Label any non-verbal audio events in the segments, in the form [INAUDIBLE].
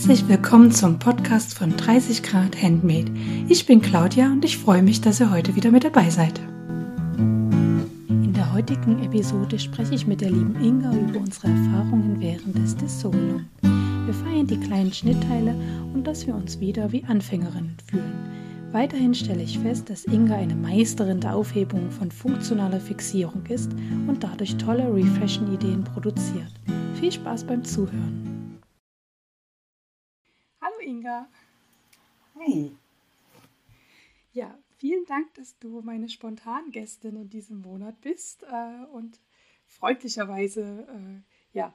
Herzlich willkommen zum Podcast von 30 Grad Handmade. Ich bin Claudia und ich freue mich, dass ihr heute wieder mit dabei seid. In der heutigen Episode spreche ich mit der lieben Inga über unsere Erfahrungen während des Dissolum. Wir feiern die kleinen Schnittteile und dass wir uns wieder wie Anfängerinnen fühlen. Weiterhin stelle ich fest, dass Inga eine Meisterin der Aufhebung von funktionaler Fixierung ist und dadurch tolle Refreshen-Ideen produziert. Viel Spaß beim Zuhören. Inga. Hey. Ja, vielen Dank, dass du meine Spontangästin in diesem Monat bist äh, und freundlicherweise äh, ja,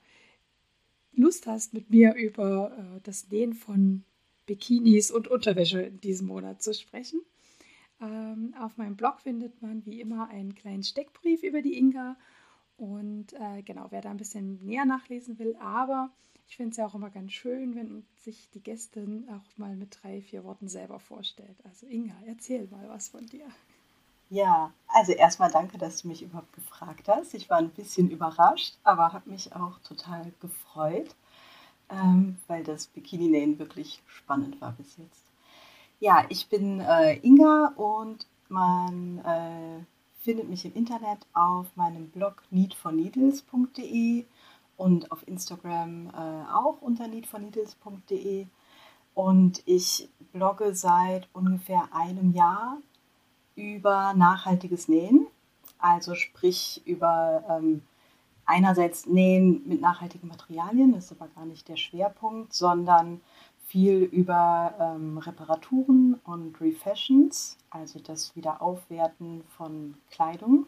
Lust hast, mit mir über äh, das Nähen von Bikinis und Unterwäsche in diesem Monat zu sprechen. Ähm, auf meinem Blog findet man wie immer einen kleinen Steckbrief über die Inga. Und äh, genau, wer da ein bisschen näher nachlesen will, aber ich finde es ja auch immer ganz schön, wenn sich die Gästin auch mal mit drei, vier Worten selber vorstellt. Also Inga, erzähl mal was von dir. Ja, also erstmal danke, dass du mich überhaupt gefragt hast. Ich war ein bisschen überrascht, aber habe mich auch total gefreut ähm, weil das Bikini-Nähen wirklich spannend war bis jetzt. Ja, ich bin äh, Inga und man äh, findet mich im Internet auf meinem Blog needforneedles.de und auf Instagram äh, auch unter needforneedles.de. Und ich blogge seit ungefähr einem Jahr über nachhaltiges Nähen, also sprich über ähm, einerseits Nähen mit nachhaltigen Materialien, das ist aber gar nicht der Schwerpunkt, sondern viel über ähm, Reparaturen und Refashions, also das Wiederaufwerten von Kleidung.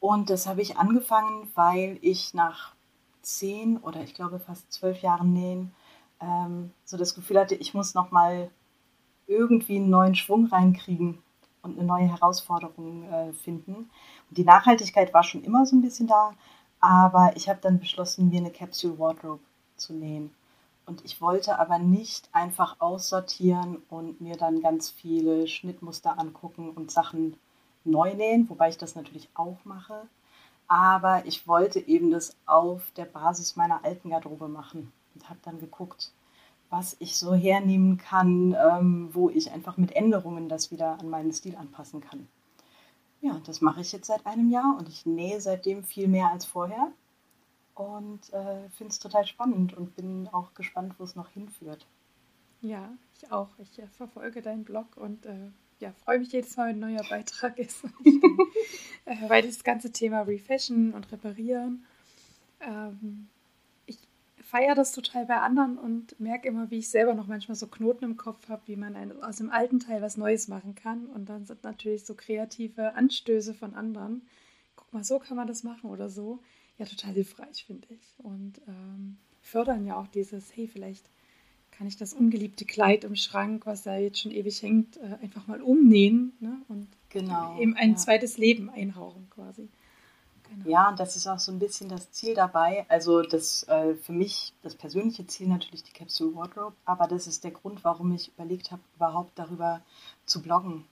Und das habe ich angefangen, weil ich nach zehn oder ich glaube fast zwölf Jahren Nähen ähm, so das Gefühl hatte, ich muss noch mal irgendwie einen neuen Schwung reinkriegen und eine neue Herausforderung äh, finden. Und die Nachhaltigkeit war schon immer so ein bisschen da, aber ich habe dann beschlossen, mir eine Capsule Wardrobe zu nähen. Und ich wollte aber nicht einfach aussortieren und mir dann ganz viele Schnittmuster angucken und Sachen neu nähen, wobei ich das natürlich auch mache. Aber ich wollte eben das auf der Basis meiner alten Garderobe machen und habe dann geguckt, was ich so hernehmen kann, ähm, wo ich einfach mit Änderungen das wieder an meinen Stil anpassen kann. Ja, das mache ich jetzt seit einem Jahr und ich nähe seitdem viel mehr als vorher und äh, finde es total spannend und bin auch gespannt, wo es noch hinführt. Ja, ich auch. Ich äh, verfolge deinen Blog und äh, ja, freue mich jedes Mal, wenn ein neuer Beitrag ist. [LAUGHS] Äh, weil das ganze Thema Refashion und Reparieren ähm, feiere das total bei anderen und merke immer, wie ich selber noch manchmal so Knoten im Kopf habe, wie man ein, aus dem alten Teil was Neues machen kann. Und dann sind natürlich so kreative Anstöße von anderen. Guck mal, so kann man das machen oder so. Ja, total hilfreich, finde ich. Und ähm, fördern ja auch dieses, hey, vielleicht kann ich das ungeliebte Kleid im Schrank, was da jetzt schon ewig hängt, äh, einfach mal umnähen ne? und genau, eben ein ja. zweites Leben einhauchen quasi. Genau. Ja, und das ist auch so ein bisschen das Ziel dabei. Also das äh, für mich das persönliche Ziel natürlich die Capsule Wardrobe, aber das ist der Grund, warum ich überlegt habe, überhaupt darüber zu bloggen,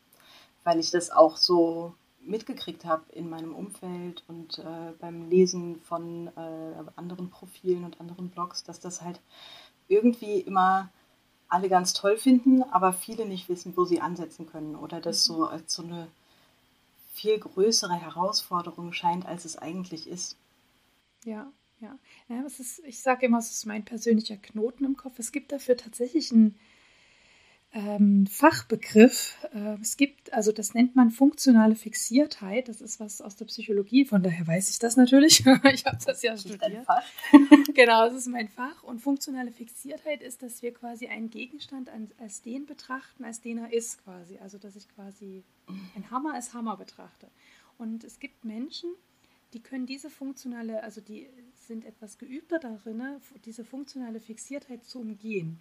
weil ich das auch so mitgekriegt habe in meinem Umfeld und äh, beim Lesen von äh, anderen Profilen und anderen Blogs, dass das halt irgendwie immer alle ganz toll finden, aber viele nicht wissen, wo sie ansetzen können oder das mhm. so als so eine viel größere Herausforderung scheint, als es eigentlich ist. Ja, ja. ja ist, ich sage immer, es ist mein persönlicher Knoten im Kopf. Es gibt dafür tatsächlich einen ähm, Fachbegriff. Äh, es gibt, also das nennt man funktionale Fixiertheit. Das ist was aus der Psychologie, von daher weiß ich das natürlich. [LAUGHS] ich habe das ja studiert. Fach. [LAUGHS] genau, das ist mein Fach. Und funktionale Fixiertheit ist, dass wir quasi einen Gegenstand als den betrachten, als den er ist quasi. Also dass ich quasi ein Hammer als Hammer betrachte. Und es gibt Menschen, die können diese funktionale, also die sind etwas geübter darin, diese funktionale Fixiertheit zu umgehen.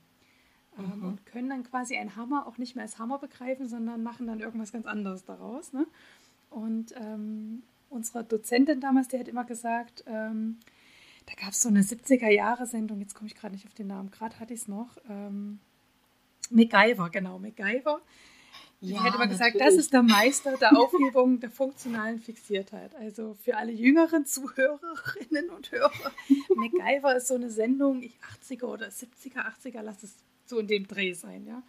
Ähm, mhm. und können dann quasi einen Hammer auch nicht mehr als Hammer begreifen, sondern machen dann irgendwas ganz anderes daraus. Ne? Und ähm, unsere Dozentin damals, die hat immer gesagt, ähm, da gab es so eine 70er-Jahre-Sendung, jetzt komme ich gerade nicht auf den Namen, gerade hatte ich es noch. Ähm, MacGyver, genau, MacGyver. Ja, ich hätte mal gesagt, das ist der Meister der Aufhebung der funktionalen Fixiertheit. Also für alle jüngeren Zuhörerinnen und Hörer, [LAUGHS] MacGyver ist so eine Sendung, ich 80er oder 70er, 80er, lass es so in dem Dreh sein, ja.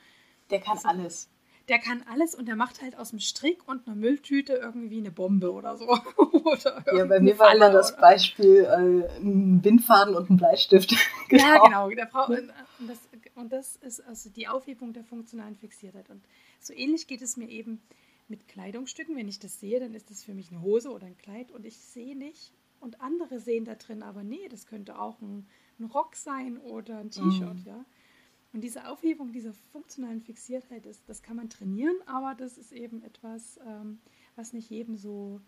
Der kann also, alles. Der kann alles und der macht halt aus dem Strick und einer Mülltüte irgendwie eine Bombe oder so. [LAUGHS] oder ja, bei mir war immer das Beispiel äh, ein Bindfaden und ein Bleistift. genau. [LAUGHS] Ja, genau. Der Frau, und, das, und das ist also die Aufhebung der funktionalen Fixiertheit. Und so ähnlich geht es mir eben mit Kleidungsstücken. Wenn ich das sehe, dann ist das für mich eine Hose oder ein Kleid und ich sehe nicht und andere sehen da drin, aber nee, das könnte auch ein, ein Rock sein oder ein T-Shirt, mhm. ja. Und diese Aufhebung dieser funktionalen Fixiertheit ist, das kann man trainieren, aber das ist eben etwas, ähm, was nicht jedem so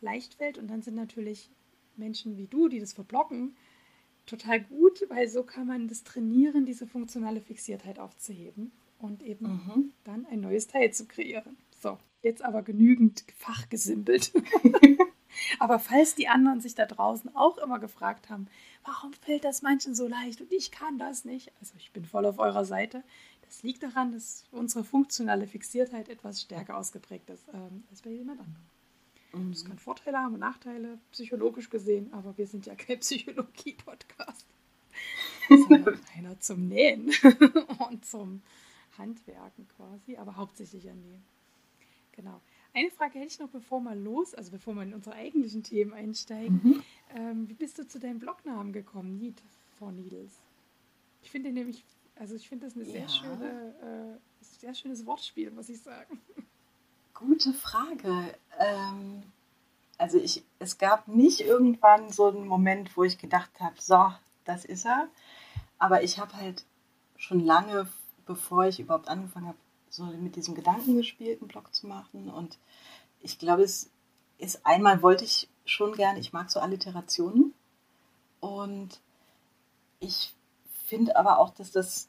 leicht fällt. Und dann sind natürlich Menschen wie du, die das verblocken, total gut, weil so kann man das trainieren, diese funktionale Fixiertheit aufzuheben und eben mhm. dann ein neues Teil zu kreieren. So, jetzt aber genügend fachgesimpelt. [LAUGHS] aber falls die anderen sich da draußen auch immer gefragt haben, warum fällt das manchen so leicht und ich kann das nicht, also ich bin voll auf eurer Seite. Das liegt daran, dass unsere funktionale Fixiertheit etwas stärker ausgeprägt ist ähm, als bei jemand anderem. Mhm. Das kann Vorteile haben und Nachteile, psychologisch gesehen, aber wir sind ja kein [LAUGHS] Psychologie-Podcast. sondern [LAUGHS] einer zum Nähen [LAUGHS] und zum Handwerken quasi, aber hauptsächlich an dem. Genau. Eine Frage hätte ich noch, bevor wir los, also bevor wir in unsere eigentlichen Themen einsteigen. Mhm. Ähm, wie bist du zu deinem Blognamen gekommen, Need for Needles? Ich finde nämlich, also ich finde das eine sehr ja. schöne, äh, sehr schönes Wortspiel, muss ich sagen. Gute Frage. Ähm, also ich, es gab nicht irgendwann so einen Moment, wo ich gedacht habe, so, das ist er. Aber ich habe halt schon lange bevor ich überhaupt angefangen habe, so mit diesem Gedanken gespielt, einen Blog zu machen. Und ich glaube, es ist einmal wollte ich schon gerne, ich mag so Alliterationen. Und ich finde aber auch, dass das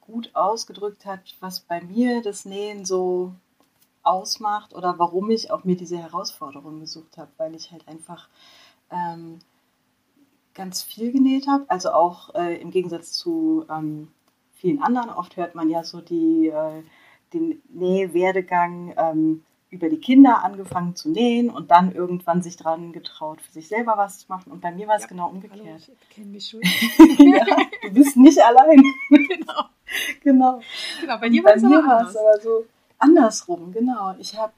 gut ausgedrückt hat, was bei mir das Nähen so ausmacht oder warum ich auch mir diese Herausforderung gesucht habe, weil ich halt einfach ähm, ganz viel genäht habe, also auch äh, im Gegensatz zu ähm, vielen anderen. Oft hört man ja so die, äh, den Nähwerdegang ähm, über die Kinder angefangen zu nähen und dann irgendwann sich dran getraut, für sich selber was zu machen. Und bei mir war es ja, genau umgekehrt. Hallo, ich kenne mich schon. [LAUGHS] ja, du bist nicht allein. [LAUGHS] genau. genau. Genau, bei dir war es aber, aber so andersrum, genau. Ich habe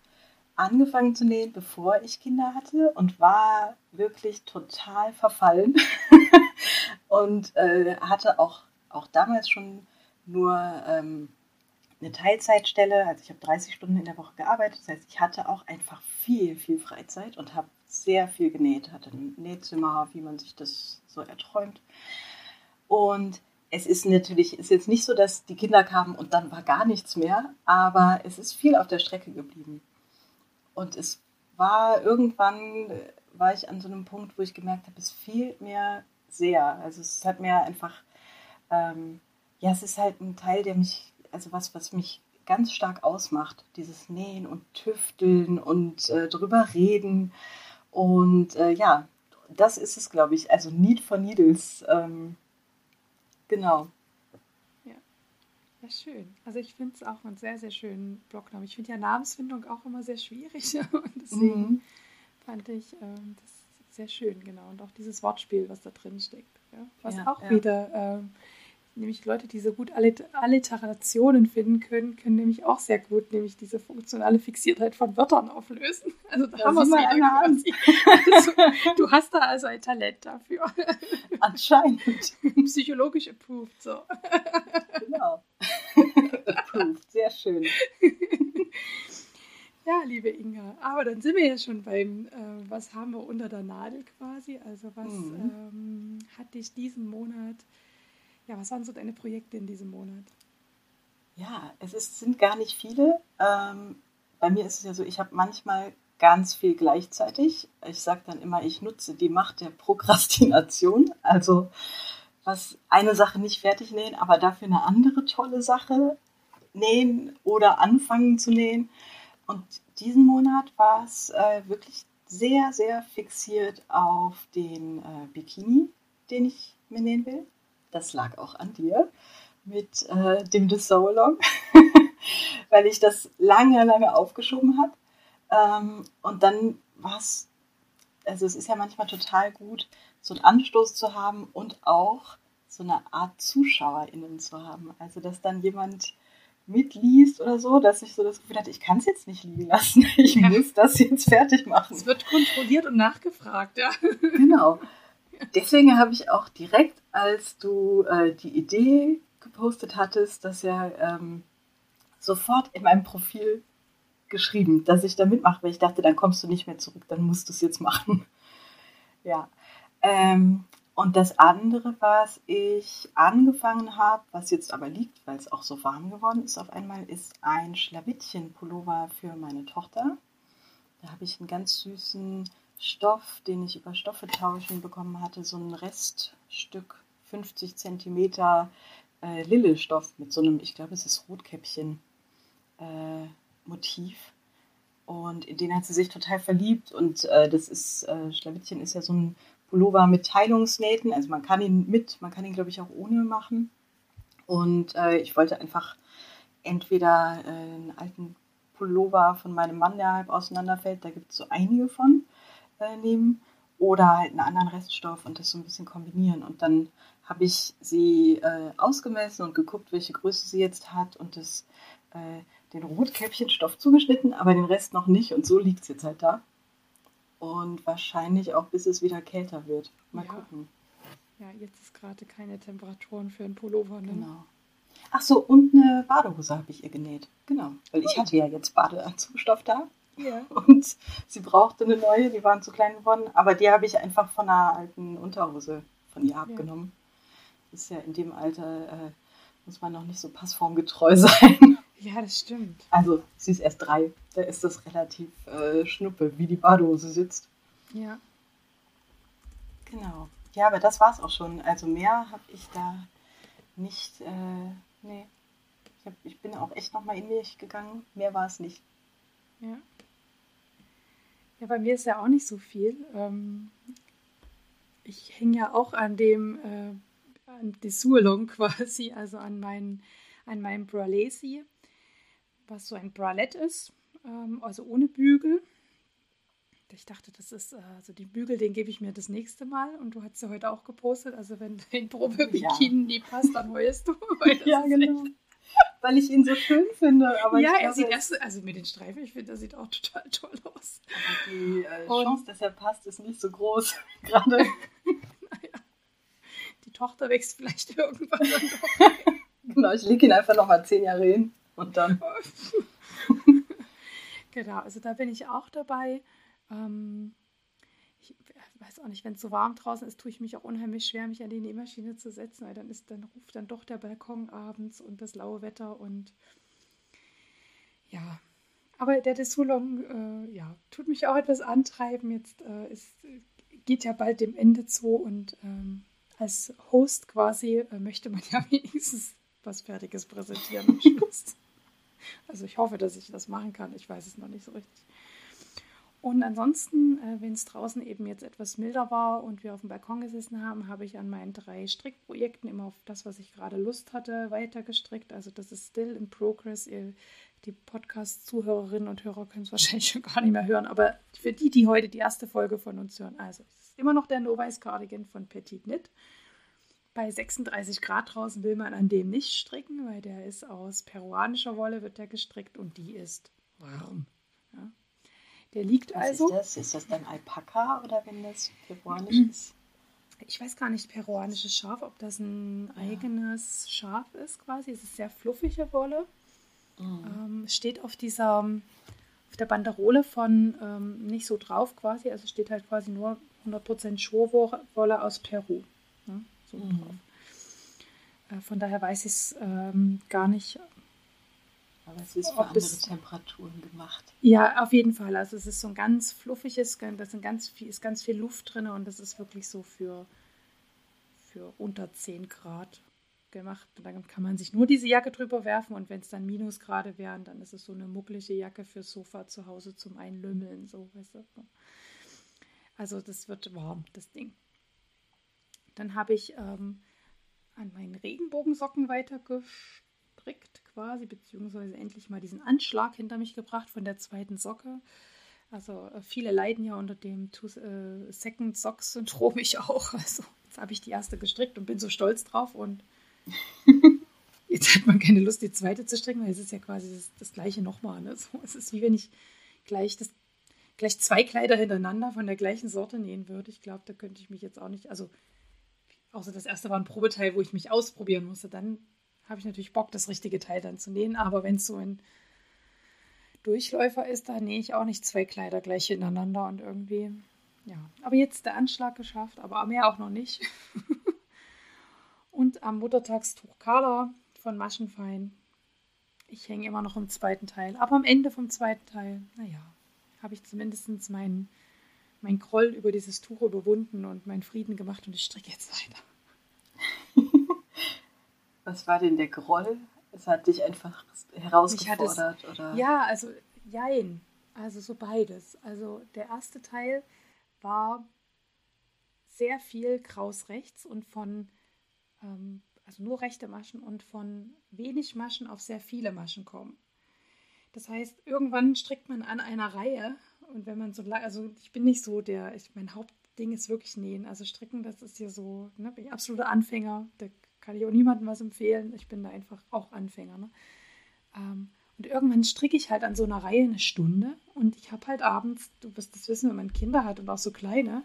angefangen zu nähen, bevor ich Kinder hatte und war wirklich total verfallen [LAUGHS] und äh, hatte auch, auch damals schon nur ähm, eine Teilzeitstelle, also ich habe 30 Stunden in der Woche gearbeitet, das heißt, ich hatte auch einfach viel, viel Freizeit und habe sehr viel genäht, hatte ein Nähzimmer, wie man sich das so erträumt. Und es ist natürlich, ist jetzt nicht so, dass die Kinder kamen und dann war gar nichts mehr, aber es ist viel auf der Strecke geblieben. Und es war irgendwann, war ich an so einem Punkt, wo ich gemerkt habe, es fehlt mir sehr. Also es hat mir einfach ähm, ja, es ist halt ein Teil, der mich, also was, was mich ganz stark ausmacht, dieses Nähen und Tüfteln und äh, drüber reden. Und äh, ja, das ist es, glaube ich. Also Need for Needles. Ähm, genau. Ja. ja, schön. Also ich finde es auch einen sehr, sehr schönen Blognamen. Ich finde ja Namensfindung auch immer sehr schwierig. [LAUGHS] und deswegen mhm. fand ich ähm, das sehr schön, genau. Und auch dieses Wortspiel, was da drin steckt. Ja? Was ja, auch wieder ähm, nämlich Leute, die so gut Alliterationen finden können, können nämlich auch sehr gut nämlich diese funktionale Fixiertheit von Wörtern auflösen. [LAUGHS] Also da, da haben wir es wieder quasi. [LAUGHS] Also, du hast da also ein Talent dafür. [LAUGHS] Anscheinend. Psychologisch approved, so. Genau. approved, sehr schön. Ja, liebe Inga, aber dann sind wir ja schon beim, äh, was haben wir unter der Nadel quasi? Also was mhm. ähm, hat dich diesen Monat ja, was waren so deine Projekte in diesem Monat? Ja, es ist, sind gar nicht viele. Ähm, bei mir ist es ja so, ich habe manchmal ganz viel gleichzeitig. Ich sage dann immer, ich nutze die Macht der Prokrastination. Also was eine Sache nicht fertig nähen, aber dafür eine andere tolle Sache nähen oder anfangen zu nähen. Und diesen Monat war es äh, wirklich sehr, sehr fixiert auf den äh, Bikini, den ich mir nähen will das lag auch an dir mit äh, dem Dessau-Along. [LAUGHS] weil ich das lange, lange aufgeschoben habe. Ähm, und dann war es, also es ist ja manchmal total gut, so einen Anstoß zu haben und auch so eine Art ZuschauerInnen zu haben. Also dass dann jemand mitliest oder so, dass ich so das Gefühl hatte, ich kann es jetzt nicht liegen lassen. [LAUGHS] Ich ja. muss das jetzt fertig machen. Es wird kontrolliert und nachgefragt, ja. Genau. Deswegen habe ich auch direkt, als du äh, die Idee gepostet hattest, dass ja ähm, sofort in meinem Profil geschrieben, dass ich da mitmache, weil ich dachte, dann kommst du nicht mehr zurück, dann musst du es jetzt machen. [LAUGHS] Ja. Ähm, und das andere, was ich angefangen habe, was jetzt aber liegt, weil es auch so warm geworden ist auf einmal, ist ein Schlawittchen-Pullover für meine Tochter. Da habe ich einen ganz süßen Stoff, den ich über Stoffe tauschen bekommen hatte, so ein Reststück 50 cm äh, Lille-Stoff mit so einem, ich glaube, es ist Rotkäppchen äh, Motiv. Und in den hat sie sich total verliebt. Und äh, das ist, äh, Schlawittchen ist ja so ein Pullover mit Teilungsnähten. Also man kann ihn mit, man kann ihn, glaube ich, auch ohne machen. Und äh, ich wollte einfach entweder äh, einen alten Pullover von meinem Mann, der halb auseinanderfällt, da gibt es so einige von, äh, nehmen. Oder halt einen anderen Reststoff und das so ein bisschen kombinieren. Und dann habe ich sie äh, ausgemessen und geguckt, welche Größe sie jetzt hat und das, äh, den Rotkäppchenstoff zugeschnitten, aber den Rest noch nicht. Und so liegt es jetzt halt da. Und wahrscheinlich auch, bis es wieder kälter wird. Mal ja. gucken. Ja, jetzt ist gerade keine Temperaturen für einen Pullover. Ne? Genau. Ach so, und eine Badehose habe ich ihr genäht. Genau. Weil ich hatte ja jetzt Badeanzugstoff da. Ja. [LAUGHS] Und sie brauchte eine neue, die waren zu klein geworden. Aber die habe ich einfach von einer alten Unterhose von ihr abgenommen. Ja. Ist ja in dem Alter, äh, muss man noch nicht so passformgetreu [LAUGHS] sein. Ja, das stimmt. Also, sie ist erst drei. Da ist das relativ äh, schnuppe, wie die Badehose sitzt. Ja. Genau. Ja, aber das war es auch schon. Also mehr habe ich da nicht. Äh, nee. Ich, hab, ich bin auch echt nochmal in mich gegangen. Mehr war es nicht. Ja. Ja, bei mir ist ja auch nicht so viel. Ähm, ich hänge ja auch an dem, äh, an Desurlong [LAUGHS] quasi, also an, mein, an meinem Bralesi was so ein Bralette ist, ähm, also ohne Bügel. Ich dachte, das ist also die Bügel, den gebe ich mir das nächste Mal. Und du hast ja heute auch gepostet, also wenn dein Probe-Bikini ja. nie passt, dann heulst du. [LAUGHS] ja, genau. Weil ich ihn so schön finde. Aber ja, er sieht erst, also mit den Streifen, ich finde, er sieht auch total toll aus. Aber die äh, Chance, dass er passt, ist nicht so groß [LAUGHS] gerade. [LAUGHS] naja, die Tochter wächst vielleicht [LAUGHS] irgendwann dann doch. genau, ich lege ihn einfach nochmal zehn Jahre hin. Und dann. genau, also da bin ich auch dabei. Ähm, weiß auch nicht, wenn es so warm draußen ist, tue ich mich auch unheimlich schwer, mich an die Nähmaschine zu setzen, weil dann ist, dann ruft dann doch der Balkon abends und das laue Wetter und ja. Aber der Dessulong, äh, ja, tut mich auch etwas antreiben. Jetzt äh, ist, geht ja bald dem Ende zu und ähm, als Host quasi äh, möchte man ja [LAUGHS] wenigstens was Fertiges präsentieren am Schluss. [LAUGHS] Also ich hoffe, dass ich das machen kann. Ich weiß es noch nicht so richtig. Und ansonsten, äh, wenn es draußen eben jetzt etwas milder war und wir auf dem Balkon gesessen haben, habe ich an meinen drei Strickprojekten immer auf das, was ich gerade Lust hatte, weiter gestrickt. Also das ist still in progress. Die Podcast-Zuhörerinnen und Hörer können es [LAUGHS] wahrscheinlich schon gar nicht mehr hören. Aber für die, die heute die erste Folge von uns hören, also es ist immer noch der Novice Cardigan von Petit Knit. Bei 36 Grad draußen will man an dem nicht stricken, weil der ist aus peruanischer Wolle, wird der gestrickt und die ist warm. Ja. Der liegt Was also. Ist das? ist das dann Alpaka oder wenn das peruanisch mhm. ist? Ich weiß gar nicht, peruanisches Schaf, ob das ein ja. eigenes Schaf ist quasi. Es ist sehr fluffige Wolle. Mhm. Ähm, steht auf dieser, auf der Banderole von ähm, nicht so drauf quasi. Also steht halt quasi nur 100% Schurwolle aus Peru. Ja so mhm. drauf. Äh, von daher weiß ich es ähm, gar nicht. Aber es ist für andere es, Temperaturen gemacht. Ja, auf jeden Fall. Also es ist so ein ganz fluffiges, da sind ganz viel, ist ganz viel Luft drin und das ist wirklich so für, für unter 10 Grad gemacht. Und dann kann man sich nur diese Jacke drüber werfen und wenn es dann Minusgrade wären, dann ist es so eine mucklige Jacke fürs Sofa zu Hause zum Einlümmeln, so weißt du. Also das wird warm, das Ding. Dann habe ich ähm, an meinen Regenbogensocken weiter gestrickt quasi, beziehungsweise endlich mal diesen Anschlag hinter mich gebracht von der zweiten Socke. Also äh, viele leiden ja unter dem äh, Second Socks Syndrom, ich auch. [LAUGHS] Also jetzt habe ich die erste gestrickt und bin so stolz drauf und [LAUGHS] jetzt hat man keine Lust, die zweite zu stricken, weil es ist ja quasi das, das gleiche nochmal. Ne? So, es ist wie wenn ich gleich, das, gleich zwei Kleider hintereinander von der gleichen Sorte nähen würde. Ich glaube, da könnte ich mich jetzt auch nicht, also außer das erste war ein Probeteil, wo ich mich ausprobieren musste. Dann habe ich natürlich Bock, das richtige Teil dann zu nähen. Aber wenn es so ein Durchläufer ist, dann nähe ich auch nicht zwei Kleider gleich hintereinander und irgendwie, ja. Aber jetzt der Anschlag geschafft, aber mehr auch noch nicht. [LAUGHS] und am Muttertagstuch Carla von Maschenfein. Ich hänge immer noch im zweiten Teil. Aber am Ende vom zweiten Teil, naja, habe ich zumindest meinen mein Groll über dieses Tuch überwunden und meinen Frieden gemacht und ich stricke jetzt weiter. Was war denn der Groll? Es hat dich einfach herausgefordert, es, oder? Ja, also jein. Also so beides. Also der erste Teil war sehr viel kraus rechts und von, ähm, also nur rechte Maschen und von wenig Maschen auf sehr viele Maschen kommen. Das heißt, irgendwann strickt man an einer Reihe und wenn man so lange, also ich bin nicht so der, ich, mein Hauptding ist wirklich Nähen. Also Stricken, das ist hier so, ne, bin ich absoluter Anfänger. Da kann ich auch niemandem was empfehlen. Ich bin da einfach auch Anfänger. Ne? Ähm, und irgendwann stricke ich halt an so einer Reihe eine Stunde und ich habe halt abends, du wirst das wissen, wenn man Kinder hat und auch so kleine,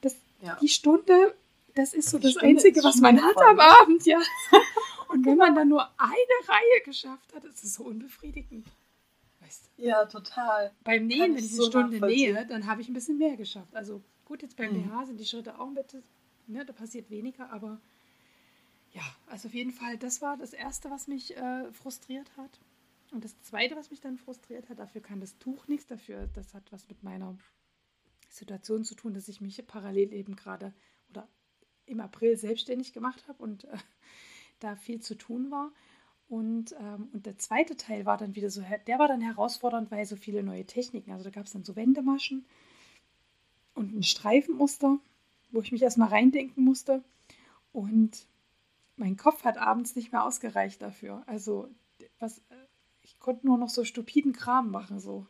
das, ja. die Stunde, das ist so die das Stunde Einzige, was man hat am Abend, ja. [LAUGHS] Und wenn man dann nur eine Reihe geschafft hat, ist es so unbefriedigend. Weißt du? Ja, total. Beim Nähen, wenn ich eine so Stunde nähe, dann habe ich ein bisschen mehr geschafft. Also gut, jetzt beim mhm. BH sind die Schritte auch ein bisschen, ne, da passiert weniger, aber ja, also auf jeden Fall, das war das Erste, was mich äh, frustriert hat. Und das Zweite, was mich dann frustriert hat, dafür kann das Tuch nichts, dafür, das hat was mit meiner Situation zu tun, dass ich mich parallel eben gerade oder im April selbstständig gemacht habe und äh, [LAUGHS] da viel zu tun war. Und, ähm, und der zweite Teil war dann wieder so, der war dann herausfordernd, weil so viele neue Techniken, also da gab es dann so Wendemaschen und ein Streifenmuster, wo ich mich erstmal reindenken musste. Und mein Kopf hat abends nicht mehr ausgereicht dafür. Also was, ich konnte nur noch so stupiden Kram machen, so.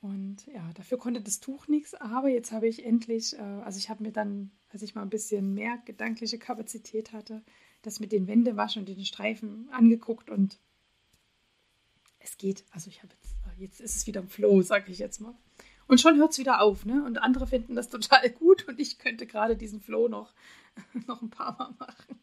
Und ja, dafür konnte das Tuch nichts, aber jetzt habe ich endlich, äh, also ich habe mir dann, als ich mal ein bisschen mehr gedankliche Kapazität hatte, das mit den Wendewaschen und den Streifen angeguckt und es geht. Also ich habe jetzt, jetzt ist es wieder im Flow, sage ich jetzt mal. Und schon hört es wieder auf, ne? Und andere finden das total [LAUGHS] gut und ich könnte gerade diesen Flow noch, [LAUGHS] noch ein paar Mal machen.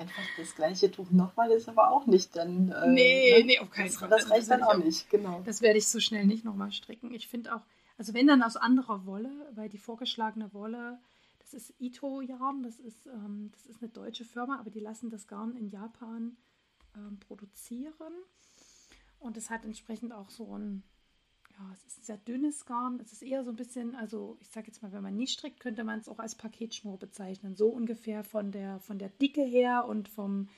Einfach das gleiche Tuch nochmal ist aber auch nicht dann. Äh, nee, ne? nee, auf keinen Fall. Das, das reicht dann auch nicht, genau. Das werde ich so schnell nicht nochmal stricken. Ich finde auch, also wenn dann aus anderer Wolle, weil die vorgeschlagene Wolle das ist Ito Yarn, das ist, ähm, das ist eine deutsche Firma, aber die lassen das Garn in Japan ähm, produzieren. Und es hat entsprechend auch so ein, ja, es ist ein sehr dünnes Garn. Es ist eher so ein bisschen, also ich sage jetzt mal, wenn man nie strickt, könnte man es auch als Paketschnur bezeichnen. So ungefähr von der, von der Dicke her und vom,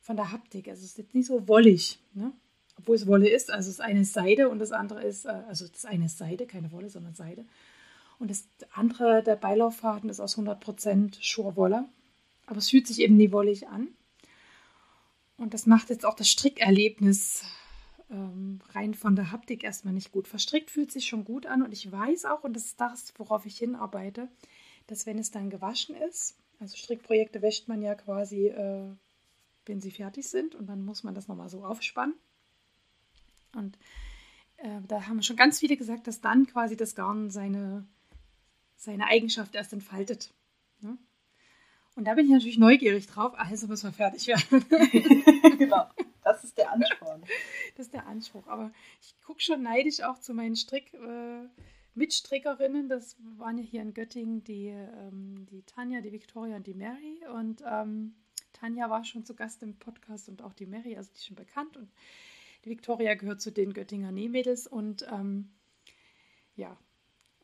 von der Haptik. Also es ist jetzt nicht so wollig, ne? obwohl es Wolle ist. Also das eine ist Seide und das andere ist, äh, also das eine ist Seide, keine Wolle, sondern Seide. Und das andere, der Beilauffaden, ist aus 100% Schurwolle. Aber es fühlt sich eben nie wollig an. Und das macht jetzt auch das Strickerlebnis ähm, rein von der Haptik erstmal nicht gut. Verstrickt fühlt sich schon gut an und ich weiß auch, und das ist das, worauf ich hinarbeite, dass wenn es dann gewaschen ist, also Strickprojekte wäscht man ja quasi, äh, wenn sie fertig sind und dann muss man das nochmal so aufspannen. Und äh, da haben schon ganz viele gesagt, dass dann quasi das Garn seine seine Eigenschaft erst entfaltet. Ne? Und da bin ich natürlich neugierig drauf, also müssen wir fertig werden. [LAUGHS] [LAUGHS] genau, das ist der Ansporn. [LAUGHS] Das ist der Anspruch. Aber ich gucke schon neidisch auch zu meinen Strick. Äh, Mitstrickerinnen, das waren ja hier in Göttingen die, ähm, die Tanja, die Victoria und die Mary. Und ähm, Tanja war schon zu Gast im Podcast und auch die Mary, also die schon bekannt. Und die Victoria gehört zu den Göttinger Nähmädels. Und ähm, ja,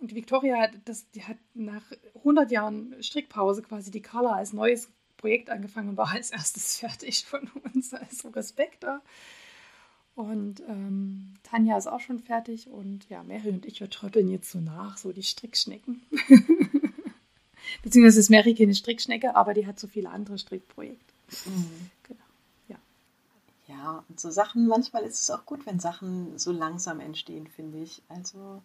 und Victoria, das, die hat nach 100 Jahren Strickpause quasi die Carla als neues Projekt angefangen und war als erstes [LAUGHS] fertig von uns. Also Respekt da. Und ähm, Tanja ist auch schon fertig und ja, Mary und ich, wir tröppeln jetzt so nach, so die Strickschnecken. [LAUGHS] Beziehungsweise ist Mary keine Strickschnecke, aber die hat so viele andere Strickprojekte. Mhm. Genau, ja. Ja, und so Sachen, manchmal ist es auch gut, wenn Sachen so langsam entstehen, finde ich. Also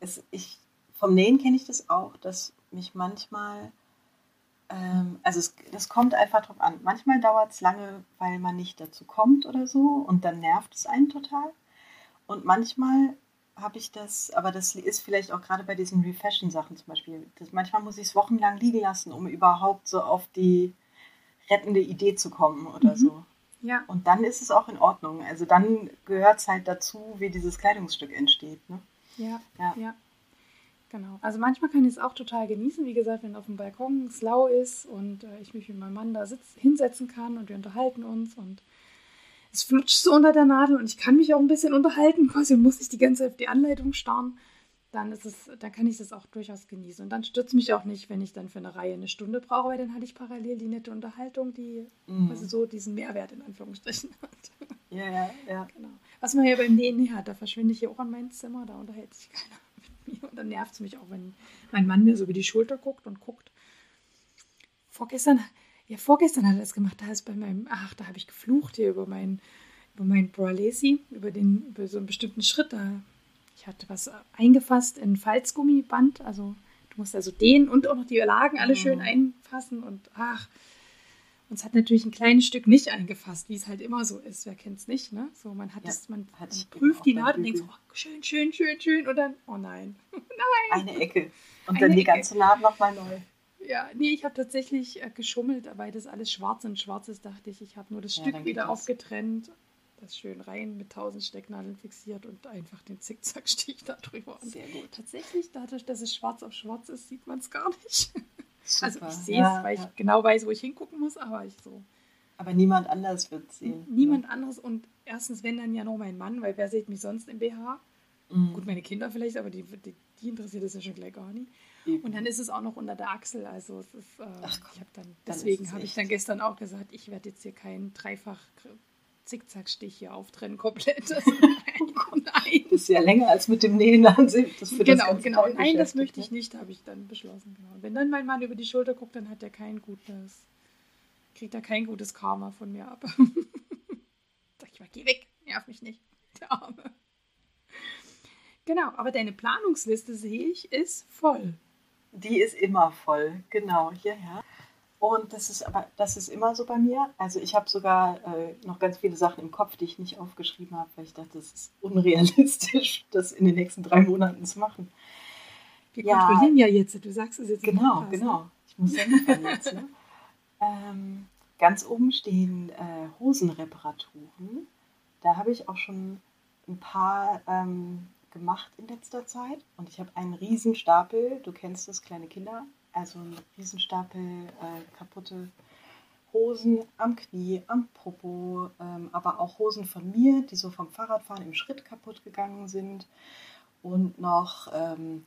es, ich, vom Nähen kenne ich das auch, dass mich manchmal, ähm, also es, das kommt einfach drauf an. Manchmal dauert es lange, weil man nicht dazu kommt oder so und dann nervt es einen total. Und manchmal habe ich das, aber das ist vielleicht auch gerade bei diesen Refashion-Sachen zum Beispiel. Das, manchmal muss ich es wochenlang liegen lassen, um überhaupt so auf die rettende Idee zu kommen oder mhm. so. Ja. Und dann ist es auch in Ordnung. Also dann gehört es halt dazu, wie dieses Kleidungsstück entsteht. Ne? Ja, ja, ja. Genau. Also manchmal kann ich es auch total genießen, wie gesagt, wenn auf dem Balkon es lau ist und äh, ich mich mit meinem Mann da sitz, hinsetzen kann und wir unterhalten uns und es flutscht so unter der Nadel und ich kann mich auch ein bisschen unterhalten, quasi muss nicht die ganze Zeit auf die Anleitung starren dann ist es, dann kann ich das auch durchaus genießen. Und dann stürzt mich auch nicht, wenn ich dann für eine Reihe eine Stunde brauche, weil dann hatte ich parallel die nette Unterhaltung, die mhm. also so diesen Mehrwert in Anführungsstrichen [LAUGHS] hat. Ja, ja, ja. Genau. Was man ja beim Nähen hat, da verschwinde ich hier auch an mein Zimmer, da unterhält sich keiner. [LAUGHS] Und dann nervt es mich auch, wenn mein Mann mir so über die Schulter guckt und guckt. Vorgestern, ja, vorgestern hat er das gemacht, da ist bei meinem, ach, da habe ich geflucht hier über meinen über meinen Bralesi, über den, über so einen bestimmten Schritt, da ich hatte was eingefasst in Falzgummiband. Also du musst also den und auch noch die Lagen alle schön oh. einfassen und ach. Uns hat natürlich ein kleines Stück nicht eingefasst, wie es halt immer so ist. Wer kennt es nicht, ne? So, man hat ja, es, man, man prüft die Nadel und denkt so, oh, schön, schön, schön, schön und dann, oh nein, [LAUGHS] nein. Eine Ecke. Und Eine dann die ganze Nadel nochmal neu. Ja, nee, ich habe tatsächlich äh, geschummelt, weil das alles schwarz und schwarz ist, dachte ich, ich habe nur das ja, Stück wieder aufgetrennt das schön rein mit tausend Stecknadeln fixiert und einfach den Zickzackstich [LAUGHS] da drüber. Und Sehr gut. Tatsächlich, dadurch, dass es schwarz auf schwarz ist, sieht man es gar nicht. [LAUGHS] Super. Also ich sehe es, ja, weil ja. ich genau weiß, wo ich hingucken muss, aber ich so. Aber niemand anders wird es sehen. Niemand ja. anderes und erstens, wenn dann ja noch mein Mann, weil wer sieht mich sonst im BH? Mhm. Gut, meine Kinder vielleicht, aber die, die, die interessiert es ja schon gleich gar nicht. Eben. Und dann ist es auch noch unter der Achsel. Also es ist, äh, Ach, ich habe dann, deswegen habe ich dann gestern auch gesagt, ich werde jetzt hier kein Dreifach Zickzackstich hier auftrennen komplett. [LAUGHS] [LAUGHS] nein. Das ist ja länger als mit dem Nähen an sich. Genau, genau. Nein, das möchte ich ne? nicht, habe ich dann beschlossen. Genau. wenn dann mein Mann über die Schulter guckt, dann hat er kein gutes, kriegt er kein gutes Karma von mir ab. [LAUGHS] Sag ich mal, geh weg, nerv mich nicht, der Arme. Genau, aber deine Planungsliste sehe ich, ist voll. Die ist immer voll, genau, ja, ja. Und das ist aber, das ist immer so bei mir. Also ich habe sogar äh, noch ganz viele Sachen im Kopf, die ich nicht aufgeschrieben habe, weil ich dachte, das ist unrealistisch, [LAUGHS] das in den nächsten drei Monaten zu machen. Wir ja, kontrollieren ja jetzt, du sagst es jetzt. Genau, genau. Ich muss ja liefern jetzt. Ne? [LAUGHS] ähm, ganz oben stehen äh, Hosenreparaturen. Da habe ich auch schon ein paar ähm, gemacht in letzter Zeit. Und ich habe einen Riesenstapel, du kennst das, kleine Kinder, also ein Riesenstapel äh, kaputte Hosen am Knie, am Popo, ähm, aber auch Hosen von mir, die so vom Fahrradfahren im Schritt kaputt gegangen sind. Und noch ähm,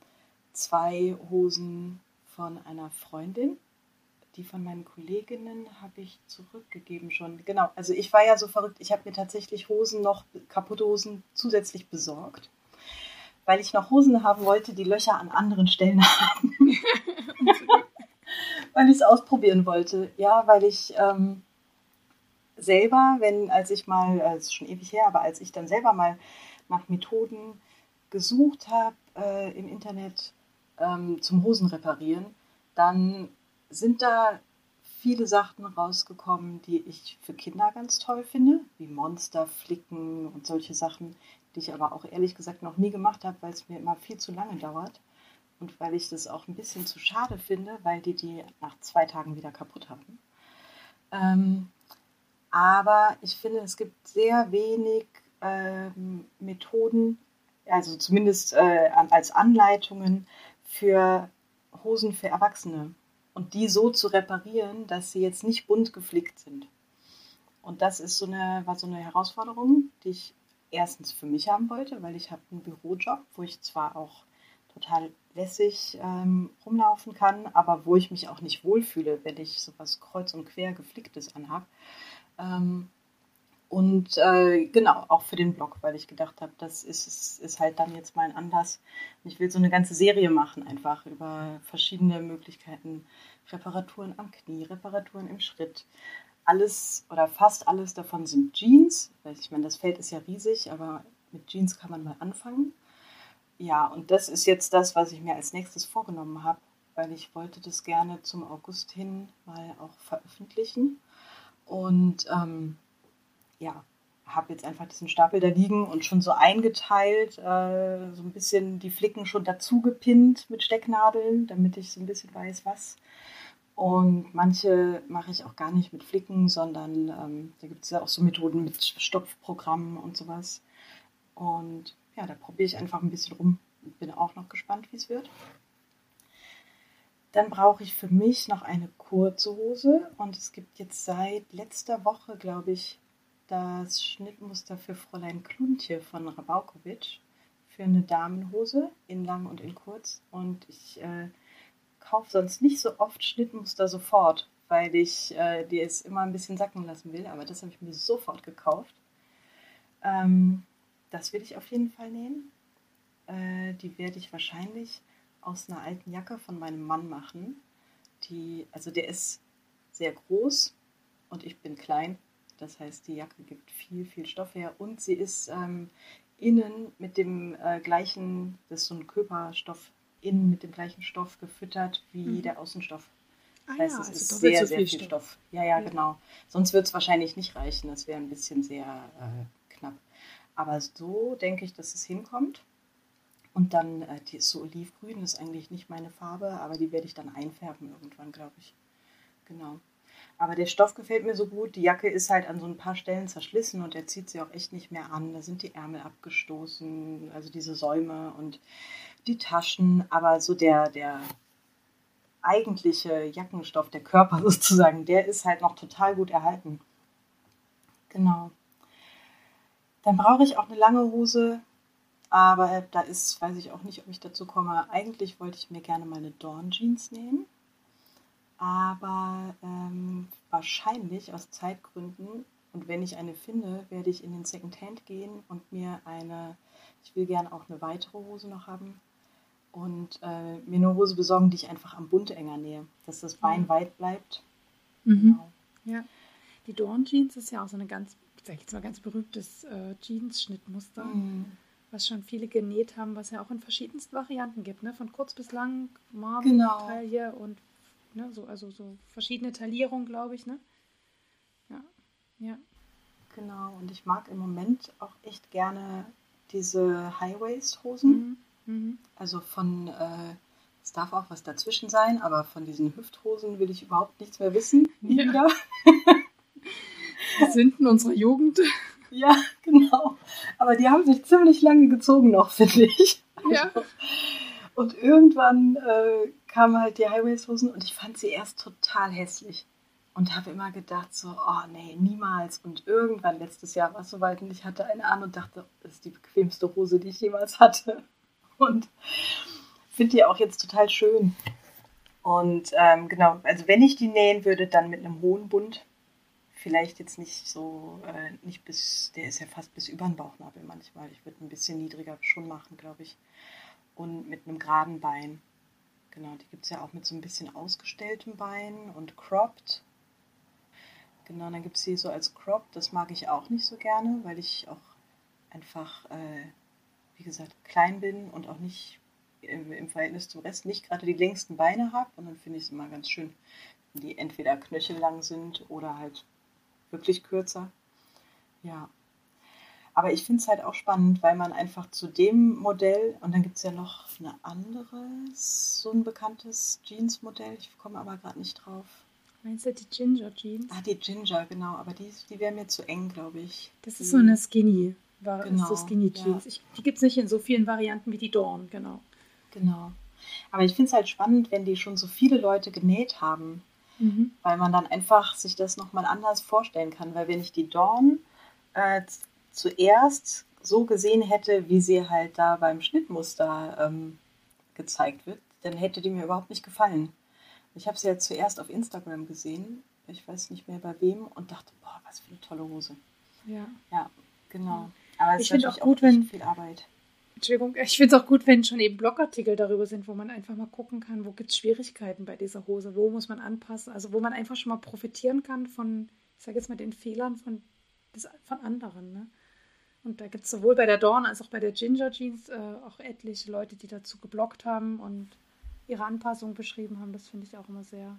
zwei Hosen von einer Freundin. Die von meinen Kolleginnen habe ich zurückgegeben schon. Genau, also ich war ja so verrückt, ich habe mir tatsächlich Hosen noch, kaputte Hosen zusätzlich besorgt, weil ich noch Hosen haben wollte, die Löcher an anderen Stellen [LAUGHS] haben. [LAUGHS] weil ich es ausprobieren wollte. Ja, weil ich ähm, selber, wenn, als ich mal, das äh, ist schon ewig her, aber als ich dann selber mal nach Methoden gesucht habe äh, im Internet ähm, zum Hosen reparieren, dann sind da viele Sachen rausgekommen, die ich für Kinder ganz toll finde, wie Monsterflicken und solche Sachen, die ich aber auch ehrlich gesagt noch nie gemacht habe, weil es mir immer viel zu lange dauert. Und weil ich das auch ein bisschen zu schade finde, weil die die nach zwei Tagen wieder kaputt haben. Ähm, aber ich finde, es gibt sehr wenig ähm, Methoden, also zumindest äh, als Anleitungen für Hosen für Erwachsene. Und die so zu reparieren, dass sie jetzt nicht bunt geflickt sind. Und das ist so eine, war so eine Herausforderung, die ich erstens für mich haben wollte, weil ich habe einen Bürojob, wo ich zwar auch total lässig ähm, rumlaufen kann, aber wo ich mich auch nicht wohlfühle, wenn ich sowas kreuz und quer geflicktes anhabe. Ähm, und äh, genau, auch für den Blog, weil ich gedacht habe, das ist, ist halt dann jetzt mein Anlass. Ich will so eine ganze Serie machen, einfach über verschiedene Möglichkeiten. Reparaturen am Knie, Reparaturen im Schritt, alles oder fast alles davon sind Jeans. Ich meine, das Feld ist ja riesig, aber mit Jeans kann man mal anfangen. Ja, und das ist jetzt das, was ich mir als nächstes vorgenommen habe, weil ich wollte das gerne zum August hin mal auch veröffentlichen. Und ähm, ja, habe jetzt einfach diesen Stapel da liegen und schon so eingeteilt, äh, so ein bisschen die Flicken schon dazu gepinnt mit Stecknadeln, damit ich so ein bisschen weiß, was. Und manche mache ich auch gar nicht mit Flicken, sondern ähm, da gibt es ja auch so Methoden mit Stopfprogrammen und sowas. Und ja, da probiere ich einfach ein bisschen rum. Bin auch noch gespannt, wie es wird. Dann brauche ich für mich noch eine kurze Hose und es gibt jetzt seit letzter Woche, glaube ich, das Schnittmuster für Fräulein Kluntje von Rabaukowitsch für eine Damenhose in lang und in kurz. Und ich äh, kaufe sonst nicht so oft Schnittmuster sofort, weil ich äh, die es immer ein bisschen sacken lassen will. Aber das habe ich mir sofort gekauft. Ähm, das will ich auf jeden Fall nähen. Äh, die werde ich wahrscheinlich aus einer alten Jacke von meinem Mann machen. Die, also der ist sehr groß und ich bin klein. Das heißt, die Jacke gibt viel, viel Stoff her und sie ist ähm, innen mit dem äh, gleichen, das ist so ein Körperstoff, innen mit dem gleichen Stoff gefüttert wie mhm. der Außenstoff. Das ah, heißt, ja, es also ist sehr, so sehr viel Stoff. Stoff. Ja, ja, ja. genau. Sonst wird es wahrscheinlich nicht reichen. Das wäre ein bisschen sehr äh, knapp. Aber so denke ich, dass es hinkommt. Und dann, äh, die ist so olivgrün, das ist eigentlich nicht meine Farbe, aber die werde ich dann einfärben irgendwann, glaube ich. Genau. Aber der Stoff gefällt mir so gut. Die Jacke ist halt an so ein paar Stellen zerschlissen und er zieht sie auch echt nicht mehr an. Da sind die Ärmel abgestoßen, also diese Säume und die Taschen. Aber so der, der eigentliche Jackenstoff, der Körper [LAUGHS] sozusagen, der ist halt noch total gut erhalten. Genau. Dann brauche ich auch eine lange Hose, aber da ist, weiß ich auch nicht, ob ich dazu komme. Eigentlich wollte ich mir gerne meine Dawn Jeans nehmen aber ähm, wahrscheinlich aus Zeitgründen und wenn ich eine finde, werde ich in den Second Hand gehen und mir eine, ich will gerne auch eine weitere Hose noch haben und äh, mir eine Hose besorgen, die ich einfach am Bund enger nähe, dass das Bein mhm. weit bleibt. Mhm. Genau. Ja, die Dorn Jeans ist ja auch so eine ganz, sag ich jetzt mal, ganz berühmtes äh, Jeans-Schnittmuster. Mhm. Was schon viele genäht haben, was ja auch in verschiedensten Varianten gibt, ne? Von kurz bis lang, Marmor, genau. Taille und Ne? So, also so verschiedene Taillierungen, glaube ich, ne? Ja. Ja. Genau, und ich mag im Moment auch echt gerne diese High-Waist-Hosen. Mhm. Mhm. Also von, äh, es darf auch was dazwischen sein, aber von diesen Hüfthosen will ich überhaupt nichts mehr wissen. Nie ja. [LAUGHS] wieder. Sünden unserer Jugend. [LAUGHS] Ja, genau. Aber die haben sich ziemlich lange gezogen noch, [LAUGHS] finde ich. Ja. Also, und irgendwann äh, kamen halt die Highways-Hosen und ich fand sie erst total hässlich. Und habe immer gedacht, so, oh nee, niemals. Und irgendwann letztes Jahr war es soweit und ich hatte eine an und dachte, das ist die bequemste Hose, die ich jemals hatte. Und finde die auch jetzt total schön. Und ähm, genau, also wenn ich die nähen würde, dann mit einem hohen Bund. Vielleicht jetzt nicht so, äh, nicht bis, der ist ja fast bis über den Bauchnabel manchmal. Ich würde ein bisschen niedriger schon machen, glaube ich. Und mit einem geraden Bein. Genau, die gibt es ja auch mit so ein bisschen ausgestelltem Bein und cropped. Genau, dann gibt es sie so als cropped. Das mag ich auch nicht so gerne, weil ich auch einfach, äh, wie gesagt, klein bin und auch nicht im, im Verhältnis zum Rest nicht gerade die längsten Beine habe. Und dann finde ich es immer ganz schön, wenn die entweder knöchellang sind oder halt wirklich kürzer. Ja, aber ich finde es halt auch spannend, weil man einfach zu dem Modell, und dann gibt es ja noch eine andere, so ein bekanntes Jeans-Modell, ich komme aber gerade nicht drauf. Meinst du die Ginger Jeans? Ah, die Ginger, genau, aber die, die wäre mir zu eng, glaube ich. Das ist die, so eine Skinny, war genau, so Skinny Jeans. Ja. Ich, die gibt es nicht in so vielen Varianten wie die Dawn, genau. Genau. Aber ich finde es halt spannend, wenn die schon so viele Leute genäht haben, mhm. weil man dann einfach sich das nochmal anders vorstellen kann. Weil wenn ich die Dawn äh, zuerst so gesehen hätte, wie sie halt da beim Schnittmuster ähm, gezeigt wird, dann hätte die mir überhaupt nicht gefallen. Ich habe sie ja zuerst auf Instagram gesehen, ich weiß nicht mehr bei wem, und dachte, boah, was für eine tolle Hose. Ja. Ja, genau. Aber ich natürlich auch gut, auch wenn viel Arbeit. Entschuldigung, ich finde es auch gut, wenn schon eben Blogartikel darüber sind, wo man einfach mal gucken kann, wo gibt es Schwierigkeiten bei dieser Hose, wo muss man anpassen, also wo man einfach schon mal profitieren kann von ich sage jetzt mal, den Fehlern von, von anderen. Ne? Und da gibt es sowohl bei der Dawn als auch bei der Ginger Jeans äh, auch etliche Leute, die dazu geblockt haben und ihre Anpassung beschrieben haben. Das finde ich auch immer sehr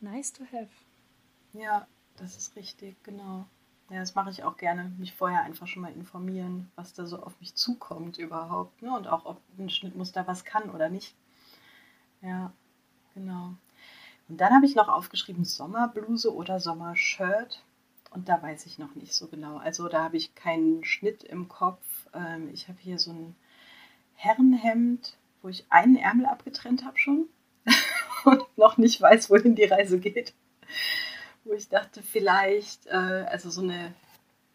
nice to have. Ja, das ist richtig, genau. Ja, das mache ich auch gerne, mich vorher einfach schon mal informieren, was da so auf mich zukommt überhaupt. Ne? Und auch, ob ein Schnittmuster was kann oder nicht. Ja, genau. Und dann habe ich noch aufgeschrieben Sommerbluse oder Sommershirt. Und da weiß ich noch nicht so genau. Also da habe ich keinen Schnitt im Kopf. Ähm, ich habe hier so ein Herrenhemd, wo ich einen Ärmel abgetrennt habe schon [LAUGHS] und noch nicht weiß, wohin die Reise geht wo ich dachte, vielleicht, äh, also so eine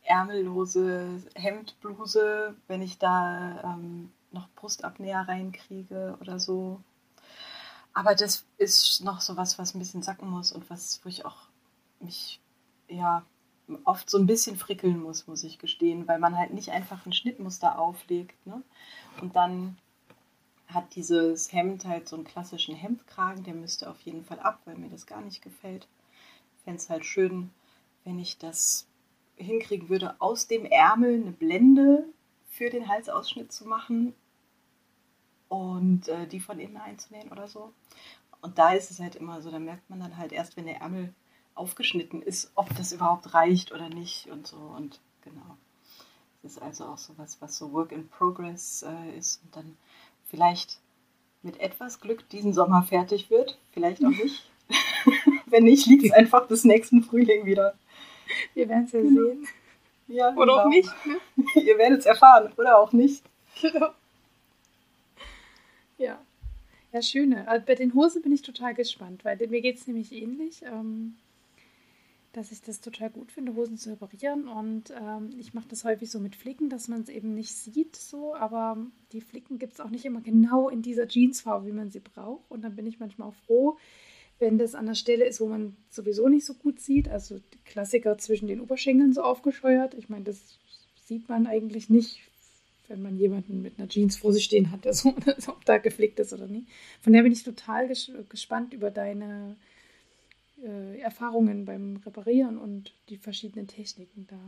ärmellose Hemdbluse, wenn ich da ähm, noch Brustabnäher reinkriege oder so. Aber das ist noch so was, was ein bisschen sacken muss und was, wo ich auch mich, ja, oft so ein bisschen frickeln muss, muss ich gestehen, weil man halt nicht einfach ein Schnittmuster auflegt. Ne? Und dann hat dieses Hemd halt so einen klassischen Hemdkragen, der müsste auf jeden Fall ab, weil mir das gar nicht gefällt fände es halt schön, wenn ich das hinkriegen würde, aus dem Ärmel eine Blende für den Halsausschnitt zu machen und äh, die von innen einzunähen oder so. Und da ist es halt immer so, da merkt man dann halt erst, wenn der Ärmel aufgeschnitten ist, ob das überhaupt reicht oder nicht und so. Und genau. Das ist also auch so was, was so Work in Progress äh, ist und dann vielleicht mit etwas Glück diesen Sommer fertig wird, vielleicht auch [LAUGHS] nicht. Wenn nicht, liegt es [LAUGHS] einfach bis nächsten Frühling wieder. Wir werden es ja genau. sehen. Ja, oder genau. auch nicht. Ne? [LAUGHS] Ihr werdet es erfahren, oder auch nicht. Genau. Ja. Ja, schöne. Also bei den Hosen bin ich total gespannt, weil mir geht es nämlich ähnlich, ähm, dass ich das total gut finde, Hosen zu reparieren. Und ähm, ich mache das häufig so mit Flicken, dass man es eben nicht sieht, so, aber die Flicken gibt es auch nicht immer genau in dieser Jeansfarbe, wie man sie braucht. Und dann bin ich manchmal auch froh, wenn das an der Stelle ist, wo man sowieso nicht so gut sieht, also die Klassiker zwischen den Oberschenkeln so aufgescheuert. Ich meine, das sieht man eigentlich nicht, wenn man jemanden mit einer Jeans vor sich stehen hat, also, [LAUGHS] ob da geflickt ist oder nicht. Von daher bin ich total ges gespannt über deine äh, Erfahrungen beim Reparieren und die verschiedenen Techniken da.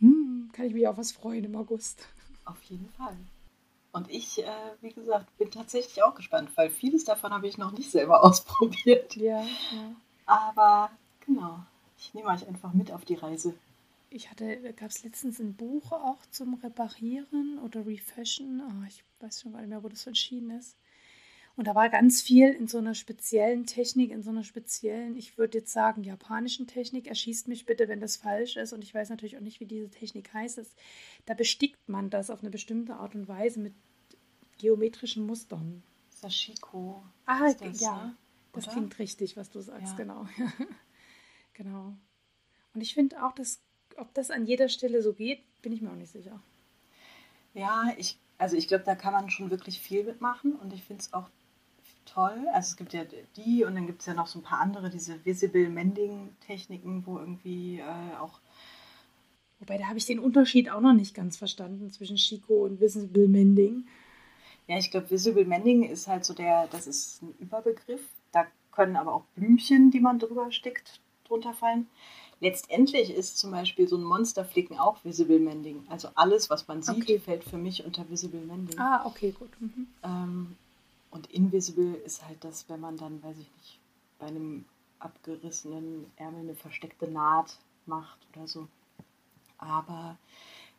Hm, kann ich mich auf was freuen im August. Auf jeden Fall. Und ich, äh, wie gesagt, bin tatsächlich auch gespannt, weil vieles davon habe ich noch nicht selber [LAUGHS] ausprobiert. Ja, ja. Aber genau, ich nehme euch einfach mit auf die Reise. Ich hatte, gab es letztens ein Buch auch zum Reparieren oder Refashion. Oh, ich weiß schon gar nicht mehr, wo das entschieden ist. Und da war ganz viel in so einer speziellen Technik, in so einer speziellen, ich würde jetzt sagen, japanischen Technik. Erschießt mich bitte, wenn das falsch ist. Und ich weiß natürlich auch nicht, wie diese Technik heißt. Da bestickt man das auf eine bestimmte Art und Weise mit geometrischen Mustern. Sashiko. Ah, das, ja. Ne? Das klingt richtig, was du sagst, ja. genau. [LAUGHS] genau. Und ich finde auch, dass, ob das an jeder Stelle so geht, bin ich mir auch nicht sicher. Ja, ich, also ich glaube, da kann man schon wirklich viel mitmachen und ich finde es auch toll. Also es gibt ja die und dann gibt es ja noch so ein paar andere, diese Visible Mending-Techniken, wo irgendwie äh, auch. Wobei, da habe ich den Unterschied auch noch nicht ganz verstanden zwischen Chico und Visible Mending. Ja, ich glaube, Visible Mending ist halt so der, das ist ein Überbegriff. Da können aber auch Blümchen, die man drüber stickt, drunter fallen. Letztendlich ist zum Beispiel so ein Monsterflicken auch Visible Mending. Also alles, was man sieht, okay. fällt für mich unter Visible Mending. Ah, okay, gut. Mhm. Ähm, und invisible ist halt das, wenn man dann, weiß ich nicht, bei einem abgerissenen Ärmel eine versteckte Naht macht oder so. Aber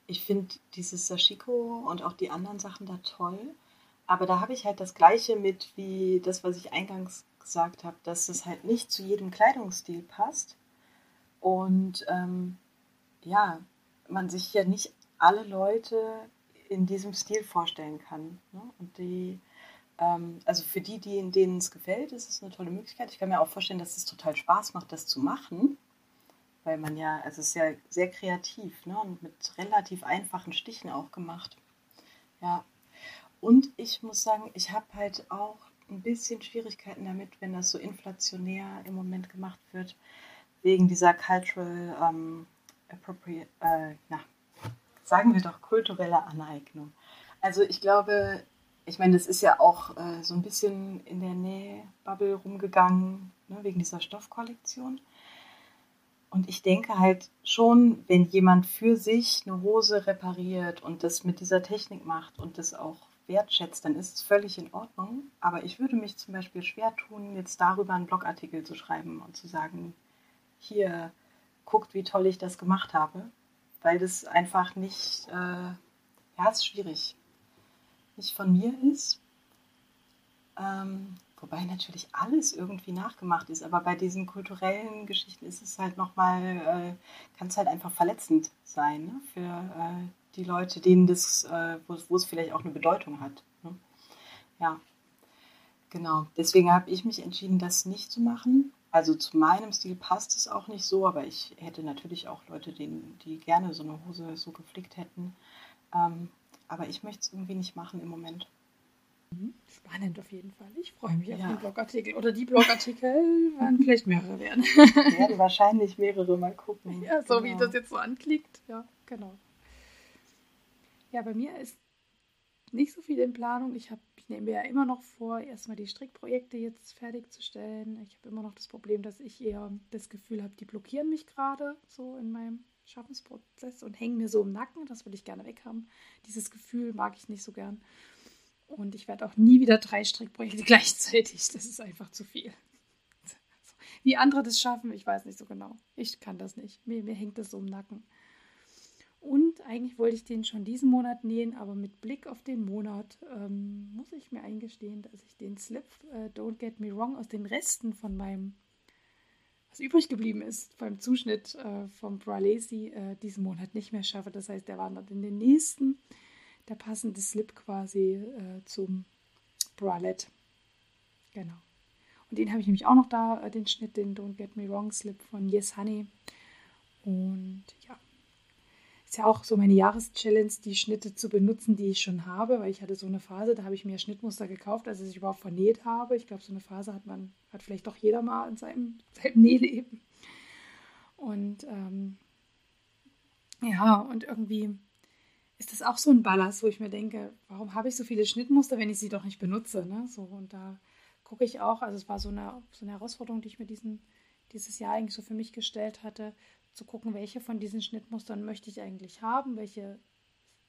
ich finde dieses Sashiko und auch die anderen Sachen da toll. Aber da habe ich halt das Gleiche mit wie das, was ich eingangs gesagt habe, dass es halt nicht zu jedem Kleidungsstil passt. Und ähm, ja, man sich ja nicht alle Leute in diesem Stil vorstellen kann. Ne? Und die also für die, die, denen es gefällt, ist es eine tolle Möglichkeit. Ich kann mir auch vorstellen, dass es total Spaß macht, das zu machen, weil man ja, also es ist ja sehr kreativ ne? und mit relativ einfachen Stichen auch gemacht. Ja. Und ich muss sagen, ich habe halt auch ein bisschen Schwierigkeiten damit, wenn das so inflationär im Moment gemacht wird, wegen dieser cultural ähm, appropriate, äh, na, sagen wir doch kulturelle Aneignung. Also ich glaube, ich meine, das ist ja auch äh, so ein bisschen in der Nähe Bubble rumgegangen, ne, wegen dieser Stoffkollektion. Und ich denke halt schon, wenn jemand für sich eine Hose repariert und das mit dieser Technik macht und das auch wertschätzt, dann ist es völlig in Ordnung. Aber ich würde mich zum Beispiel schwer tun, jetzt darüber einen Blogartikel zu schreiben und zu sagen, hier, guckt, wie toll ich das gemacht habe. Weil das einfach nicht, äh, ja, ist schwierig. Nicht von mir ist. Ähm, wobei natürlich alles irgendwie nachgemacht ist. Aber bei diesen kulturellen Geschichten ist es halt nochmal, äh, kann es halt einfach verletzend sein ne? für äh, die Leute, denen das, äh, wo, es vielleicht auch eine Bedeutung hat. Ne? Ja, genau. Deswegen habe ich mich entschieden, das nicht zu machen. Also zu meinem Stil passt es auch nicht so, aber ich hätte natürlich auch Leute, denen, die gerne so eine Hose so geflickt hätten. Ähm, aber ich möchte es irgendwie nicht machen im Moment. Mhm. Spannend auf jeden Fall. Ich freue mich ja. auf den Blogartikel. Oder die Blogartikel [LAUGHS] werden vielleicht mehrere werden. Ich werde wahrscheinlich mehrere mal gucken. [LAUGHS] Ja, so genau. wie das jetzt so anklickt. Ja, genau. Ja, bei mir ist nicht so viel in Planung. Ich, hab, ich nehme mir ja immer noch vor, erstmal die Strickprojekte jetzt fertigzustellen. Ich habe immer noch das Problem, dass ich eher das Gefühl habe, die blockieren mich gerade so in meinem Schaffensprozess und hängen mir so im Nacken. Das würde ich gerne weghaben. Dieses Gefühl mag ich nicht so gern. Und ich werde auch nie wieder drei Strickprojekte [LAUGHS] gleichzeitig. Das ist einfach zu viel. [LAUGHS] Wie andere das schaffen, ich weiß nicht so genau. Ich kann das nicht. Mir, mir hängt das so im Nacken. Und eigentlich wollte ich den schon diesen Monat nähen, aber mit Blick auf den Monat ähm, muss ich mir eingestehen, dass ich den Slip äh, Don't Get Me Wrong aus den Resten von meinem, was übrig geblieben ist, beim Zuschnitt äh, vom Bra Lazy äh, diesen Monat nicht mehr schaffe. Das heißt, der wandert in den nächsten, der passende Slip quasi äh, zum Bralette. Genau. Und den habe ich nämlich auch noch da, äh, den Schnitt, den Don't Get Me Wrong Slip von Yes Honey. Und ja, ist ja auch so meine Jahreschallenge, die Schnitte zu benutzen, die ich schon habe, weil ich hatte so eine Phase, da habe ich mir Schnittmuster gekauft, als ich überhaupt vernäht habe. Ich glaube, so eine Phase hat man, hat vielleicht doch jeder mal in seinem, [LAUGHS] seinem Nähleben. Und ähm, ja, und irgendwie ist das auch so ein Ballast, wo ich mir denke, warum habe ich so viele Schnittmuster, wenn ich sie doch nicht benutze? Ne? So, und da gucke ich auch, also es war so eine, so eine Herausforderung, die ich mir diesen, dieses Jahr eigentlich so für mich gestellt hatte, zu gucken, welche von diesen Schnittmustern möchte ich eigentlich haben, welche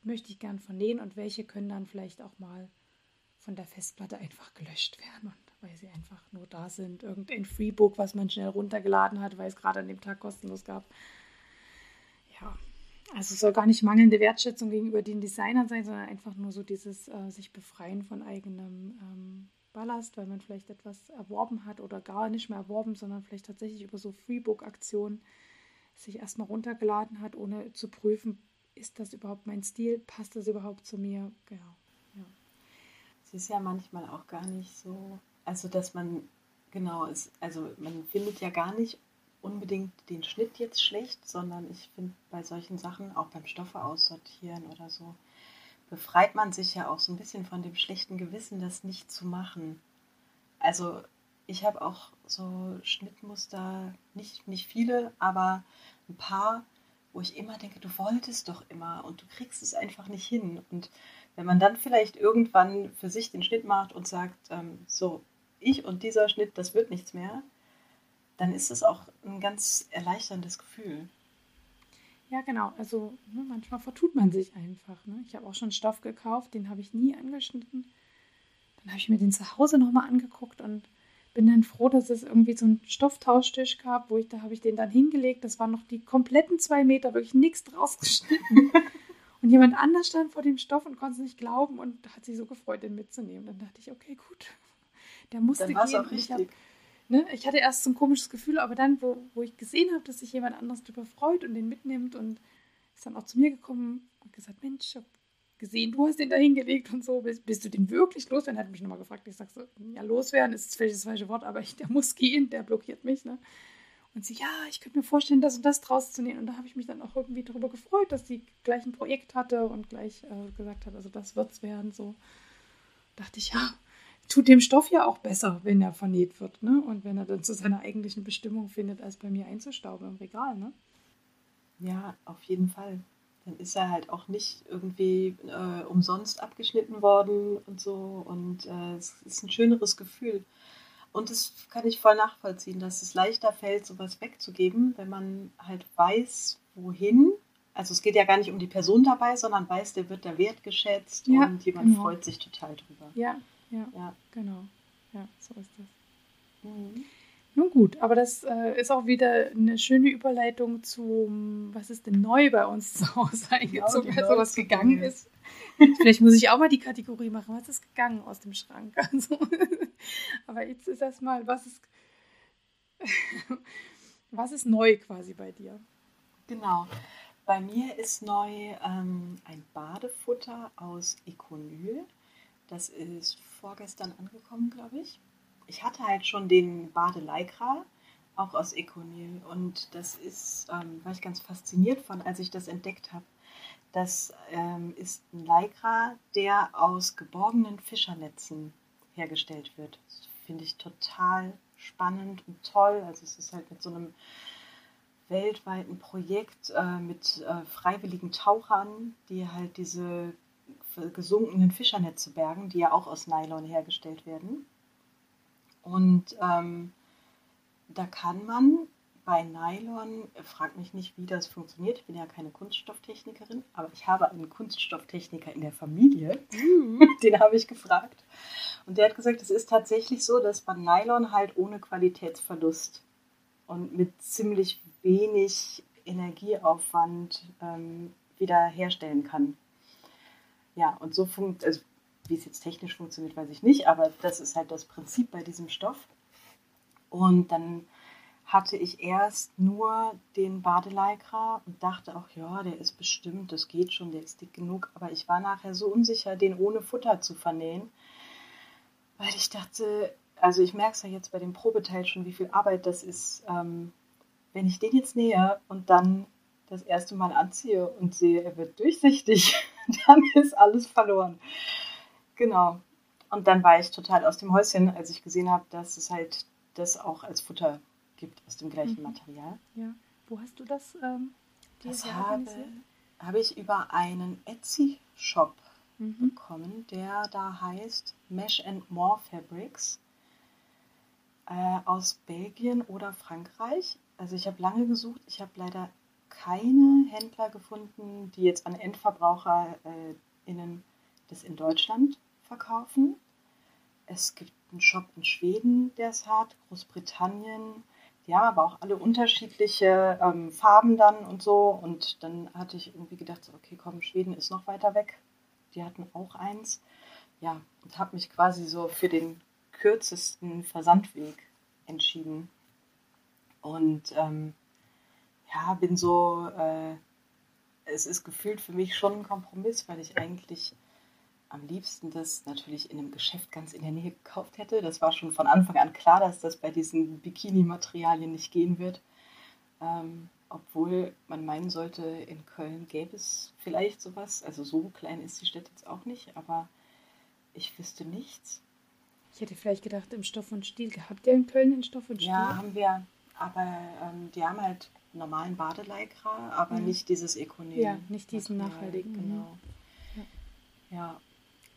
möchte ich gern vernähen und welche können dann vielleicht auch mal von der Festplatte einfach gelöscht werden, und weil sie einfach nur da sind. Irgendein Freebook, was man schnell runtergeladen hat, weil es gerade an dem Tag kostenlos gab. Ja, also soll gar nicht mangelnde Wertschätzung gegenüber den Designern sein, sondern einfach nur so dieses äh, sich befreien von eigenem ähm, Ballast, weil man vielleicht etwas erworben hat oder gar nicht mehr erworben, sondern vielleicht tatsächlich über so Freebook-Aktionen sich erstmal runtergeladen hat, ohne zu prüfen, ist das überhaupt mein Stil, passt das überhaupt zu mir? Genau. Ja. Es ist ja manchmal auch gar nicht so, also dass man genau ist, also man findet ja gar nicht unbedingt den Schnitt jetzt schlecht, sondern ich finde bei solchen Sachen, auch beim Stoffe aussortieren oder so, befreit man sich ja auch so ein bisschen von dem schlechten Gewissen, das nicht zu machen. Also ich habe auch so Schnittmuster, nicht, nicht viele, aber ein paar, wo ich immer denke, du wolltest doch immer und du kriegst es einfach nicht hin. Und wenn man dann vielleicht irgendwann für sich den Schnitt macht und sagt, ähm, so, ich und dieser Schnitt, das wird nichts mehr, dann ist es auch ein ganz erleichterndes Gefühl. Ja, genau. Also ne, manchmal vertut man sich einfach. Ne? Ich habe auch schon Stoff gekauft, den habe ich nie angeschnitten. Dann habe ich mir den zu Hause nochmal angeguckt und bin dann froh, dass es irgendwie so einen Stofftauschtisch gab, wo ich, da habe ich den dann hingelegt. Das waren noch die kompletten zwei Meter, wirklich nichts draus geschnitten. [LAUGHS] und jemand anders stand vor dem Stoff und konnte es nicht glauben und hat sich so gefreut, den mitzunehmen. Dann dachte ich, okay, gut. Der musste dann gehen. Auch richtig. Ich, hab, ne, ich hatte erst so ein komisches Gefühl, aber dann, wo, wo ich gesehen habe, dass sich jemand anders darüber freut und den mitnimmt und ist dann auch zu mir gekommen und gesagt, Mensch, gesehen, du hast den da hingelegt und so. Bist, bist du den wirklich loswerden? Er hat mich nochmal gefragt. Ich sage so, ja, loswerden ist vielleicht das falsche Wort, aber ich, der muss gehen, der blockiert mich. Ne? Und sie, ja, ich könnte mir vorstellen, das und das draus zu nehmen. Und da habe ich mich dann auch irgendwie darüber gefreut, dass sie gleich ein Projekt hatte und gleich äh, gesagt hat, also das wird es werden. So dachte ich, ja, tut dem Stoff ja auch besser, wenn er vernäht wird. Ne? Und wenn er dann zu seiner eigentlichen Bestimmung findet, als bei mir einzustauben im Regal. Ne? Ja, auf jeden Fall dann ist er halt auch nicht irgendwie äh, umsonst abgeschnitten worden und so. Und äh, es ist ein schöneres Gefühl. und das kann ich voll nachvollziehen, dass es leichter fällt, sowas wegzugeben, wenn man halt weiß, wohin. Also es geht ja gar nicht um die Person dabei, sondern weiß, der wird da wertgeschätzt ja, und jemand genau. freut sich total drüber. Ja, ja, ja, genau. Ja, so ist das. Mhm. Nun gut, aber das äh, ist auch wieder eine schöne Überleitung zum, was ist denn neu bei uns zu Hause eingezogen, genau, also was gegangen ist. Vielleicht muss ich auch mal die Kategorie machen, was ist gegangen aus dem Schrank. [LAUGHS] Also, aber jetzt ist erstmal, was ist, [LAUGHS] was ist neu quasi bei dir? Genau. Bei mir ist neu ähm, ein Badefutter aus Econyl. Das ist vorgestern angekommen, glaube ich ich hatte halt schon den Badeleikra, auch aus Econyl. Und das ist, ähm, war ich ganz fasziniert von, als ich das entdeckt habe. Das ähm, ist ein Lycra, der aus geborgenen Fischernetzen hergestellt wird. Das finde ich total spannend und toll. Also es ist halt mit so einem weltweiten Projekt äh, mit äh, freiwilligen Tauchern, die halt diese gesunkenen Fischernetze bergen, die ja auch aus Nylon hergestellt werden. Und ähm, da kann man bei Nylon, frag mich nicht, wie das funktioniert, ich bin ja keine Kunststofftechnikerin, aber ich habe einen Kunststofftechniker in der Familie, mhm. [LAUGHS] den habe ich gefragt. Und der hat gesagt, es ist tatsächlich so, dass man Nylon halt ohne Qualitätsverlust und mit ziemlich wenig Energieaufwand ähm, wieder herstellen kann. Ja, und so funktioniert, also wie es jetzt technisch funktioniert, weiß ich nicht, aber das ist halt das Prinzip bei diesem Stoff. Und dann hatte ich erst nur den Badeleikra und dachte auch, ja, der ist bestimmt, das geht schon, der ist dick genug. Aber ich war nachher so unsicher, den ohne Futter zu vernähen, weil ich dachte, also ich merke es ja jetzt bei dem Probeteil schon, wie viel Arbeit das ist. Ähm, wenn ich den jetzt nähe und dann das erste Mal anziehe und sehe, er wird durchsichtig, [LAUGHS] dann ist alles verloren. Genau. Und dann war ich total aus dem Häuschen, als ich gesehen habe, dass es halt das auch als Futter gibt aus dem gleichen mhm. Material. Ja. Wo hast du das? Ähm, das habe, habe ich über einen Etsy-Shop mhm. bekommen, der da heißt Mesh and More Fabrics äh, aus Belgien oder Frankreich. Also ich habe lange gesucht, ich habe leider keine Händler gefunden, die jetzt an EndverbraucherInnen äh, das in Deutschland verkaufen. Es gibt einen Shop in Schweden, der es hat, Großbritannien. Die haben aber auch alle unterschiedliche ähm, Farben dann und so. Und dann hatte ich irgendwie gedacht, okay, komm, Schweden ist noch weiter weg. Die hatten auch eins. Ja, und habe mich quasi so für den kürzesten Versandweg entschieden. Und ähm, ja, bin so, äh, es ist gefühlt für mich schon ein Kompromiss, weil ich eigentlich am liebsten das natürlich in einem Geschäft ganz in der Nähe gekauft hätte. Das war schon von Anfang an klar, dass das bei diesen Bikini-Materialien nicht gehen wird. Ähm, obwohl man meinen sollte, in Köln gäbe es vielleicht sowas. Also so klein ist die Stadt jetzt auch nicht, aber ich wüsste nichts. Ich hätte vielleicht gedacht, im Stoff und Stil. Habt ihr in Köln in Stoff und Stil? Ja, haben wir. Aber ähm, die haben halt normalen Badeleikra, aber mhm. nicht dieses Econet. Ja, nicht diesen nachhaltigen. Genau. Ja. ja.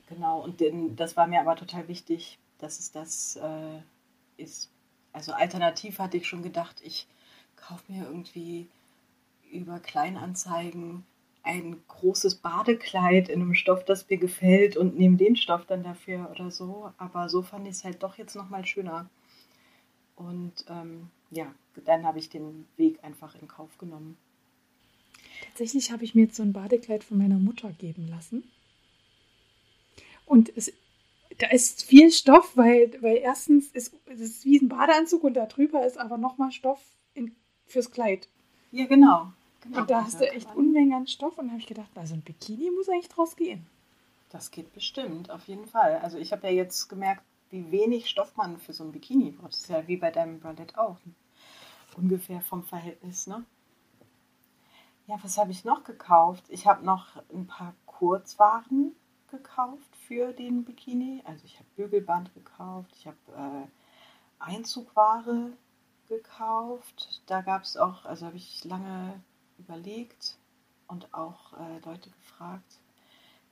Genau, und den, das war mir aber total wichtig, dass es das äh, ist. Also alternativ hatte ich schon gedacht, ich kaufe mir irgendwie über Kleinanzeigen ein großes Badekleid in einem Stoff, das mir gefällt und nehme den Stoff dann dafür oder so. Aber so fand ich es halt doch jetzt nochmal schöner. Und ähm, ja, dann habe ich den Weg einfach in Kauf genommen. Tatsächlich habe ich mir jetzt so ein Badekleid von meiner Mutter geben lassen. Und es, da ist viel Stoff, weil, weil erstens ist es ist wie ein Badeanzug und da drüber ist aber nochmal Stoff in, fürs Kleid. Ja, genau. genau. Und da hast du echt Unmengen an Stoff und da habe ich gedacht, also ein Bikini muss eigentlich draus gehen. Das geht bestimmt, auf jeden Fall. Also ich habe ja jetzt gemerkt, wie wenig Stoff man für so ein Bikini braucht. Das ist ja wie bei deinem Bralette auch. Ungefähr vom Verhältnis, ne? Ja, was habe ich noch gekauft? Ich habe noch ein paar Kurzwaren gekauft für den Bikini. Also ich habe Bügelband gekauft, ich habe äh, Einzugware gekauft. Da gab es auch, also habe ich lange überlegt und auch äh, Leute gefragt.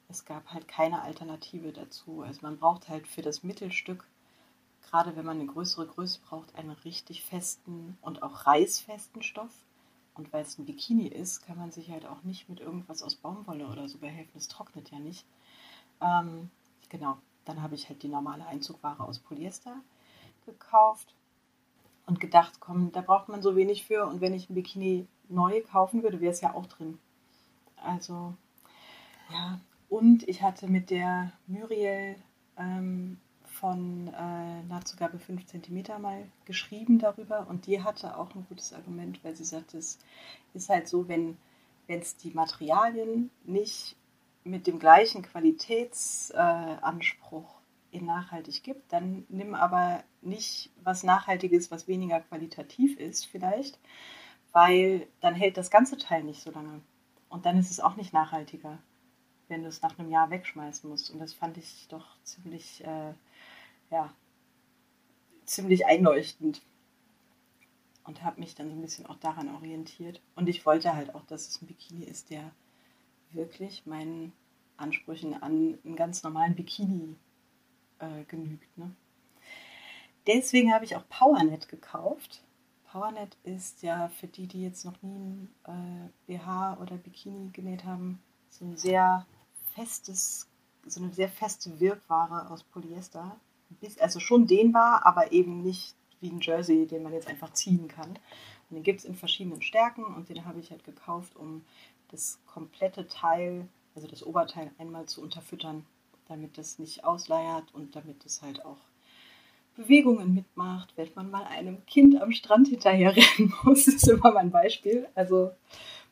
Es gab halt keine Alternative dazu. Also man braucht halt für das Mittelstück gerade wenn man eine größere Größe braucht, einen richtig festen und auch reißfesten Stoff. Und weil es ein Bikini ist, kann man sich halt auch nicht mit irgendwas aus Baumwolle oder so behelfen. Es trocknet ja nicht. Ähm, genau, dann habe ich halt die normale Einzugware aus Polyester gekauft und gedacht, komm, da braucht man so wenig für. Und wenn ich ein Bikini neu kaufen würde, wäre es ja auch drin. Also, ja. Und ich hatte mit der Muriel ähm, von äh, Nahtzugabe 5 cm mal geschrieben darüber und die hatte auch ein gutes Argument, weil sie sagte, es ist halt so, wenn es die Materialien nicht mit dem gleichen Qualitätsanspruch äh, in nachhaltig gibt, dann nimm aber nicht was Nachhaltiges, was weniger qualitativ ist vielleicht, weil dann hält das ganze Teil nicht so lange. Und dann ist es auch nicht nachhaltiger, wenn du es nach einem Jahr wegschmeißen musst. Und das fand ich doch ziemlich, äh, ja, ziemlich einleuchtend. Und habe mich dann so ein bisschen auch daran orientiert. Und ich wollte halt auch, dass es ein Bikini ist, der wirklich meinen Ansprüchen an einen ganz normalen Bikini äh, genügt. Ne? Deswegen habe ich auch PowerNet gekauft. PowerNet ist ja für die, die jetzt noch nie ein äh, BH oder Bikini genäht haben, so ein sehr festes, so eine sehr feste Wirkware aus Polyester. Also schon dehnbar, aber eben nicht wie ein Jersey, den man jetzt einfach ziehen kann. Und den gibt es in verschiedenen Stärken und den habe ich halt gekauft, um das komplette Teil, also das Oberteil einmal zu unterfüttern, damit das nicht ausleiert und damit es halt auch Bewegungen mitmacht, wenn man mal einem Kind am Strand hinterher [LAUGHS] rennen muss, das ist immer mein Beispiel. Also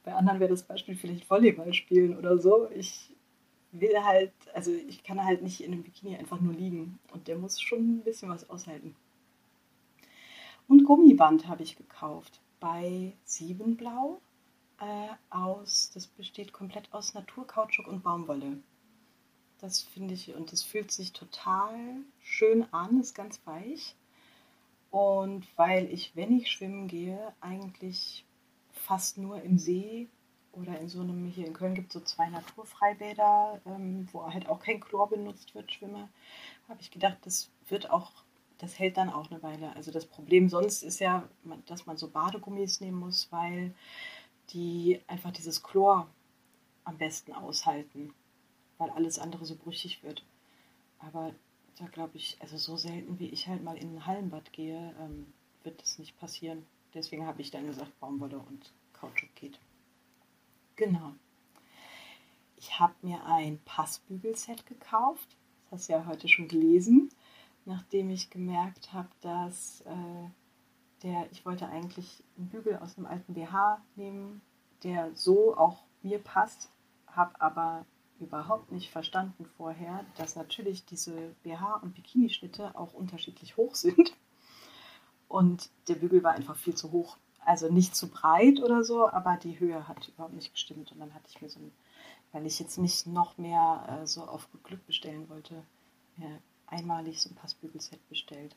bei anderen wäre das Beispiel vielleicht Volleyball spielen oder so. Ich will halt, also ich kann halt nicht in einem Bikini einfach nur liegen und der muss schon ein bisschen was aushalten. Und Gummiband habe ich gekauft bei Siebenblau äh, aus, das besteht komplett aus Naturkautschuk und Baumwolle. Das finde ich, und das fühlt sich total schön an, ist ganz weich. Und weil ich, wenn ich schwimmen gehe, eigentlich fast nur im See oder in so einem, hier in Köln gibt es so zwei Naturfreibäder, ähm, wo halt auch kein Chlor benutzt wird, schwimme, habe ich gedacht, das wird auch, das hält dann auch eine Weile. Also das Problem sonst ist ja, dass man so Badegummis nehmen muss, weil die einfach dieses Chlor am besten aushalten, weil alles andere so brüchig wird. Aber da glaube ich, also so selten wie ich halt mal in ein Hallenbad gehe, ähm, wird das nicht passieren. Deswegen habe ich dann gesagt, Baumwolle und Kautschuk geht. Genau. Ich habe mir ein Passbügelset gekauft. Das hast du ja heute schon gelesen, nachdem ich gemerkt habe, dass äh, der, ich wollte eigentlich einen Bügel aus einem alten BH nehmen, der so auch mir passt, habe aber überhaupt nicht verstanden vorher, dass natürlich diese BH- und Bikini-Schnitte auch unterschiedlich hoch sind. Und der Bügel war einfach viel zu hoch. Also nicht zu breit oder so, aber die Höhe hat überhaupt nicht gestimmt. Und dann hatte ich mir so ein, weil ich jetzt nicht noch mehr äh, so auf Glück bestellen wollte, mir einmalig so ein Passbügelset bestellt.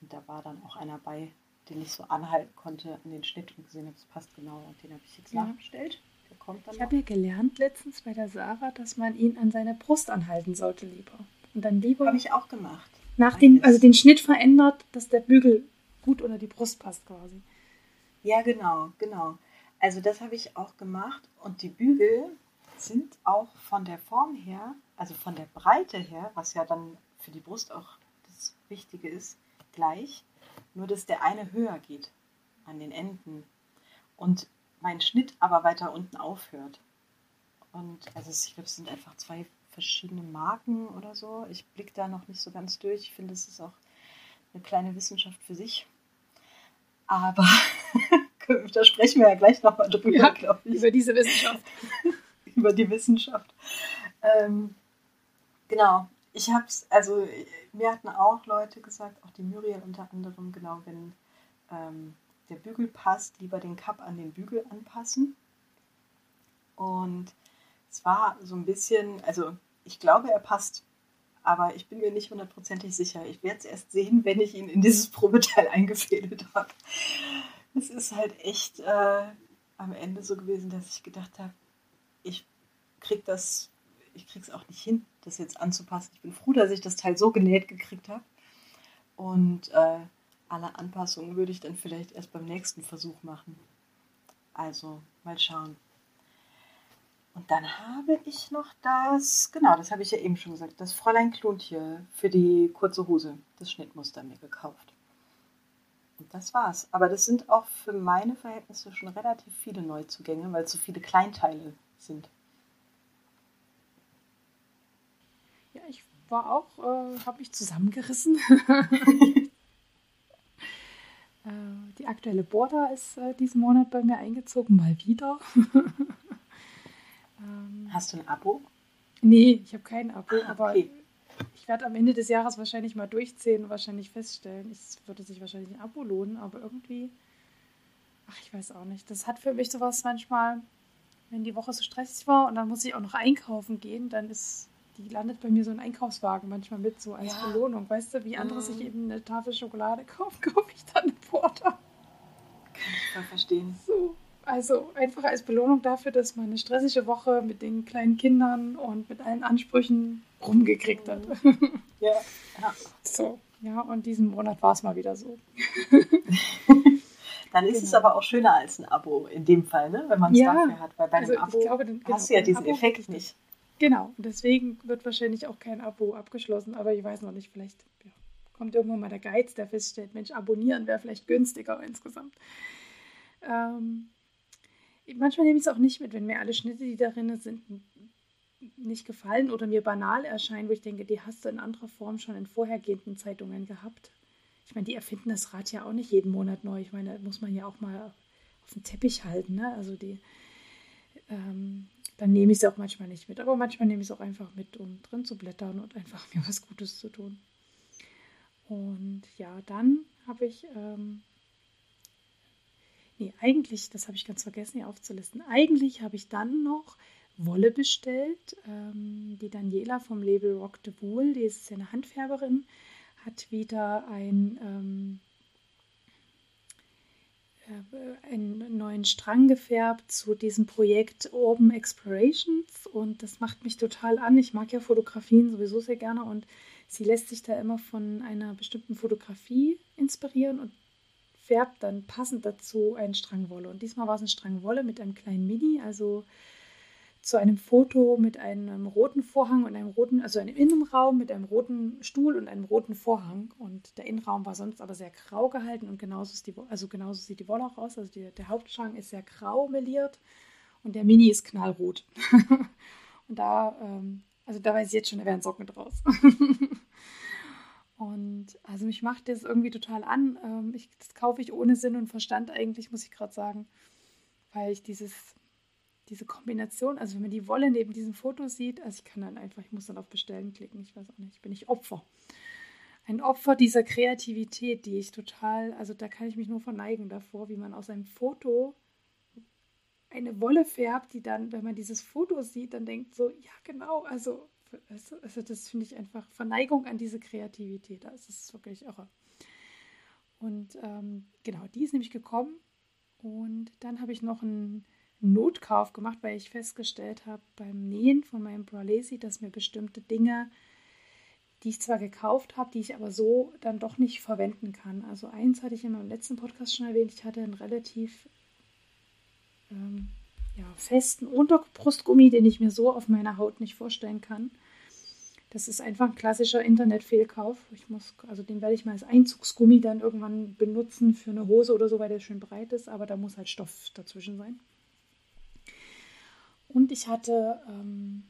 Und da war dann auch einer bei, den ich so anhalten konnte an den Schnitt und gesehen habe, es passt genau. Und den habe ich jetzt ja. nachbestellt. Der kommt dann ich habe ja gelernt letztens bei der Sarah, dass man ihn an seine Brust anhalten sollte lieber. Und dann lieber. Habe ich auch gemacht. Nach dem, also den Schnitt verändert, dass der Bügel gut unter die Brust passt quasi. Ja, genau, genau. Also das habe ich auch gemacht und die Bügel sind auch von der Form her, also von der Breite her, was ja dann für die Brust auch das Wichtige ist, gleich, nur dass der eine höher geht an den Enden und mein Schnitt aber weiter unten aufhört. Und also ich glaube, es sind einfach zwei verschiedene Marken oder so. Ich blicke da noch nicht so ganz durch. Ich finde, es ist auch eine kleine Wissenschaft für sich. Aber [LAUGHS] da sprechen wir ja gleich nochmal drüber, ja, glaube ich. Über diese Wissenschaft. [LAUGHS] über die Wissenschaft. Ähm, genau. Ich habe es, also mir hatten auch Leute gesagt, auch die Muriel unter anderem, genau, wenn ähm, der Bügel passt, lieber den Cup an den Bügel anpassen. Und es war so ein bisschen, also ich glaube, er passt aber ich bin mir nicht hundertprozentig sicher. Ich werde es erst sehen, wenn ich ihn in dieses Probeteil [LAUGHS] eingefädelt habe. Es ist halt echt äh, am Ende so gewesen, dass ich gedacht habe, ich krieg das, ich krieg's auch nicht hin, das jetzt anzupassen. Ich bin froh, dass ich das Teil so genäht gekriegt habe. Und äh, alle Anpassungen würde ich dann vielleicht erst beim nächsten Versuch machen. Also mal schauen. Und dann habe ich noch das, genau, das habe ich ja eben schon gesagt, das Fräulein Kluntje für die kurze Hose, das Schnittmuster mir gekauft. Und das war's. Aber das sind auch für meine Verhältnisse schon relativ viele Neuzugänge, weil es so viele Kleinteile sind. Ja, ich war auch, äh, habe mich zusammengerissen. [LAUGHS] äh, die aktuelle Border ist äh, diesen Monat bei mir eingezogen, mal wieder. [LAUGHS] ähm, Hast du ein Abo? Nee, ich habe kein Abo, ah, aber okay. ich werde am Ende des Jahres wahrscheinlich mal durchzählen und wahrscheinlich feststellen, es würde sich wahrscheinlich ein Abo lohnen, aber irgendwie, ach, ich weiß auch nicht. Das hat für mich sowas manchmal, wenn die Woche so stressig war und dann muss ich auch noch einkaufen gehen, dann ist die landet bei mir so ein Einkaufswagen manchmal mit, so als ja. Belohnung. Weißt du, wie andere mhm. sich eben eine Tafel Schokolade [LAUGHS] kaufen, kaufe ich dann eine Porter. Kann ich voll verstehen. So, also einfach als Belohnung dafür, dass man eine stressige Woche mit den kleinen Kindern und mit allen Ansprüchen rumgekriegt hat. [LAUGHS] Ja. ja. So, ja, und diesen Monat war es mal wieder so. [LAUGHS] Dann ist genau. es aber auch schöner als ein Abo in dem Fall, ne? wenn man es ja. dafür hat. Weil bei einem also, Abo glaube, dann, genau, hast du ja diesen Abo Effekt nicht. Genau, deswegen wird wahrscheinlich auch kein Abo abgeschlossen, aber ich weiß noch nicht, vielleicht ja, kommt irgendwann mal der Geiz, der feststellt, Mensch, abonnieren wäre vielleicht günstiger insgesamt. Ähm, manchmal nehme ich es auch nicht mit, wenn mir alle Schnitte, die darin sind, nicht gefallen oder mir banal erscheinen, wo ich denke, die hast du in anderer Form schon in vorhergehenden Zeitungen gehabt. Ich meine, die erfinden das Rad ja auch nicht jeden Monat neu. Ich meine, da muss man ja auch mal auf den Teppich halten. Ne? Also die, ähm, dann nehme ich es auch manchmal nicht mit. Aber manchmal nehme ich es auch einfach mit, um drin zu blättern und einfach mir [LAUGHS] was Gutes zu tun. Und ja, dann habe ich, ähm, nee, eigentlich, das habe ich ganz vergessen hier aufzulisten. Eigentlich habe ich dann noch Wolle bestellt. Ähm, die Daniela vom Label Rock the Wool, die ist ja eine Handfärberin, hat wieder ein ähm, einen neuen Strang gefärbt zu diesem Projekt Urban Explorations und das macht mich total an. Ich mag ja Fotografien sowieso sehr gerne und sie lässt sich da immer von einer bestimmten Fotografie inspirieren und färbt dann passend dazu einen Strang Wolle. Und diesmal war es ein Strang Wolle mit einem kleinen Mini, also zu einem Foto mit einem roten Vorhang und einem roten, also einem Innenraum mit einem roten Stuhl und einem roten Vorhang. Und der Innenraum war sonst aber sehr grau gehalten und genauso, die, also genauso sieht die Wolle auch aus. Also die, der Hauptstrang ist sehr grau meliert und der Mini ist knallrot. [LAUGHS] und da, ähm, also da weiß ich jetzt schon, da werden Socken draus. [LAUGHS] und also mich macht das irgendwie total an. Ähm, ich, das kaufe ich ohne Sinn und Verstand eigentlich, muss ich gerade sagen, weil ich dieses diese Kombination, also wenn man die Wolle neben diesem Foto sieht, also ich kann dann einfach, ich muss dann auf Bestellen klicken, ich weiß auch nicht, bin ich Opfer. Ein Opfer dieser Kreativität, die ich total, also da kann ich mich nur verneigen davor, wie man aus einem Foto eine Wolle färbt, die dann, wenn man dieses Foto sieht, dann denkt so, ja genau, also, also, also das finde ich einfach Verneigung an diese Kreativität, das ist wirklich irre. Und ähm, genau, die ist nämlich gekommen und dann habe ich noch ein Notkauf gemacht, weil ich festgestellt habe beim Nähen von meinem Bralesi, dass mir bestimmte Dinge, die ich zwar gekauft habe, die ich aber so dann doch nicht verwenden kann. Also eins hatte ich in meinem letzten Podcast schon erwähnt, ich hatte einen relativ ähm, ja, festen Unterbrustgummi, den ich mir so auf meiner Haut nicht vorstellen kann. Das ist einfach ein klassischer Internetfehlkauf. Ich muss, also den werde ich mal als Einzugsgummi dann irgendwann benutzen für eine Hose oder so, weil der schön breit ist, aber da muss halt Stoff dazwischen sein. Und ich hatte ähm,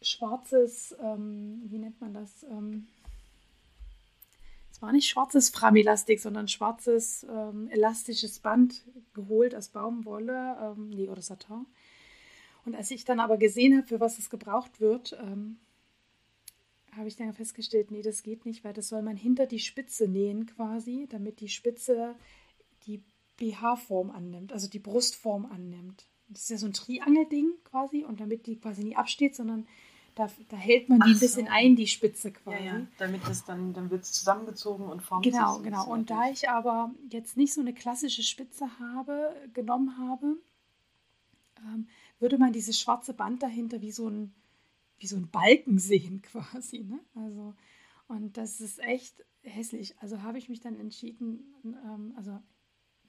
schwarzes, ähm, wie nennt man das? Ähm, es war nicht schwarzes Framilastik, sondern schwarzes ähm, elastisches Band geholt aus Baumwolle, ähm, nee, oder Satin. Und als ich dann aber gesehen habe, für was es gebraucht wird, ähm, habe ich dann festgestellt, nee, das geht nicht, weil das soll man hinter die Spitze nähen quasi, damit die Spitze die BH-Form annimmt, also die Brustform annimmt. Das ist ja so ein Triangelding quasi und damit die quasi nie absteht, sondern da, da hält man die ein bisschen ein, die Spitze quasi. Ja, ja. damit das dann, dann wird es zusammengezogen und formt Genau, sich genau. Und da ich aber jetzt nicht so eine klassische Spitze habe, genommen habe, ähm, würde man dieses schwarze Band dahinter wie so ein, wie so ein Balken [LAUGHS] sehen quasi. Ne? Also, Und das ist echt hässlich. Also habe ich mich dann entschieden, ähm, also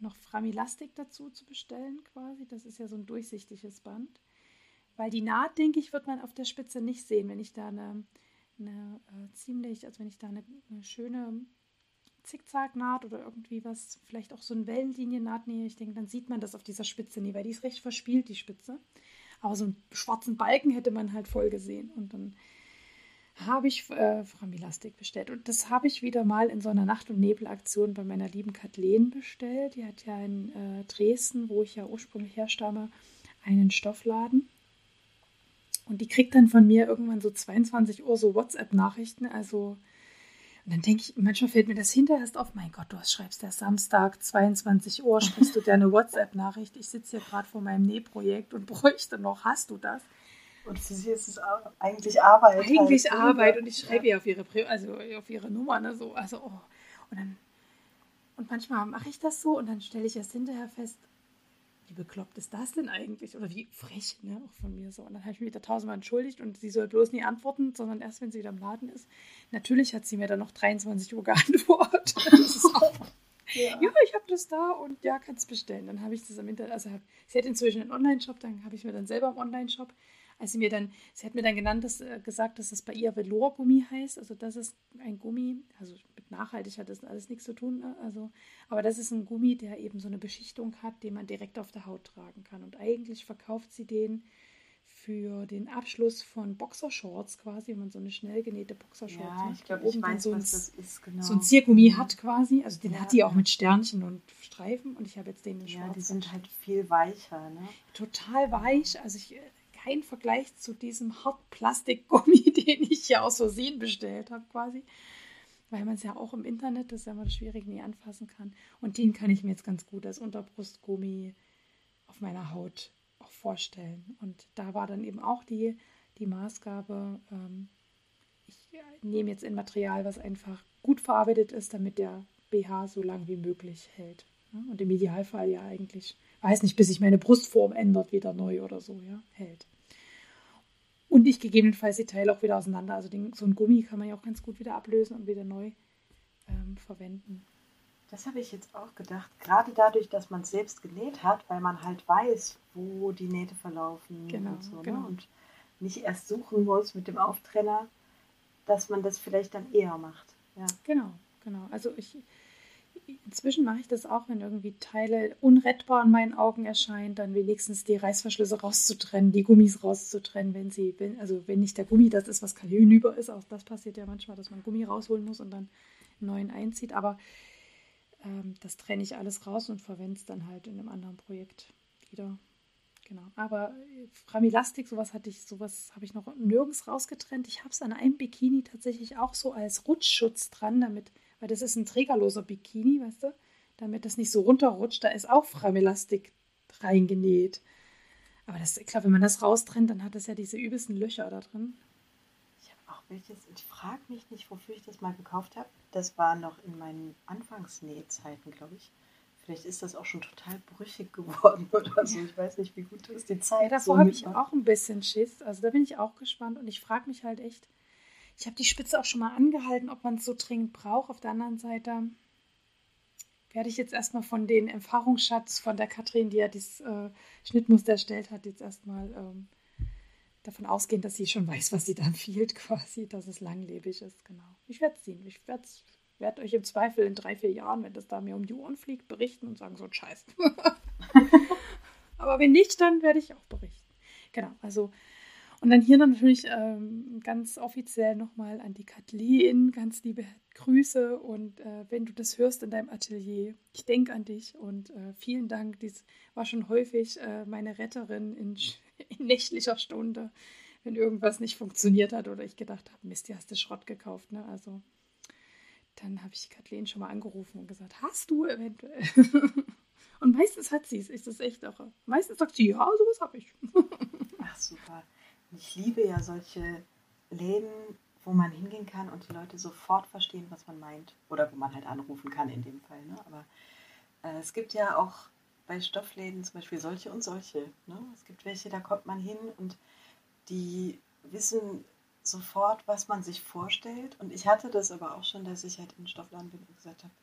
noch Framilastik dazu zu bestellen quasi. Das ist ja so ein durchsichtiges Band. Weil die Naht, denke ich, wird man auf der Spitze nicht sehen, wenn ich da eine, eine äh, ziemlich, also wenn ich da eine, eine schöne Zickzacknaht oder irgendwie was, vielleicht auch so eine Wellenliniennaht nähe, ich denke, dann sieht man das auf dieser Spitze nie, weil die ist recht verspielt, die Spitze. Aber so einen schwarzen Balken hätte man halt voll gesehen. Und dann habe ich äh, Framilastik bestellt. Und das habe ich wieder mal in so einer Nacht- und Nebelaktion bei meiner lieben Kathleen bestellt. Die hat ja in äh, Dresden, wo ich ja ursprünglich herstamme, einen Stoffladen. Und die kriegt dann von mir irgendwann so 22 Uhr so WhatsApp-Nachrichten. Also, und dann denke ich, manchmal fällt mir das hinterher erst auf, mein Gott, du schreibst ja Samstag 22 Uhr, sprichst du dir eine WhatsApp-Nachricht. Ich sitze hier gerade vor meinem Nähprojekt und [LAUGHS] bräuchte noch, hast du das? Und für sie ist es eigentlich Arbeit. Eigentlich halt. Arbeit. Und ich schreibe ja. ihr auf ihre, also auf ihre Nummer, ne, so, also, oh. Und dann, und manchmal mache ich das so und dann stelle ich erst hinterher fest, wie bekloppt ist das denn eigentlich? Oder wie frech, ne, auch von mir so. Und dann habe ich mich da tausendmal entschuldigt und sie soll bloß nie antworten, sondern erst, wenn sie wieder im Laden ist. Natürlich hat sie mir dann noch 23 Uhr [LAUGHS] geantwortet. [LAUGHS] ja. ja. ich habe das da und ja, kannst bestellen. Dann habe ich das im Internet, also hab, sie hat inzwischen einen Online-Shop, dann habe ich mir dann selber im Online-Shop als sie mir dann, sie hat mir dann genannt, dass, äh, gesagt, dass das bei ihr Velour-Gummi heißt. Also das ist ein Gummi, also mit nachhaltig hat das alles nichts zu tun. Ne? Also, aber das ist ein Gummi, der eben so eine Beschichtung hat, den man direkt auf der Haut tragen kann. Und eigentlich verkauft sie den für den Abschluss von Boxershorts quasi, wenn man so eine schnell genähte Boxershorts ja, macht. ich glaube, ich weiß, so ein, was das ist, genau. So ein Ziergummi mhm. hat quasi, also den ja, hat die auch mit Sternchen und Streifen und ich habe jetzt den in schwarz. Ja, die sind halt viel weicher, ne? Total weich, also ich kein Vergleich zu diesem Hartplastikgummi, [LAUGHS] den ich ja aus Versehen bestellt habe, quasi. Weil man es ja auch im Internet, das ist ja immer schwierig, nie anfassen kann. Und den kann ich mir jetzt ganz gut als Unterbrustgummi auf meiner Haut auch vorstellen. Und da war dann eben auch die, die Maßgabe, ähm, ich nehme jetzt ein Material, was einfach gut verarbeitet ist, damit der BH so lang wie möglich hält. Und im Idealfall ja eigentlich, weiß nicht, bis sich meine Brustform ändert, wieder neu oder so, ja, hält. Und ich gegebenenfalls die Teile auch wieder auseinander. Also den, so ein Gummi kann man ja auch ganz gut wieder ablösen und wieder neu ähm, verwenden. Das habe ich jetzt auch gedacht. Gerade dadurch, dass man es selbst genäht hat, weil man halt weiß, wo die Nähte verlaufen genau, und so. Ne? Genau. Ne? Und nicht erst suchen muss mit dem Auftrenner, dass man das vielleicht dann eher macht. Ja. Genau, genau. Also ich, inzwischen mache ich das auch, wenn irgendwie Teile unrettbar in meinen Augen erscheinen, dann wenigstens die Reißverschlüsse rauszutrennen, die Gummis rauszutrennen, wenn sie, wenn, also wenn nicht der Gummi das ist, was kein hinüber ist, auch das passiert ja manchmal, dass man Gummi rausholen muss und dann einen neuen einzieht, aber ähm, das trenne ich alles raus und verwende es dann halt in einem anderen Projekt wieder. Genau. Aber äh, Framilastik, sowas hatte ich, sowas habe ich noch nirgends rausgetrennt. Ich habe es an einem Bikini tatsächlich auch so als Rutschschutz dran, damit weil das ist ein trägerloser Bikini, weißt du, damit das nicht so runterrutscht. Da ist auch Framelastik reingenäht. Aber das, ich glaube, wenn man das raustrennt, dann hat das ja diese übelsten Löcher da drin. Ich habe auch welches, ich frage mich nicht, wofür ich das mal gekauft habe. Das war noch in meinen Anfangsnähzeiten, glaube ich. Vielleicht ist das auch schon total brüchig geworden [LAUGHS] oder so. Ich weiß nicht, wie gut ist die Zeit. Ja, davor so habe ich auch ein bisschen Schiss. Also da bin ich auch gespannt und ich frage mich halt echt, ich habe die Spitze auch schon mal angehalten, ob man es so dringend braucht. Auf der anderen Seite werde ich jetzt erstmal von den Erfahrungsschatz von der Katrin, die ja dieses äh, Schnittmuster erstellt hat, jetzt erstmal ähm, davon ausgehen, dass sie schon weiß, was sie dann [LAUGHS] fehlt, quasi, dass es langlebig ist. Genau. Ich werde es sehen. Ich werde werd euch im Zweifel in drei, vier Jahren, wenn das da mir um die Ohren fliegt, berichten und sagen, so ein Scheiß. [LAUGHS] Aber wenn nicht, dann werde ich auch berichten. Genau, also und dann hier natürlich ähm, ganz offiziell nochmal an die Kathleen, ganz liebe Grüße und äh, wenn du das hörst in deinem Atelier, ich denke an dich und äh, vielen Dank. Dies war schon häufig äh, meine Retterin in, [LAUGHS] in, nächtlicher Stunde, wenn irgendwas nicht funktioniert hat oder ich gedacht habe, Mist, die hast du Schrott gekauft. Ne? Also dann habe ich Kathleen schon mal angerufen und gesagt, hast du eventuell? [LAUGHS] und meistens hat sie es. Ist das echt auch. Meistens sagt sie, ja, sowas habe ich. [LAUGHS] Ach super. Ich liebe ja solche Läden, wo man hingehen kann und die Leute sofort verstehen, was man meint. Oder wo man halt anrufen kann in dem Fall. Ne? Aber äh, es gibt ja auch bei Stoffläden zum Beispiel solche und solche. Ne? Es gibt welche, da kommt man hin und die wissen sofort, was man sich vorstellt. Und ich hatte das aber auch schon, dass ich halt in den Stoffladen bin und gesagt habe,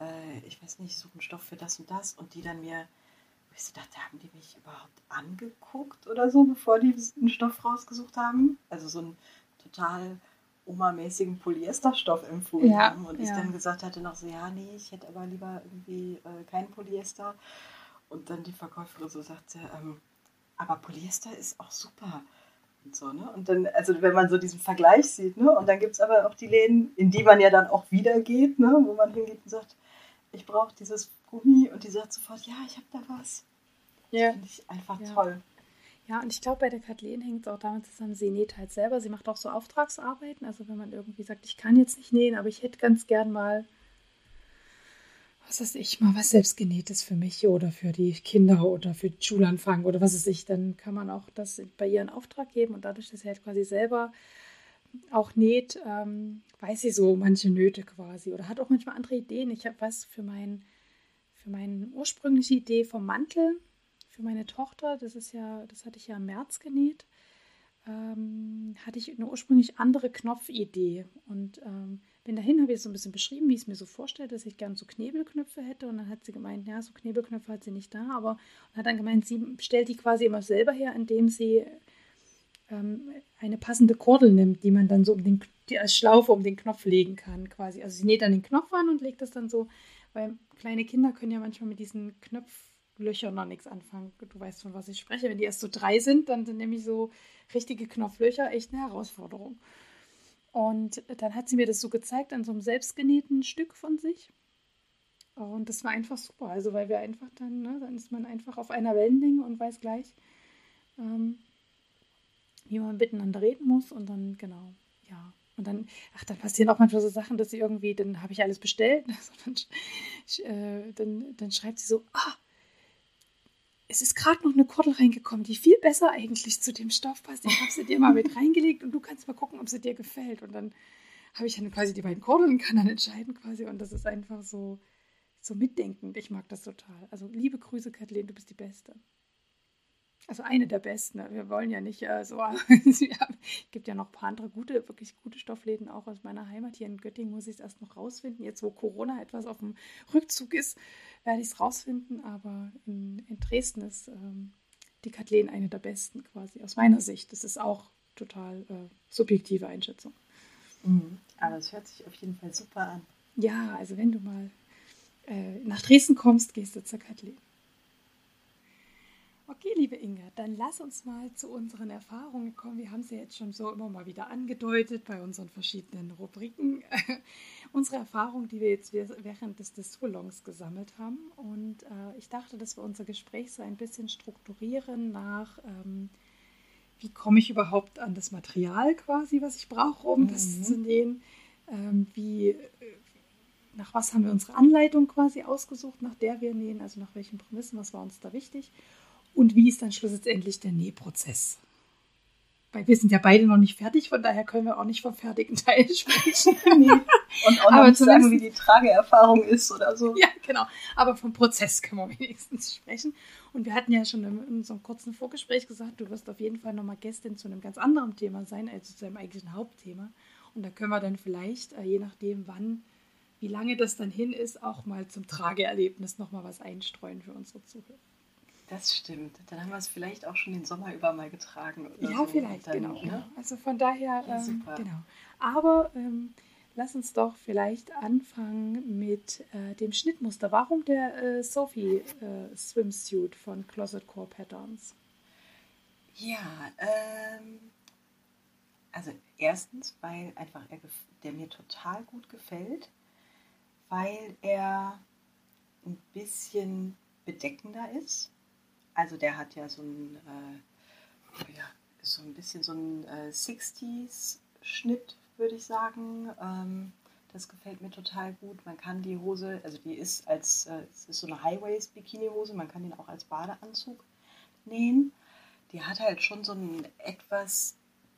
äh, ich weiß nicht, ich suche einen Stoff für das und das. Und die dann mir, ich so dachte, haben die mich überhaupt angeguckt oder so, bevor die einen Stoff rausgesucht haben? Also so einen total Oma-mäßigen Polyesterstoff empfohlen ja, haben. Und ja. ich dann gesagt hatte noch so, ja, nee, ich hätte aber lieber irgendwie äh, kein Polyester. Und dann die Verkäuferin so sagte, ähm, aber Polyester ist auch super. Und so, ne? Und dann, also wenn man so diesen Vergleich sieht, ne? Und dann gibt es aber auch die Läden, in die man ja dann auch wieder geht, ne? Wo man hingeht und sagt, ich brauche dieses Gummi und die sagt sofort, ja, ich habe da was. Ja. Finde ich einfach ja. toll. Ja, und ich glaube, bei der Kathleen hängt es auch damit zusammen, sie näht halt selber. Sie macht auch so Auftragsarbeiten. Also wenn man irgendwie sagt, ich kann jetzt nicht nähen, aber ich hätte ganz gern mal, was weiß ich, mal was selbstgenähtes für mich oder für die Kinder oder für den Schulanfang oder was weiß ich, dann kann man auch das bei ihr in Auftrag geben. Und dadurch, dass sie halt quasi selber auch näht, ähm, weiß sie so manche Nöte quasi oder hat auch manchmal andere Ideen. Ich habe was für, mein, für meine ursprüngliche Idee vom Mantel für meine Tochter, das ist ja, das hatte ich ja im März genäht, ähm, hatte ich eine ursprünglich andere Knopfidee. Und ähm, bin dahin, habe ich so ein bisschen beschrieben, wie ich es mir so vorstelle, dass ich gerne so Knebelknöpfe hätte. Und dann hat sie gemeint, ja, so Knebelknöpfe hat sie nicht da, aber und hat dann gemeint, sie stellt die quasi immer selber her, indem sie ähm, eine passende Kordel nimmt, die man dann so um den, die als Schlaufe um den Knopf legen kann, quasi. Also sie näht dann den Knopf an und legt das dann so, weil kleine Kinder können ja manchmal mit diesen Knöpfen Löcher noch nichts anfangen. Du weißt, von was ich spreche. Wenn die erst so drei sind, dann sind nämlich so richtige Knopflöcher echt eine Herausforderung. Und dann hat sie mir das so gezeigt an so einem selbstgenähten Stück von sich. Und das war einfach super. Also, weil wir einfach dann, ne, dann ist man einfach auf einer Wellenlänge und weiß gleich, ähm, wie man miteinander reden muss. Und dann, genau, ja. Und dann, ach, dann passieren auch manchmal so Sachen, dass sie irgendwie, dann habe ich alles bestellt. [LAUGHS] Also dann, äh, dann, dann schreibt sie so, ah, es ist gerade noch eine Kordel reingekommen, die viel besser eigentlich zu dem Stoff passt. Ich habe sie dir mal mit reingelegt und du kannst mal gucken, ob sie dir gefällt. Und dann habe ich dann quasi die beiden Kordeln und kann dann entscheiden quasi. Und das ist einfach so, so mitdenkend. Ich mag das total. Also liebe Grüße, Kathleen, du bist die Beste. Also eine der besten. Ne? Wir wollen ja nicht äh, so. [LAUGHS] es gibt ja noch ein paar andere gute, wirklich gute Stoffläden auch aus meiner Heimat. Hier in Göttingen muss ich es erst noch rausfinden. Jetzt, wo Corona etwas auf dem Rückzug ist, werde ich es rausfinden. Aber in, in Dresden ist ähm, die Kathleen eine der besten quasi aus meiner Sicht. Das ist auch total äh, subjektive Einschätzung. Mhm. Aber es hört sich auf jeden Fall super an. Ja, also wenn du mal äh, nach Dresden kommst, gehst du zur Kathleen. Okay, liebe Inga, dann lass uns mal zu unseren Erfahrungen kommen. Wir haben sie ja jetzt schon so immer mal wieder angedeutet bei unseren verschiedenen Rubriken. [LAUGHS] Unsere Erfahrungen, die wir jetzt während des Dissolongs gesammelt haben. Und äh, ich dachte, dass wir unser Gespräch so ein bisschen strukturieren nach, ähm, wie komme ich überhaupt an das Material quasi, was ich brauche, um mhm. das zu nähen. Ähm, wie, äh, nach was haben wir unsere Anleitung quasi ausgesucht, nach der wir nähen, also nach welchen Prämissen, was war uns da wichtig und wie ist dann schlussendlich der Nähprozess. Weil wir sind ja beide noch nicht fertig, von daher können wir auch nicht vom fertigen [LAUGHS] Teil sprechen. [LAUGHS] nee. Und auch noch nicht sagen, wie die Trageerfahrung ist oder so. Ja, genau. Aber vom Prozess können wir [LAUGHS] wenigstens sprechen. Und wir hatten ja schon in unserem kurzen Vorgespräch gesagt, du wirst auf jeden Fall nochmal Gästin zu einem ganz anderen Thema sein, als zu deinem eigentlichen Hauptthema. Und da können wir dann vielleicht, äh, je nachdem wann, wie lange das dann hin ist, auch mal zum Trageerlebnis nochmal was einstreuen für unsere Zuhörer. Das stimmt. Dann haben wir es vielleicht auch schon den Sommer über mal getragen. ja, so. vielleicht, dann, genau. Ne? Also von daher, ja, ähm, genau. Aber ähm, lass uns doch vielleicht anfangen mit äh, dem Schnittmuster. Warum der äh, Sophie äh, Swimsuit von Closet Core Patterns? Ja, ähm, also erstens, weil einfach er, der mir total gut gefällt, weil er ein bisschen bedeckender ist also der hat ja so ein, äh, ja, so ein bisschen so ein äh, 60s-Schnitt, würde ich sagen. Ähm, das gefällt mir total gut. Man kann die Hose, also die ist als, äh, es ist so eine Highways-Bikini-Hose, man kann den auch als Badeanzug nähen. Die hat halt schon so ein etwas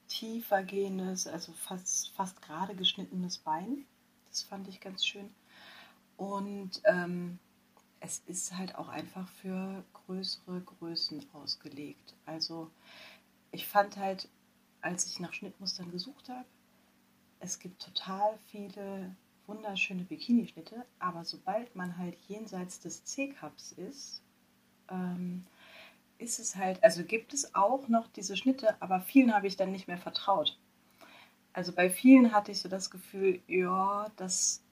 tiefer gehendes, also fast, fast gerade geschnittenes Bein. Das fand ich ganz schön. Und ähm, es ist halt auch einfach für größere Größen ausgelegt. Also ich fand halt, als ich nach Schnittmustern gesucht habe, es gibt total viele wunderschöne Bikini-Schnitte, aber sobald man halt jenseits des C-Cups ist, ähm, ist es halt, also gibt es auch noch diese Schnitte, aber vielen habe ich dann nicht mehr vertraut. Also bei vielen hatte ich so das Gefühl, ja, das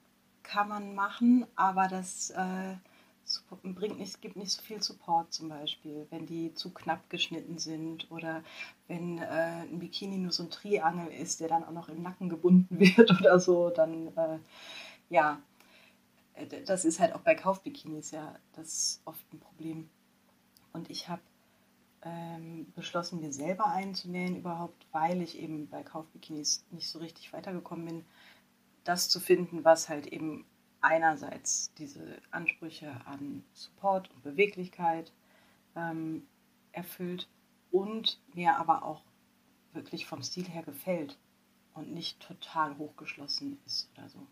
kann man machen, aber das äh, bringt nicht, gibt nicht so viel Support zum Beispiel, wenn die zu knapp geschnitten sind oder wenn äh, ein Bikini nur so ein Triangel ist, der dann auch noch im Nacken gebunden [LAUGHS] wird oder so, dann äh, ja, äh, das ist halt auch bei Kaufbikinis ja das oft ein Problem. Und ich habe ähm, beschlossen, mir selber einzunähen überhaupt, weil ich eben bei Kaufbikinis nicht so richtig weitergekommen bin, das zu finden, was halt eben einerseits diese Ansprüche an Support und Beweglichkeit ähm, erfüllt und mir aber auch wirklich vom Stil her gefällt und nicht total hochgeschlossen ist oder so.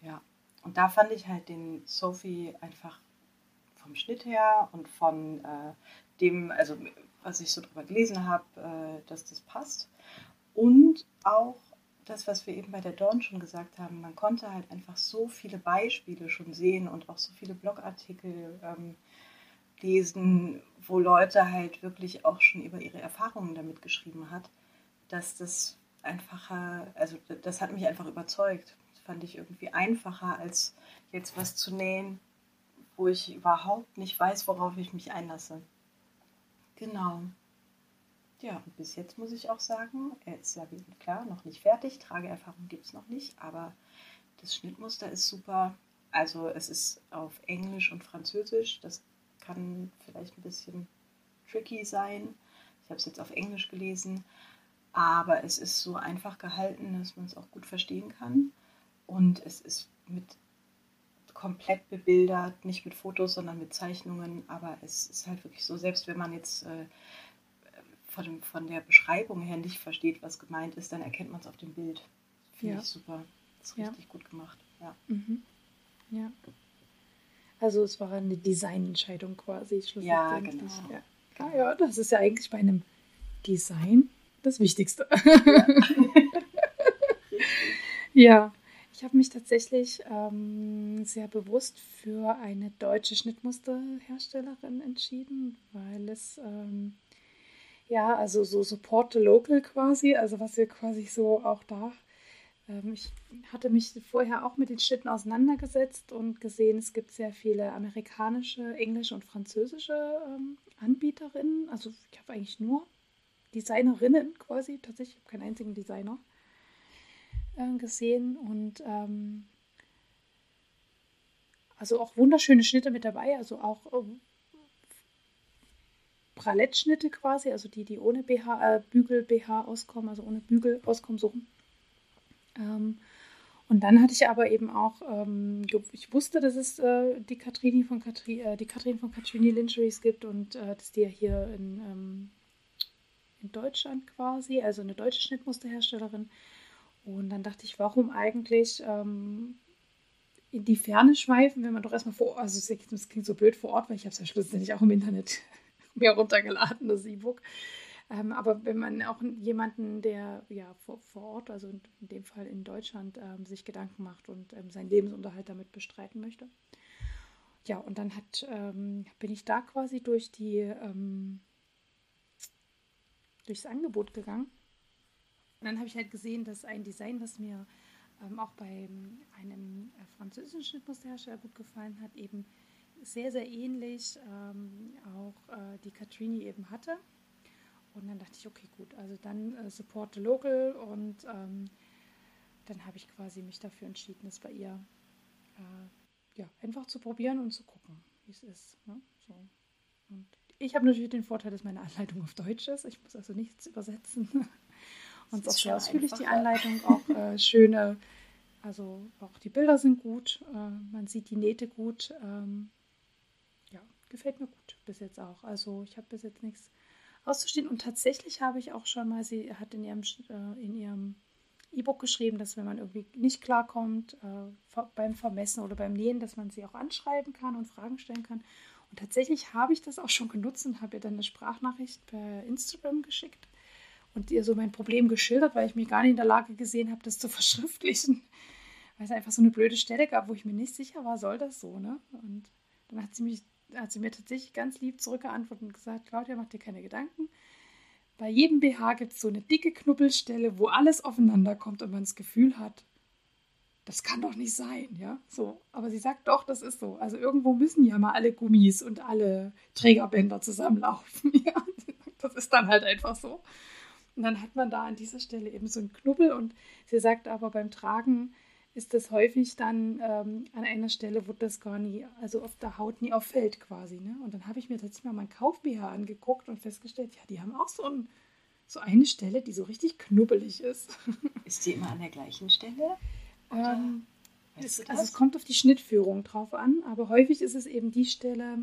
Ja, und da fand ich halt den Sophie einfach vom Schnitt her und von äh, dem, also was ich so drüber gelesen habe, äh, dass das passt. Und auch das, was wir eben bei der Dawn schon gesagt haben, man konnte halt einfach so viele Beispiele schon sehen und auch so viele Blogartikel ähm, lesen, wo Leute halt wirklich auch schon über ihre Erfahrungen damit geschrieben hat, dass das einfacher, also das hat mich einfach überzeugt. Das fand ich irgendwie einfacher, als jetzt was zu nähen, wo ich überhaupt nicht weiß, worauf ich mich einlasse. Genau. Ja, und bis jetzt muss ich auch sagen, er ist ja klar noch nicht fertig. Trageerfahrung gibt es noch nicht, aber das Schnittmuster ist super. Also es ist auf Englisch und Französisch. Das kann vielleicht ein bisschen tricky sein. Ich habe es jetzt auf Englisch gelesen, aber es ist so einfach gehalten, dass man es auch gut verstehen kann. Und es ist mit komplett bebildert, nicht mit Fotos, sondern mit Zeichnungen. Aber es ist halt wirklich so, selbst wenn man jetzt äh, von, von der Beschreibung her nicht versteht, was gemeint ist, dann erkennt man es auf dem Bild. Finde ja. ich super. Das ist richtig ja. gut gemacht. Ja. Mhm. ja. Also es war eine Designentscheidung quasi. Ja, genau. Ja. Ah, ja, das ist ja eigentlich bei einem Design das Wichtigste. Ja. [LAUGHS] ja. Ich habe mich tatsächlich ähm, sehr bewusst für eine deutsche Schnittmusterherstellerin entschieden, weil es ähm, ja, also so Support the Local quasi, also was wir quasi so auch da. Ähm, ich hatte mich vorher auch mit den Schnitten auseinandergesetzt und gesehen, es gibt sehr viele amerikanische, englische und französische ähm, Anbieterinnen. Also ich habe eigentlich nur Designerinnen quasi, tatsächlich, ich habe keinen einzigen Designer äh, gesehen und ähm, also auch wunderschöne Schnitte mit dabei, also auch ähm, Bralettschnitte quasi, also die, die ohne BH, äh, Bügel-BH auskommen, also ohne Bügel auskommen, so. Ähm, und dann hatte ich aber eben auch, ähm, ich wusste, dass es äh, die Katrini von Katri, äh, die Katrin von Katrini Lingeries gibt und äh, dass die ja hier in, ähm, in Deutschland quasi, also eine deutsche Schnittmusterherstellerin. Und dann dachte ich, warum eigentlich ähm, in die Ferne schweifen, wenn man doch erstmal vor also es klingt so blöd vor Ort, weil ich habe es ja schlussendlich auch im Internet mir runtergeladen, das E-Book. Ähm, aber wenn man auch jemanden, der ja vor, vor Ort, also in, in dem Fall in Deutschland, ähm, sich Gedanken macht und ähm, seinen Lebensunterhalt damit bestreiten möchte. Ja, und dann hat, ähm, bin ich da quasi durch die ähm, durchs Angebot gegangen. Und dann habe ich halt gesehen, dass ein Design, was mir ähm, auch bei einem äh, französischen Schnittmusterhersteller gut gefallen hat, eben sehr, sehr ähnlich ähm, auch äh, die Katrini eben hatte. Und dann dachte ich, okay, gut, also dann äh, support the local und ähm, dann habe ich quasi mich dafür entschieden, es bei ihr äh, ja, einfach zu probieren und zu gucken, wie es ist. Ne? So. Und ich habe natürlich den Vorteil, dass meine Anleitung auf Deutsch ist. Ich muss also nichts übersetzen. und es ist auch sehr ausführlich, die Anleitung, auch äh, schöne, also auch die Bilder sind gut, äh, man sieht die Nähte gut. Ähm, gefällt mir gut bis jetzt auch. Also ich habe bis jetzt nichts auszustehen. Und tatsächlich habe ich auch schon mal, sie hat in ihrem äh, in ihrem E-Book geschrieben, dass wenn man irgendwie nicht klarkommt äh, beim Vermessen oder beim Nähen, dass man sie auch anschreiben kann und Fragen stellen kann. Und tatsächlich habe ich das auch schon genutzt und habe ihr dann eine Sprachnachricht per Instagram geschickt und ihr so mein Problem geschildert, weil ich mich gar nicht in der Lage gesehen habe, das zu [LAUGHS] verschriftlichen. Weil es einfach so eine blöde Stelle gab, wo ich mir nicht sicher war, soll das so, ne? Und dann hat sie, mich, hat sie mir tatsächlich ganz lieb zurückgeantwortet und gesagt, Claudia, mach dir keine Gedanken. Bei jedem BH gibt es so eine dicke Knubbelstelle, wo alles aufeinander kommt und man das Gefühl hat, das kann doch nicht sein, ja, so. Aber sie sagt doch, das ist so. Also irgendwo müssen ja mal alle Gummis und alle Trägerbänder zusammenlaufen, [LAUGHS] ja. Das ist dann halt einfach so. Und dann hat man da an dieser Stelle eben so einen Knubbel und sie sagt aber beim Tragen ist das häufig dann ähm, an einer Stelle, wo das gar nie, also auf der Haut nie auffällt quasi. Ne? Und dann habe ich mir tatsächlich mal meinen Kauf-BH angeguckt und festgestellt, ja, die haben auch so, ein, so eine Stelle, die so richtig knubbelig ist. [LAUGHS] Ist die immer an der gleichen Stelle? Ähm, es, also es kommt auf die Schnittführung drauf an, aber häufig ist es eben die Stelle,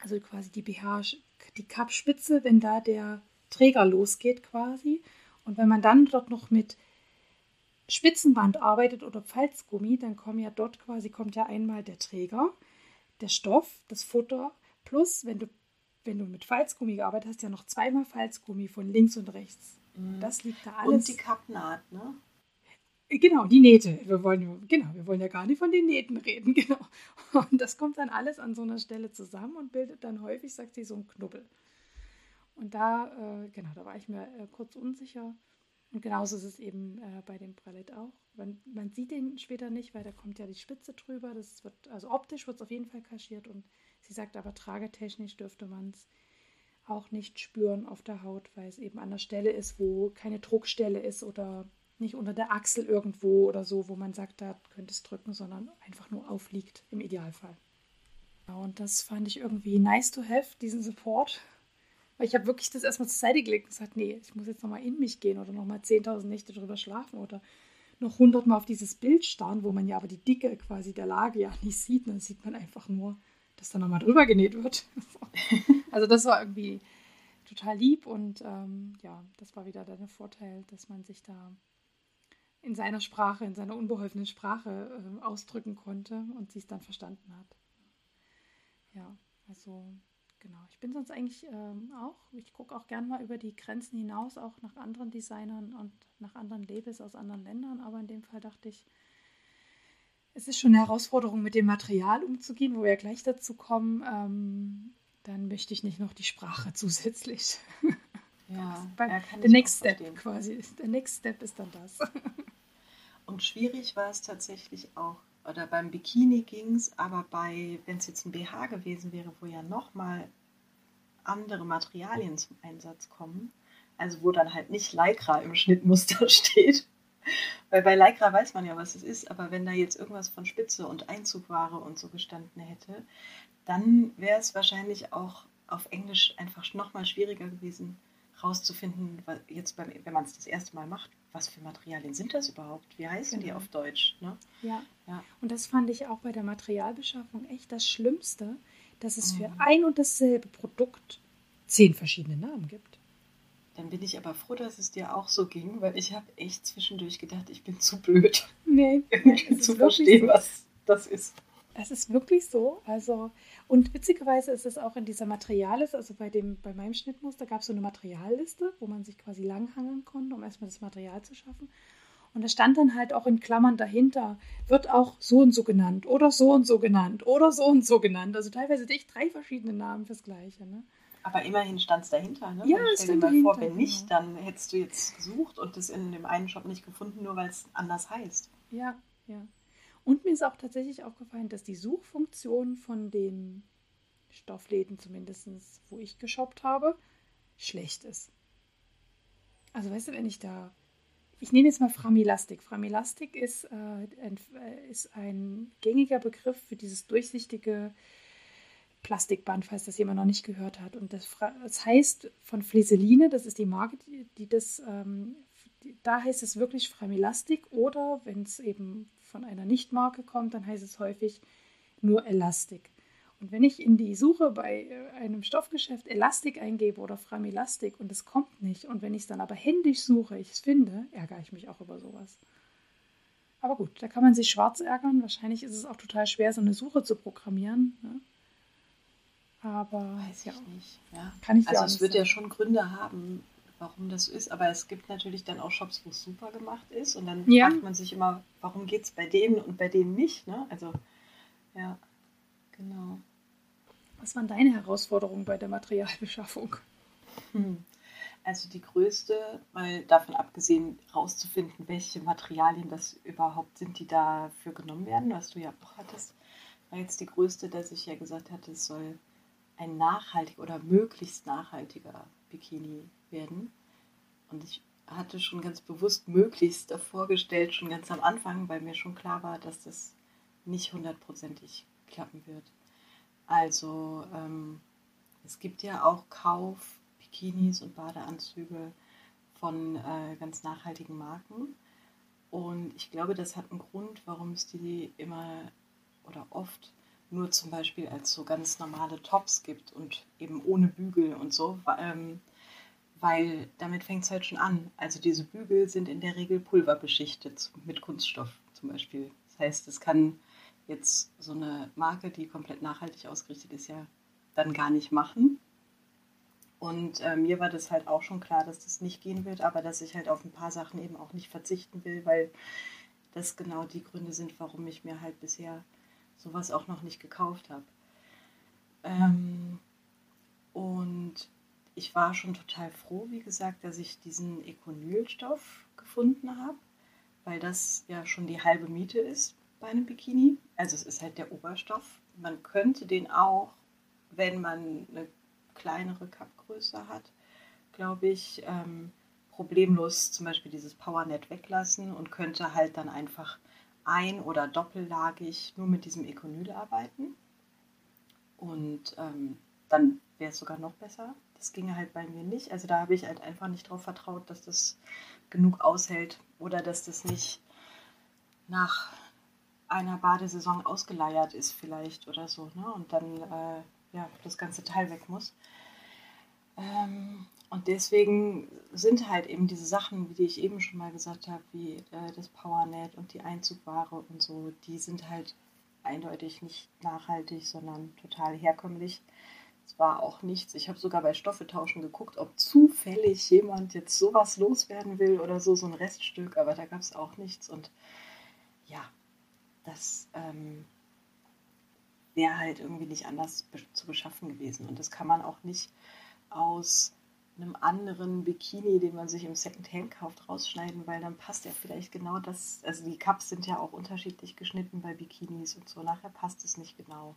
also quasi die BH, die Kappspitze, wenn da der Träger losgeht quasi. Und wenn man dann dort noch mit Spitzenband arbeitet oder Falzgummi, dann kommt ja dort quasi kommt ja einmal der Träger, der Stoff, das Futter, plus wenn du, wenn du mit Falzgummi gearbeitet hast, ja noch zweimal Falzgummi von links und rechts. Mhm. Das liegt da alles. Und die Kappnaht, ne? Genau, die Nähte. Wir wollen, genau, wir wollen ja gar nicht von den Nähten reden, [LAUGHS] genau. Und das kommt dann alles an so einer Stelle zusammen und bildet dann häufig, sagt sie, so einen Knubbel. Und da, äh, genau, da war ich mir äh, kurz unsicher. Und genauso ist es eben äh, bei dem Bralett auch. Man, man, sieht den später nicht, weil da kommt ja die Spitze drüber. Das wird, also optisch wird es auf jeden Fall kaschiert und sie sagt aber, tragetechnisch dürfte man es auch nicht spüren auf der Haut, weil es eben an der Stelle ist, wo keine Druckstelle ist oder nicht unter der Achsel irgendwo oder so, wo man sagt, da könnte es drücken, sondern einfach nur aufliegt im Idealfall. Und das fand ich irgendwie nice to have, diesen Support. Weil ich habe wirklich das erstmal zur Seite gelegt und gesagt, nee, ich muss jetzt nochmal in mich gehen oder nochmal 10.000 Nächte drüber schlafen oder noch hundertmal auf dieses Bild starren, wo man ja aber die Dicke quasi der Lage ja nicht sieht. Dann sieht man einfach nur, dass da nochmal drüber genäht wird. [LAUGHS] also das war irgendwie total lieb und ähm, ja, das war wieder der Vorteil, dass man sich da in seiner Sprache, in seiner unbeholfenen Sprache äh, ausdrücken konnte und sie es dann verstanden hat. Ja, also genau. Ich bin sonst eigentlich ähm, auch, ich gucke auch gern mal über die Grenzen hinaus, auch nach anderen Designern und nach anderen Labels aus anderen Ländern. Aber in dem Fall dachte ich, es ist schon eine Herausforderung, mit dem Material umzugehen, wo wir gleich dazu kommen. Ähm, dann möchte ich nicht noch die Sprache [LAUGHS] zusätzlich. Ja, [LAUGHS] Beim, ja der Next Step verstehen. quasi. Der Next Step ist dann das. Und schwierig war es tatsächlich auch, oder beim Bikini ging es, aber bei, wenn es jetzt ein BH gewesen wäre, wo ja nochmal andere Materialien zum Einsatz kommen, also wo dann halt nicht Lycra im Schnittmuster [LAUGHS] steht, weil bei Lycra weiß man ja, was es ist, aber wenn da jetzt irgendwas von Spitze und Einzugware und so gestanden hätte, dann wäre es wahrscheinlich auch auf Englisch einfach nochmal schwieriger gewesen, rauszufinden, jetzt beim, wenn man es das erste Mal macht, was für Materialien sind das überhaupt? Wie heißen genau. die auf Deutsch? Ne? Ja. ja. Und das fand ich auch bei der Materialbeschaffung echt das Schlimmste, dass es mhm. für ein und dasselbe Produkt zehn verschiedene Namen gibt. Dann bin ich aber froh, dass es dir auch so ging, weil ich habe echt zwischendurch gedacht, ich bin zu blöd, nee, [LAUGHS] zu verstehen, so. was das ist. Es ist wirklich so. Also, und witzigerweise ist es auch in dieser Materialliste, also bei, dem, bei meinem Schnittmuster gab es so eine Materialliste, wo man sich quasi langhangeln konnte, um erstmal das Material zu schaffen. Und da stand dann halt auch in Klammern dahinter, wird auch so und so genannt oder so und so genannt oder so und so genannt. Also teilweise echt drei verschiedene Namen fürs Gleiche. Ne? Aber immerhin stand es dahinter. Ne? Ja, es stand dahinter. Vor, wenn nicht, genau. dann hättest du jetzt gesucht und das in dem einen Shop nicht gefunden, nur weil es anders heißt. Ja, ja. Und mir ist auch tatsächlich aufgefallen, dass die Suchfunktion von den Stoffläden, zumindest wo ich geshoppt habe, schlecht ist. Also weißt du, wenn ich da ich nehme jetzt mal Framilastik. Framilastik ist, äh, ein, äh, ist ein gängiger Begriff für dieses durchsichtige Plastikband, falls das jemand noch nicht gehört hat. Und das, das heißt von Fleseline, das ist die Marke, die, die das, ähm, da heißt es wirklich Framilastik oder wenn es eben von einer Nichtmarke kommt, dann heißt es häufig nur Elastik. Und wenn ich in die Suche bei äh, einem Stoffgeschäft Elastik eingebe oder Framilastik und es kommt nicht, und wenn ich es dann aber händisch suche, ich es finde, ärgere ich mich auch über sowas. Aber gut, da kann man sich schwarz ärgern. Wahrscheinlich ist es auch total schwer, so eine Suche zu programmieren. Ne? Aber weiß ich ja, nicht. Ja. Kann ich also es wird sagen. ja schon Gründe haben, warum das so ist. Aber es gibt natürlich dann auch Shops, wo es super gemacht ist. Und dann ja. fragt man sich immer, warum geht es bei denen und bei denen nicht. Ne? Also, ja, genau. Was waren deine Herausforderungen bei der Materialbeschaffung? Hm. Also die größte, mal davon abgesehen, rauszufinden, welche Materialien das überhaupt sind, die dafür genommen werden, was du ja auch hattest, war jetzt die größte, dass ich ja gesagt hatte, es soll ein nachhaltiger oder möglichst nachhaltiger Bikini werden. Und ich hatte schon ganz bewusst möglichst vorgestellt, schon ganz am Anfang, weil mir schon klar war, dass das nicht hundertprozentig klappen wird. Also ähm, es gibt ja auch Kauf Bikinis und Badeanzüge von äh, ganz nachhaltigen Marken. Und ich glaube, das hat einen Grund, warum es die immer oder oft nur zum Beispiel als so ganz normale Tops gibt und eben ohne Bügel und so, ähm, weil damit fängt es halt schon an. Also diese Bügel sind in der Regel pulverbeschichtet mit Kunststoff zum Beispiel. Das heißt, es kann jetzt so eine Marke, die komplett nachhaltig ausgerichtet ist, ja dann gar nicht machen. Und äh, mir war das halt auch schon klar, dass das nicht gehen wird, aber dass ich halt auf ein paar Sachen eben auch nicht verzichten will, weil das genau die Gründe sind, warum ich mir halt bisher sowas auch noch nicht gekauft habe. Ähm, und ich war schon total froh, wie gesagt, dass ich diesen Econylstoff gefunden habe, weil das ja schon die halbe Miete ist bei einem Bikini. Also es ist halt der Oberstoff. Man könnte den auch, wenn man eine kleinere Cup-Größe hat, glaube ich, ähm, problemlos zum Beispiel dieses Powernet weglassen und könnte halt dann einfach ein- oder doppellagig nur mit diesem Econyl arbeiten. Und ähm, dann wäre es sogar noch besser. Das ginge halt bei mir nicht. Also da habe ich halt einfach nicht darauf vertraut, dass das genug aushält oder dass das nicht nach einer Badesaison ausgeleiert ist vielleicht oder so. Ne? Und dann äh, ja, das ganze Teil weg muss. Ähm, und deswegen sind halt eben diese Sachen, wie ich eben schon mal gesagt habe, wie äh, das PowerNet und die Einzugware und so, die sind halt eindeutig nicht nachhaltig, sondern total herkömmlich. Es war auch nichts. Ich habe sogar bei Stoffetauschen geguckt, ob zufällig jemand jetzt sowas loswerden will oder so, so ein Reststück, aber da gab es auch nichts. Und ja, das ähm, wäre halt irgendwie nicht anders zu beschaffen gewesen. Und das kann man auch nicht aus einem anderen Bikini, den man sich im Secondhand kauft, rausschneiden, weil dann passt ja vielleicht genau das. Also die Cups sind ja auch unterschiedlich geschnitten bei Bikinis und so. Nachher passt es nicht genau.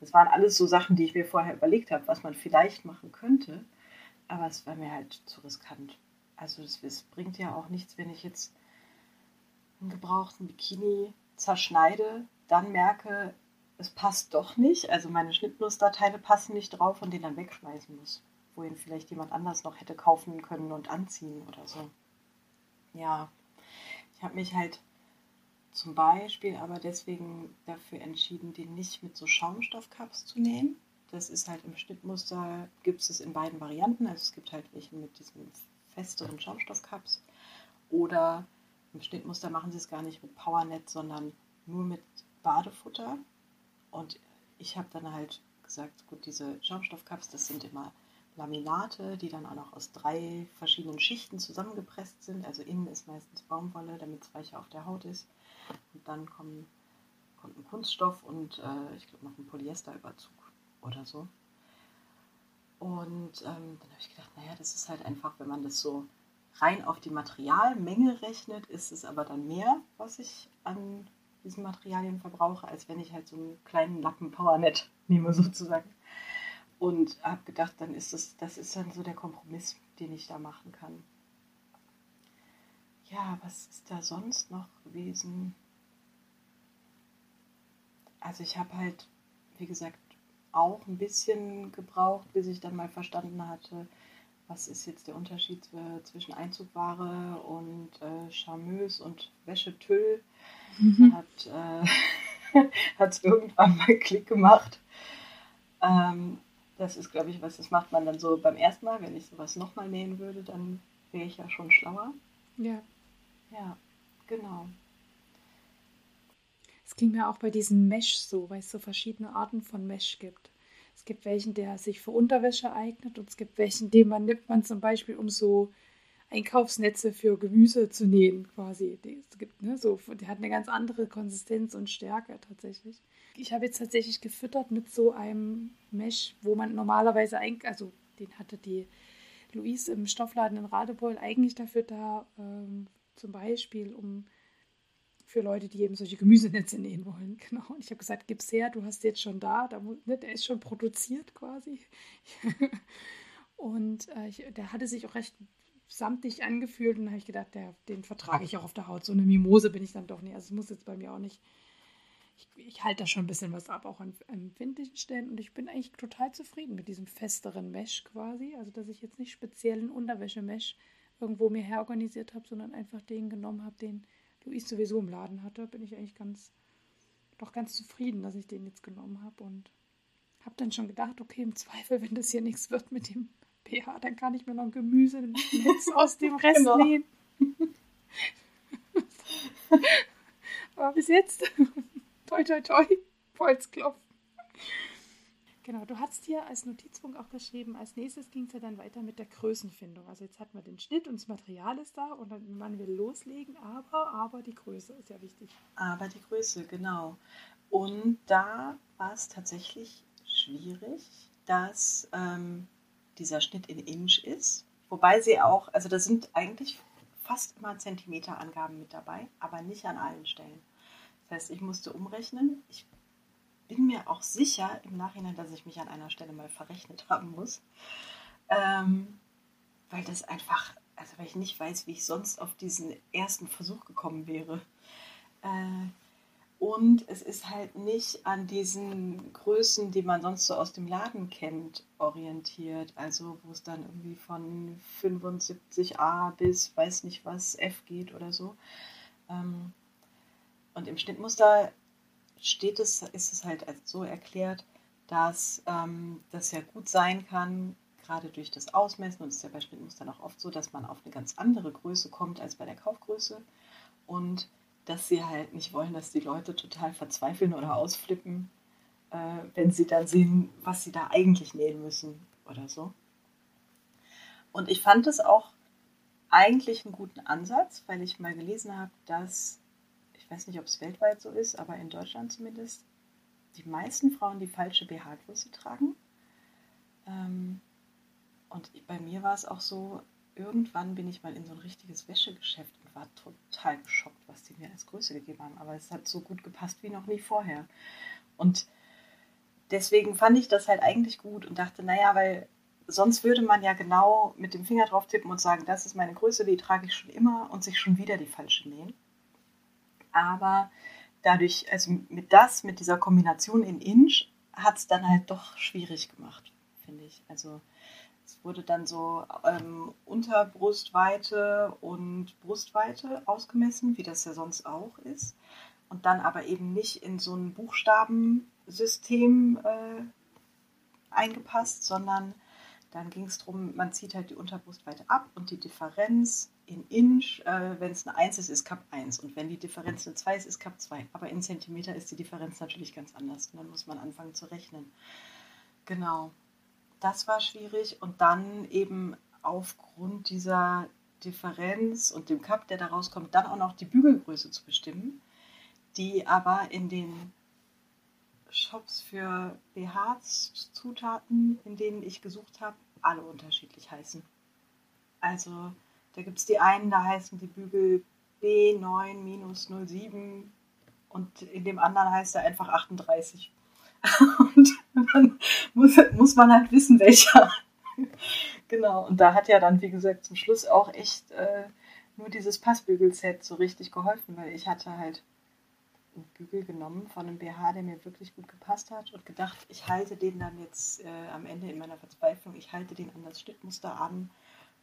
Das waren alles so Sachen, die ich mir vorher überlegt habe, was man vielleicht machen könnte. Aber es war mir halt zu riskant. Also es bringt ja auch nichts, wenn ich jetzt einen gebrauchten Bikini zerschneide, dann merke, es passt doch nicht. Also meine Schnittmusterteile passen nicht drauf und den dann wegschmeißen muss wo ihn vielleicht jemand anders noch hätte kaufen können und anziehen oder so. Ja, ich habe mich halt zum Beispiel aber deswegen dafür entschieden, den nicht mit so Schaumstoffcups zu nähen. Das ist halt im Schnittmuster, gibt es in beiden Varianten. Also es gibt halt welche mit diesen festeren Schaumstoffcups oder im Schnittmuster machen sie es gar nicht mit Powernet, sondern nur mit Badefutter. Und ich habe dann halt gesagt, gut, diese Schaumstoffcups, das sind immer Laminate, die dann auch noch aus drei verschiedenen Schichten zusammengepresst sind. Also innen ist meistens Baumwolle, damit es weicher auf der Haut ist. Und dann kommen, kommt ein Kunststoff und äh, ich glaube noch ein Polyesterüberzug oder so. Und ähm, dann habe ich gedacht, naja, das ist halt einfach, wenn man das so rein auf die Materialmenge rechnet, ist es aber dann mehr, was ich an diesen Materialien verbrauche, als wenn ich halt so einen kleinen Lappen Powernet [LAUGHS] nehme sozusagen. Und habe gedacht, dann ist das, das ist dann so der Kompromiss, den ich da machen kann. Ja, was ist da sonst noch gewesen? Also ich habe halt, wie gesagt, auch ein bisschen gebraucht, bis ich dann mal verstanden hatte, was ist jetzt der Unterschied zwischen Einzugware und äh, Charmeuse und Wäschetüll. Mhm. Hat äh, [LAUGHS] irgendwann mal Klick gemacht. Ähm, das ist, glaube ich, was das macht man dann so beim ersten Mal. Wenn ich sowas nochmal nähen würde, dann wäre ich ja schon schlauer. Ja. Ja, genau. Es ging mir auch bei diesem Mesh so, weil es so verschiedene Arten von Mesh gibt. Es gibt welchen, der sich für Unterwäsche eignet und es gibt welchen, den man nimmt man zum Beispiel, um so Einkaufsnetze für Gemüse zu nähen, quasi. Es gibt, ne, so, der hat eine ganz andere Konsistenz und Stärke tatsächlich. Ich habe jetzt tatsächlich gefüttert mit so einem Mesh, wo man normalerweise, also den hatte die Luis im Stoffladen in Radebeul eigentlich dafür da, ähm, zum Beispiel, um für Leute, die eben solche Gemüsenetze nähen wollen. [LAUGHS] Genau. Und ich habe gesagt, gib's her, du hast jetzt schon da, da ne, der ist schon produziert quasi. [LAUGHS] und äh, ich, der hatte sich auch recht samtig angefühlt und habe ich gedacht, der, den vertrage ich auch auf der Haut. So eine Mimose bin ich dann doch nicht. Also es muss jetzt bei mir auch nicht. Ich, ich halte da schon ein bisschen was ab, auch an empfindlichen Stellen. Und ich bin eigentlich total zufrieden mit diesem festeren Mesh quasi. Also dass ich jetzt nicht speziellen Unterwäsche-Mesh irgendwo mir herorganisiert habe, sondern einfach den genommen habe, den Luis sowieso im Laden hatte, bin ich eigentlich ganz, doch ganz zufrieden, dass ich den jetzt genommen habe und habe dann schon gedacht, okay, im Zweifel, wenn das hier nichts wird mit dem pH, dann kann ich mir noch ein Gemüse [LAUGHS] aus dem Rest genau. nehmen. [LAUGHS] Aber bis jetzt, [LAUGHS] toi, toi, toi, Holzklopf. Genau, du hast hier als Notizpunkt auch geschrieben, als nächstes ging es ja dann weiter mit der Größenfindung. Also jetzt hat man den Schnitt und das Material ist da und dann, man will loslegen, aber, aber die Größe ist ja wichtig. Aber die Größe, genau. Und da war es tatsächlich schwierig, dass ähm, dieser Schnitt in Inch ist. Wobei sie auch, also da sind eigentlich fast immer Zentimeterangaben mit dabei, aber nicht an allen Stellen. Das heißt, ich musste umrechnen. Ich bin mir auch sicher im Nachhinein, dass ich mich an einer Stelle mal verrechnet haben muss. Ähm, weil das einfach, also weil ich nicht weiß, wie ich sonst auf diesen ersten Versuch gekommen wäre. Äh, und es ist halt nicht an diesen Größen, die man sonst so aus dem Laden kennt, orientiert. Also wo es dann irgendwie von 75a bis weiß nicht was F geht oder so. Ähm, und im Schnittmuster steht es, ist es halt so erklärt, dass ähm, das ja gut sein kann, gerade durch das Ausmessen, und es ist ja bei Schnittmustern auch oft so, dass man auf eine ganz andere Größe kommt als bei der Kaufgröße. Und dass sie halt nicht wollen, dass die Leute total verzweifeln oder ausflippen, äh, wenn sie dann sehen, was sie da eigentlich nähen müssen oder so. Und ich fand es auch eigentlich einen guten Ansatz, weil ich mal gelesen habe, dass, ich weiß nicht, ob es weltweit so ist, aber in Deutschland zumindest, die meisten Frauen die falsche BH-Größe tragen. Ähm, und bei mir war es auch so, irgendwann bin ich mal in so ein richtiges Wäschegeschäft und war total geschockt, was die mir als Größe gegeben haben. Aber es hat so gut gepasst wie noch nie vorher. Und deswegen fand ich das halt eigentlich gut und dachte, naja, weil sonst würde man ja genau mit dem Finger drauf tippen und sagen, das ist meine Größe, die trage ich schon immer und sich schon wieder die falsche nähen. Aber dadurch, also mit das, mit dieser Kombination in Inch, hat es dann halt doch schwierig gemacht, finde ich. Also es wurde dann so ähm, Unterbrustweite und Brustweite ausgemessen, wie das ja sonst auch ist. Und dann aber eben nicht in so ein Buchstabensystem äh, eingepasst, sondern dann ging es darum, man zieht halt die Unterbrustweite ab und die Differenz in Inch, äh, wenn es eine 1 ist, ist Cup 1. Und wenn die Differenz eine 2 ist, ist Cup 2. Aber in Zentimeter ist die Differenz natürlich ganz anders. Und dann muss man anfangen zu rechnen. Genau das war schwierig. Und dann eben aufgrund dieser Differenz und dem Cup, der da rauskommt, dann auch noch die Bügelgröße zu bestimmen, die aber in den Shops für BH-Zutaten, in denen ich gesucht habe, alle unterschiedlich heißen. Also da gibt es die einen, da heißen die Bügel B9-07 und in dem anderen heißt er einfach 38. [LAUGHS] Und dann muss, muss man halt wissen, welcher. [LAUGHS] genau, und da hat ja dann, wie gesagt, zum Schluss auch echt äh, nur dieses Passbügelset so richtig geholfen, weil ich hatte halt einen Bügel genommen von einem BH, der mir wirklich gut gepasst hat und gedacht, ich halte den dann jetzt äh, am Ende in meiner Verzweiflung, ich halte den an das Schnittmuster an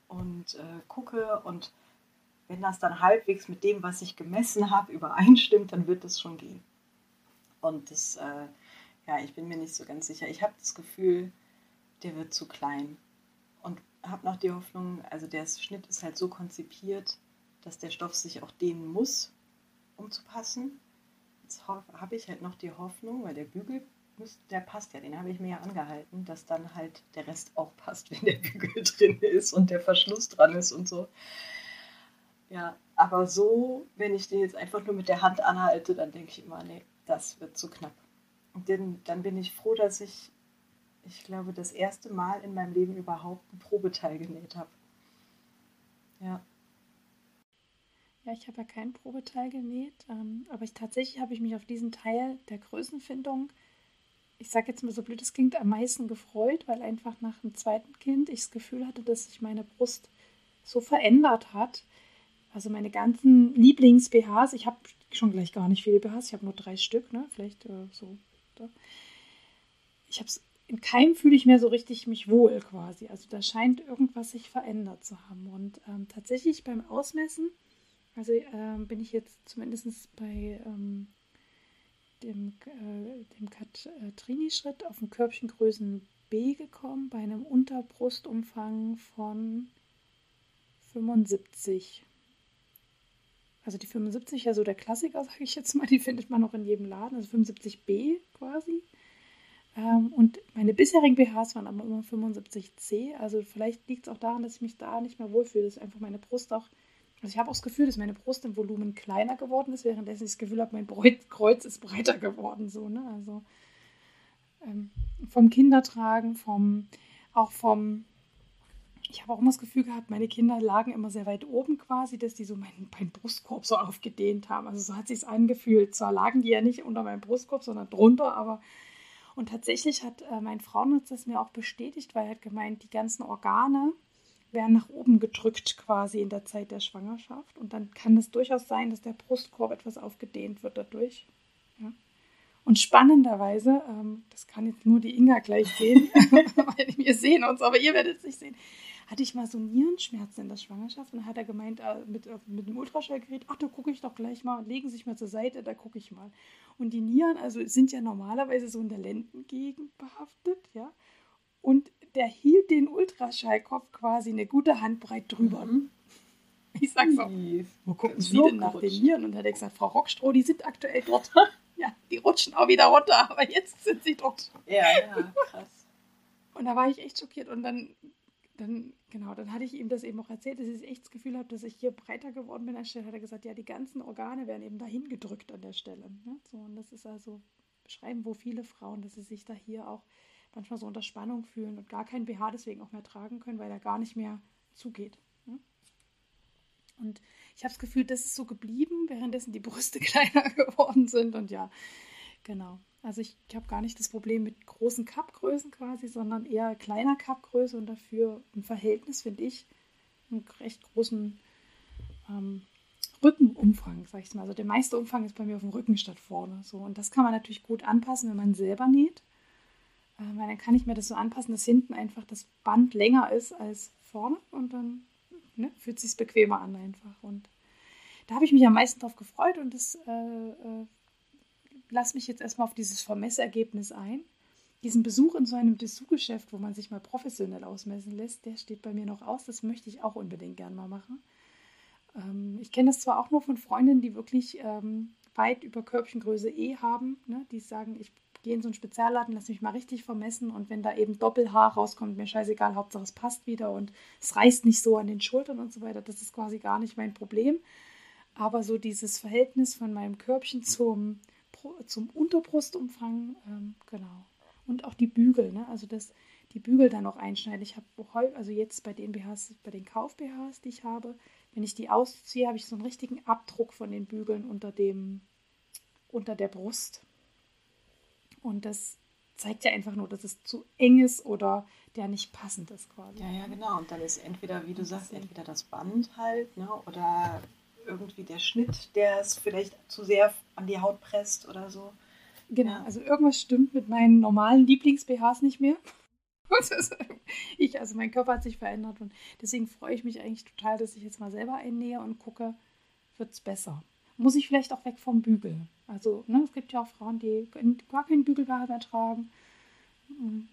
und äh, gucke und wenn das dann halbwegs mit dem, was ich gemessen habe, übereinstimmt, dann wird das schon gehen. Und das äh, ja, ich bin mir nicht so ganz sicher. Ich habe das Gefühl, der wird zu klein. Und habe noch die Hoffnung, also der Schnitt ist halt so konzipiert, dass der Stoff sich auch dehnen muss, um zu passen. Jetzt habe ich halt noch die Hoffnung, weil der Bügel der passt ja, den habe ich mir ja angehalten, dass dann halt der Rest auch passt, [LAUGHS] wenn der Bügel drin ist und der Verschluss dran ist und so. Ja, aber so, wenn ich den jetzt einfach nur mit der Hand anhalte, dann denke ich immer, nee, das wird zu knapp. Und dann, bin ich froh, dass ich, ich glaube, das erste Mal in meinem Leben überhaupt ein Probeteil genäht habe. Ja. Ja, ich habe ja kein Probeteil genäht, ähm, aber ich tatsächlich habe ich mich auf diesen Teil der Größenfindung, ich sage jetzt mal so blöd, es klingt am meisten gefreut, weil einfach nach dem zweiten Kind ich das Gefühl hatte, dass sich meine Brust so verändert hat, also meine ganzen Lieblings-BHs, ich habe schon gleich gar nicht viele BHs, ich habe nur drei Stück, ne? Vielleicht äh, so. Da. Ich habe es in keinem fühle ich mehr so richtig mich wohl quasi. Also da scheint irgendwas sich verändert zu haben. Und ähm, tatsächlich beim Ausmessen, also ähm, bin ich jetzt zumindest bei ähm, dem, äh, dem Katrini-Schritt auf den Körbchengrößen B gekommen, bei einem Unterbrustumfang von 75 also die 75 ja so der Klassiker, [LAUGHS] sage ich jetzt mal, die findet man noch in jedem Laden, also 75b quasi. Ähm, und meine bisherigen BHs waren aber immer 75c, also vielleicht liegt es auch daran, dass ich mich da nicht mehr wohlfühle, dass einfach meine Brust auch, also ich habe auch das Gefühl, dass meine Brust im Volumen kleiner geworden ist, währenddessen ich das Gefühl habe, mein [LAUGHS] Kreuz ist breiter geworden, so, ne, also ähm, vom Kindertragen, vom, auch vom, ich habe auch immer das Gefühl gehabt, meine Kinder lagen immer sehr weit oben quasi, dass die so meinen, meinen Brustkorb so aufgedehnt haben. Also so hat sich angefühlt. Zwar lagen die ja nicht unter meinem Brustkorb, sondern drunter, aber und tatsächlich hat äh, mein Frauenarzt das mir auch bestätigt, weil er hat gemeint, die ganzen Organe werden nach oben gedrückt quasi in der Zeit der Schwangerschaft. Und dann kann es durchaus sein, dass der Brustkorb etwas aufgedehnt wird dadurch. Ja. Und spannenderweise, ähm, das kann jetzt nur die Inga gleich sehen, [LAUGHS] weil wir sehen uns, aber ihr werdet es nicht sehen hatte ich mal so Nierenschmerzen in der Schwangerschaft und hat er gemeint, äh, mit, äh, mit dem Ultraschallgerät, ach, da gucke ich doch gleich mal, legen Sie sich mal zur Seite, da gucke ich mal. Und die Nieren, also sind ja normalerweise so in der Lendengegend behaftet, ja. Und der hielt den Ultraschallkopf quasi eine gute Handbreit drüber. Mhm. Ich sag so, wo gucken Sie denn nach den Nieren? Und hat er gesagt, Frau Rockstroh, die sind aktuell dort. [LAUGHS] ja, die rutschen auch wieder runter, aber jetzt sind sie dort. Ja, ja, krass. Und da war ich echt schockiert. Und dann dann, genau, dann hatte ich ihm das eben auch erzählt, dass ich echt das Gefühl habe, dass ich hier breiter geworden bin an der Stelle. Hat er gesagt, ja, die ganzen Organe werden eben dahin gedrückt an der Stelle. Ne? So, und das ist also beschreiben, wo viele Frauen, dass sie sich da hier auch manchmal so unter Spannung fühlen und gar keinen BH deswegen auch mehr tragen können, weil er gar nicht mehr zugeht. Ne? Und ich habe das Gefühl, das ist so geblieben, währenddessen die Brüste [LAUGHS] kleiner geworden sind. Und ja, genau. Also ich, ich habe gar nicht das Problem mit großen Cup-Größen quasi, sondern eher kleiner Cup-Größe und dafür im Verhältnis, finde ich, einen recht großen ähm, Rückenumfang, sag ich mal. Also der meiste Umfang ist bei mir auf dem Rücken statt vorne. So. Und das kann man natürlich gut anpassen, wenn man selber näht. Äh, weil dann kann ich mir das so anpassen, dass hinten einfach das Band länger ist als vorne und dann ne, fühlt es sich bequemer an einfach. Und da habe ich mich am meisten drauf gefreut und das äh, äh, lass mich jetzt erstmal auf dieses Vermessergebnis ein. Diesen Besuch in so einem Dessous-Geschäft, wo man sich mal professionell ausmessen lässt, der steht bei mir noch aus. Das möchte ich auch unbedingt gern mal machen. Ähm, ich kenne das zwar auch nur von Freundinnen, die wirklich ähm, weit über Körbchengröße E haben, ne? die sagen, ich gehe in so einen Spezialladen, lass mich mal richtig vermessen und wenn da eben Doppelhaar rauskommt, mir scheißegal, Hauptsache es passt wieder und es reißt nicht so an den Schultern und so weiter, das ist quasi gar nicht mein Problem. Aber so dieses Verhältnis von meinem Körbchen zum, zum Unterbrustumfang, ähm, genau. Und auch die Bügel, ne? also dass die Bügel dann auch einschneiden. Ich habe also jetzt bei den BHs, bei den Kauf-BHs, die ich habe, wenn ich die ausziehe, habe ich so einen richtigen Abdruck von den Bügeln unter dem, unter der Brust. Und das zeigt ja einfach nur, dass es zu eng ist oder der nicht passend ist quasi. Ja, ja, genau. Und dann ist entweder, wie du sagst, entweder das Band halt, ne, oder irgendwie der Schnitt, der es vielleicht zu sehr an die Haut presst oder so. Genau, ja. also irgendwas stimmt mit meinen normalen Lieblings-BHs nicht mehr. [LAUGHS] ich, also mein Körper hat sich verändert und deswegen freue ich mich eigentlich total, dass ich jetzt mal selber einnähe und gucke, wird es besser. Muss ich vielleicht auch weg vom Bügel. Also, ne, es gibt ja auch Frauen, die gar keinen Bügelbehalt mehr tragen.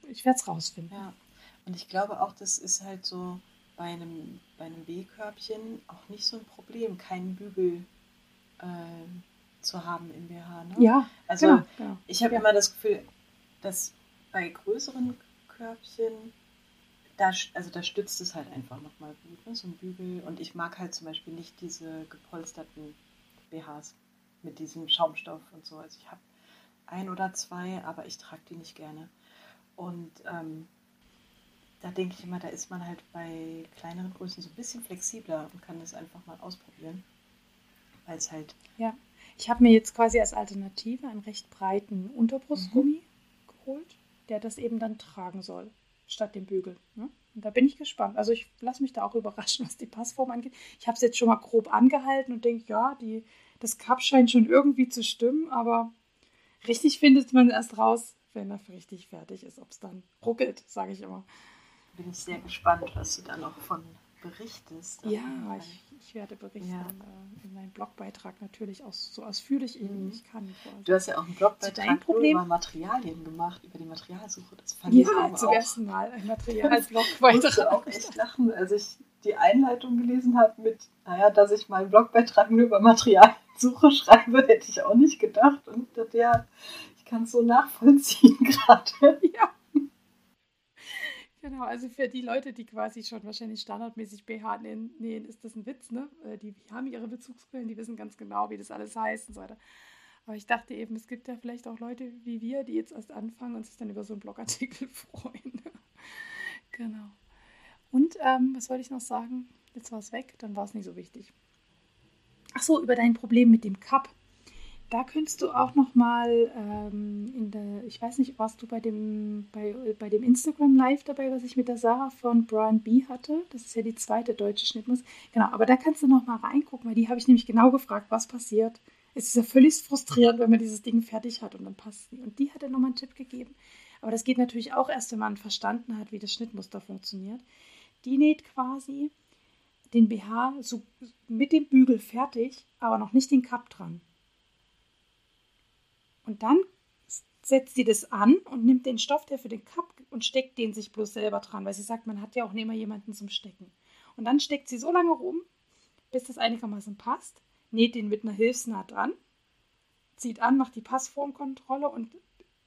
Ich werde es rausfinden. Ja, und ich glaube auch, das ist halt so, bei einem, bei einem B-Körbchen auch nicht so ein Problem, keinen Bügel äh, zu haben im BH. Ne? Ja, also genau, genau. ich habe ja. immer das Gefühl, dass bei größeren Körbchen, da, also da stützt es halt einfach nochmal gut, ne? so ein Bügel. Und ich mag halt zum Beispiel nicht diese gepolsterten BHs mit diesem Schaumstoff und so. Also ich habe ein oder zwei, aber ich trage die nicht gerne. Und ähm, da denke ich immer, da ist man halt bei kleineren Größen so ein bisschen flexibler und kann das einfach mal ausprobieren. Weil es halt. Ja, ich habe mir jetzt quasi als Alternative einen recht breiten Unterbrustgummi mhm. geholt, der das eben dann tragen soll, statt dem Bügel. Ne? Und da bin ich gespannt. Also ich lasse mich da auch überraschen, [LAUGHS] was die Passform angeht. Ich habe es jetzt schon mal grob angehalten und denke, ja, die, das Cup scheint schon irgendwie zu stimmen, aber richtig findet man erst raus, wenn er richtig fertig ist, ob es dann ruckelt, sage ich immer. Bin ich sehr gespannt, was du da noch von berichtest. Ja, ich, ich, werde berichten ja. äh, in meinem Blogbeitrag natürlich auch so ausführlich mhm. ich kann. Du hast ja auch einen Blogbeitrag über Materialien gemacht, über die Materialsuche. Das fand ja, ich zum auch. ersten Mal ein [LAUGHS] Materialblogbeitrag. Ich auch echt lachen, als ich die Einleitung gelesen habe mit, naja, dass ich meinen Blogbeitrag nur über Materialsuche schreibe, hätte ich auch nicht gedacht. Und ich dachte, ja, ich kann es so nachvollziehen [LAUGHS] gerade. Ja. Genau, also für die Leute, die quasi schon wahrscheinlich standardmäßig BH nähen, ist das ein Witz, ne? Äh, die haben ihre Bezugsquellen, die wissen ganz genau, wie das alles heißt und so weiter. Aber ich dachte eben, es gibt ja vielleicht auch Leute wie wir, die jetzt erst anfangen und sich dann über so einen Blogartikel [LAUGHS] freuen. genau. Und ähm, was wollte ich noch sagen? Jetzt war es weg, dann war es nicht so wichtig. Ach so, über dein Problem mit dem Cup. Da könntest du auch noch mal ähm, in der, ich weiß nicht, warst du bei dem, bei, bei dem Instagram Live dabei, was ich mit der Sarah von Brian B hatte? Das ist ja die zweite deutsche Schnittmus. Genau, aber da kannst du noch mal reingucken, weil die habe ich nämlich genau gefragt, was passiert. Es ist ja völlig frustrierend, wenn man dieses Ding fertig hat und dann passt es nicht. Und die hat ja nochmal einen Tipp gegeben. Aber das geht natürlich auch erst, wenn man verstanden hat, wie das Schnittmuster funktioniert. Die näht quasi den BH so mit dem Bügel fertig, aber noch nicht den Cup dran. Und dann setzt sie das an und nimmt den Stoff, der für den Cup und steckt den sich bloß selber dran, weil sie sagt, man hat ja auch nicht mehr jemanden zum Stecken. Und dann steckt sie so lange rum, bis das einigermaßen passt, näht den mit einer Hilfsnaht dran, zieht an, macht die Passformkontrolle und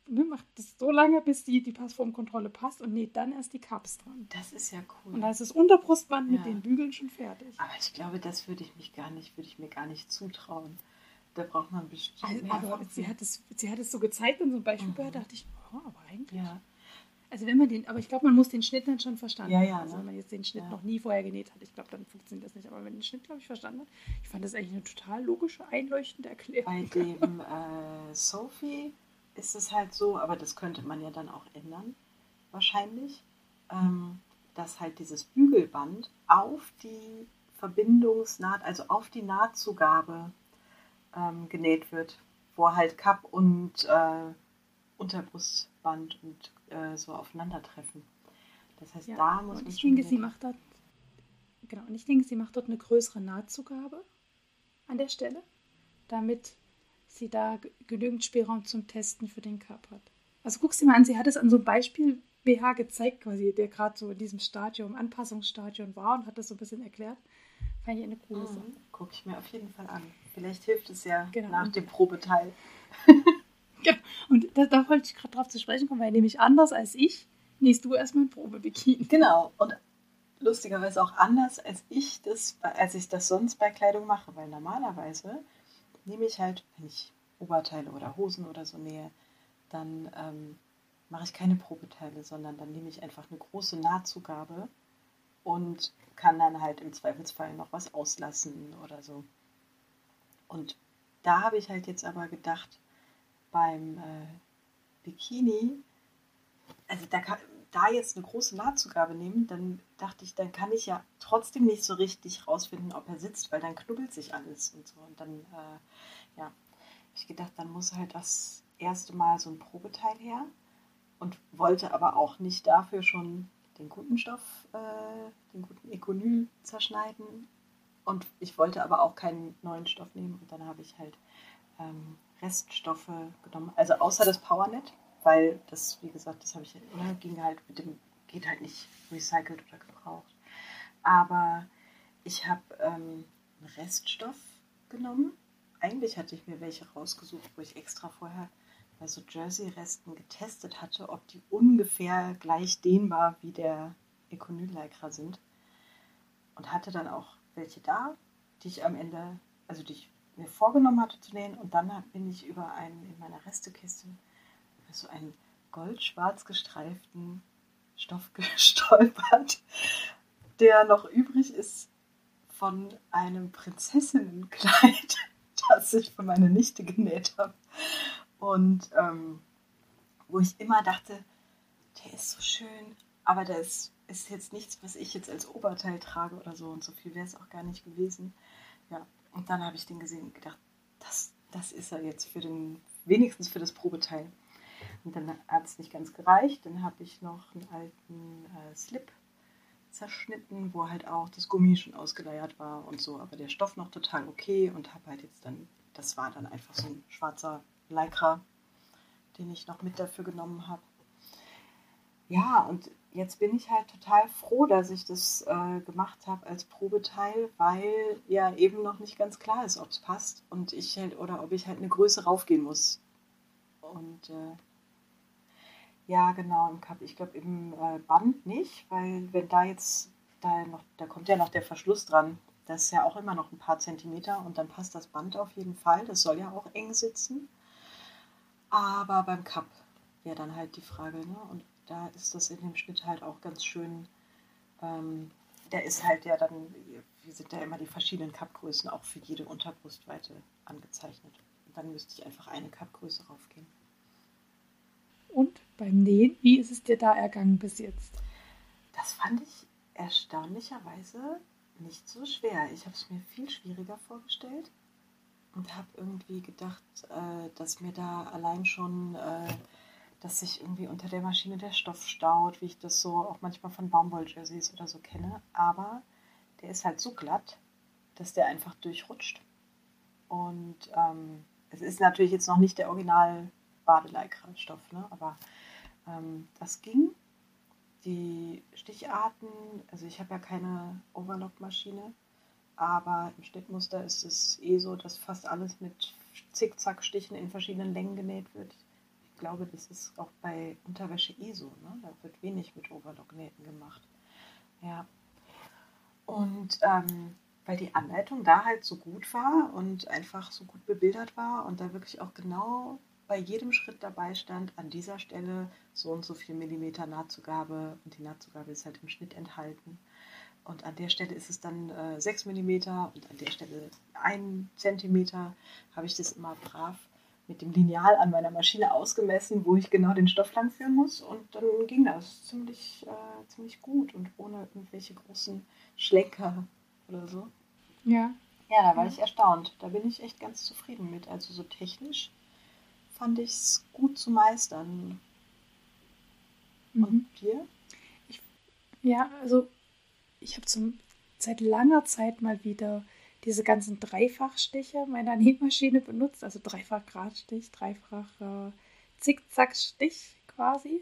ne, macht das so lange, bis die, die Passformkontrolle passt und näht dann erst die Cups dran. Das ist ja cool. Und da ist das Unterbrustband ja. mit den Bügeln schon fertig. Aber ich glaube, das würde ich mich gar nicht, würde ich mir gar nicht zutrauen. Da braucht man bestimmt. Also, aber sie hat, es, sie hat es so gezeigt in so einem Beispiel, mhm. da dachte ich, oh, aber eigentlich. Ja. Also wenn man den, aber ich glaube, man muss den Schnitt dann schon verstanden ja, ja, haben. Also ne? wenn man jetzt den Schnitt ja. noch nie vorher genäht hat, ich glaube, dann funktioniert das nicht. Aber wenn man den Schnitt, glaube ich, verstanden hat, ich fand das eigentlich eine total logische, einleuchtende Erklärung. Bei dem [LAUGHS] äh, Sophie ist es halt so, aber das könnte man ja dann auch ändern, wahrscheinlich, ähm, dass halt dieses Bügelband auf die Verbindungsnaht, also auf die Nahtzugabe ähm, genäht wird, wo halt Cup und äh, Unterbrustband und äh, so aufeinandertreffen. Das heißt, ja, da muss man. Ich denke, sie macht dort, genau, und ich denke, sie macht dort eine größere Nahtzugabe an der Stelle, damit sie da genügend Spielraum zum Testen für den Cup hat. Also guck sie mal an, sie hat es an so einem Beispiel BH gezeigt, quasi, der gerade so in diesem Stadium, Anpassungsstadium war und hat das so ein bisschen erklärt. Fand ich eine coole mhm. Sache. Gucke ich mir auf jeden Fall an. Vielleicht hilft es ja genau. nach dem Probeteil. ja, [LAUGHS] und da, da wollte ich gerade drauf zu sprechen kommen, weil nämlich anders als ich nähst du erstmal ein Probebikini. Genau. Und lustigerweise auch anders als ich das, als ich das sonst bei Kleidung mache, weil normalerweise nehme ich halt, wenn ich Oberteile oder Hosen oder so nähe, dann ähm, mache ich keine Probeteile, sondern dann nehme ich einfach eine große Nahtzugabe und kann dann halt im Zweifelsfall noch was auslassen oder so. Und da habe ich halt jetzt aber gedacht, beim äh, Bikini, also da, da jetzt eine große Nahtzugabe nehmen, dann dachte ich, dann kann ich ja trotzdem nicht so richtig rausfinden, ob er sitzt, weil dann knubbelt sich alles und so. Und dann, äh, ja, ich gedacht, dann muss halt das erste Mal so ein Probeteil her und wollte aber auch nicht dafür schon den guten Stoff, äh, den guten Econyl zerschneiden und ich wollte aber auch keinen neuen Stoff nehmen. Und dann habe ich halt ähm, Reststoffe genommen. Also außer das Powernet, weil das, wie gesagt, das habe ich, ne, ging halt mit dem, geht halt nicht recycelt oder gebraucht. Aber ich habe ähm, einen Reststoff genommen. Eigentlich hatte ich mir welche rausgesucht, wo ich extra vorher bei so Jersey-Resten getestet hatte, ob die ungefähr gleich dehnbar wie der Econyllycra sind. Und hatte dann auch welche da, die ich am Ende, also die ich mir vorgenommen hatte zu nähen. Und dann bin ich über einen in meiner Restekiste über so einen goldschwarz gestreiften Stoff [LAUGHS] gestolpert, der noch übrig ist von einem Prinzessinnenkleid, [LAUGHS] das ich für meine Nichte genäht habe. Und ähm, wo ich immer dachte, der ist so schön, aber das ist jetzt nichts, was ich jetzt als Oberteil trage oder so. Und so viel wäre es auch gar nicht gewesen. Ja, und dann habe ich den gesehen und gedacht, das, das ist er jetzt für den, wenigstens für das Probeteil. Und dann hat es nicht ganz gereicht. Dann habe ich noch einen alten äh, Slip zerschnitten, wo halt auch das Gummi schon ausgeleiert war und so, aber der Stoff noch total okay und habe halt jetzt dann, das war dann einfach so ein schwarzer Lycra, den ich noch mit dafür genommen habe. Ja, und jetzt bin ich halt total froh, dass ich das äh, gemacht habe als Probeteil, weil ja eben noch nicht ganz klar ist, ob es passt und ich halt oder ob ich halt eine Größe raufgehen muss. Und äh, ja, genau, im Cup. Ich glaube im äh, Band nicht, weil wenn da jetzt, da noch, da kommt ja noch der Verschluss dran. Das ist ja auch immer noch ein paar Zentimeter und dann passt das Band auf jeden Fall. Das soll ja auch eng sitzen. Aber beim Cup wäre dann halt die Frage, ne? Und da ist das in dem Schnitt halt auch ganz schön. Ähm, der ist halt ja dann, wie sind da immer die verschiedenen Cup-Größen auch für jede Unterbrustweite angezeichnet. Und dann müsste ich einfach eine Cup-Größe raufgehen. Und beim Nähen, wie ist es dir da ergangen bis jetzt? Das fand ich erstaunlicherweise nicht so schwer. Ich habe es mir viel schwieriger vorgestellt und habe irgendwie gedacht, äh, dass mir da allein schon, äh, dass sich irgendwie unter der Maschine der Stoff staut, wie ich das so auch manchmal von Baumwolljerseys oder so kenne. Aber der ist halt so glatt, dass der einfach durchrutscht. Und ähm, es ist natürlich jetzt noch nicht der Original Badeleikranstoff, ne? aber ähm, das ging. Die Sticharten, also ich habe ja keine Overlock-Maschine, aber im Schnittmuster ist es eh so, dass fast alles mit Zickzackstichen in verschiedenen Längen genäht wird. Ich glaube, das ist auch bei Unterwäsche eh so. Ne? Da wird wenig mit Overlock-Nähten gemacht. Ja. Und ähm, weil die Anleitung da halt so gut war und einfach so gut bebildert war und da wirklich auch genau bei jedem Schritt dabei stand, an dieser Stelle so und so viel Millimeter Nahtzugabe und die Nahtzugabe ist halt im Schnitt enthalten. Und an der Stelle ist es dann äh, 6 mm und an der Stelle 1 cm habe ich das immer brav mit dem Lineal an meiner Maschine ausgemessen, wo ich genau den Stoff lang führen muss. Und dann ging das ziemlich, äh, ziemlich gut und ohne irgendwelche großen Schlenker oder so. Ja. Ja, da war ich erstaunt. Da bin ich echt ganz zufrieden mit. Also so technisch fand ich es gut zu meistern. Und mhm. dir? Ich, ja, also ich habe seit langer Zeit mal wieder diese ganzen Dreifachstiche meiner [LAUGHS] Nähmaschine benutzt, also dreifach Gradstich, dreifach äh, Zickzackstich quasi,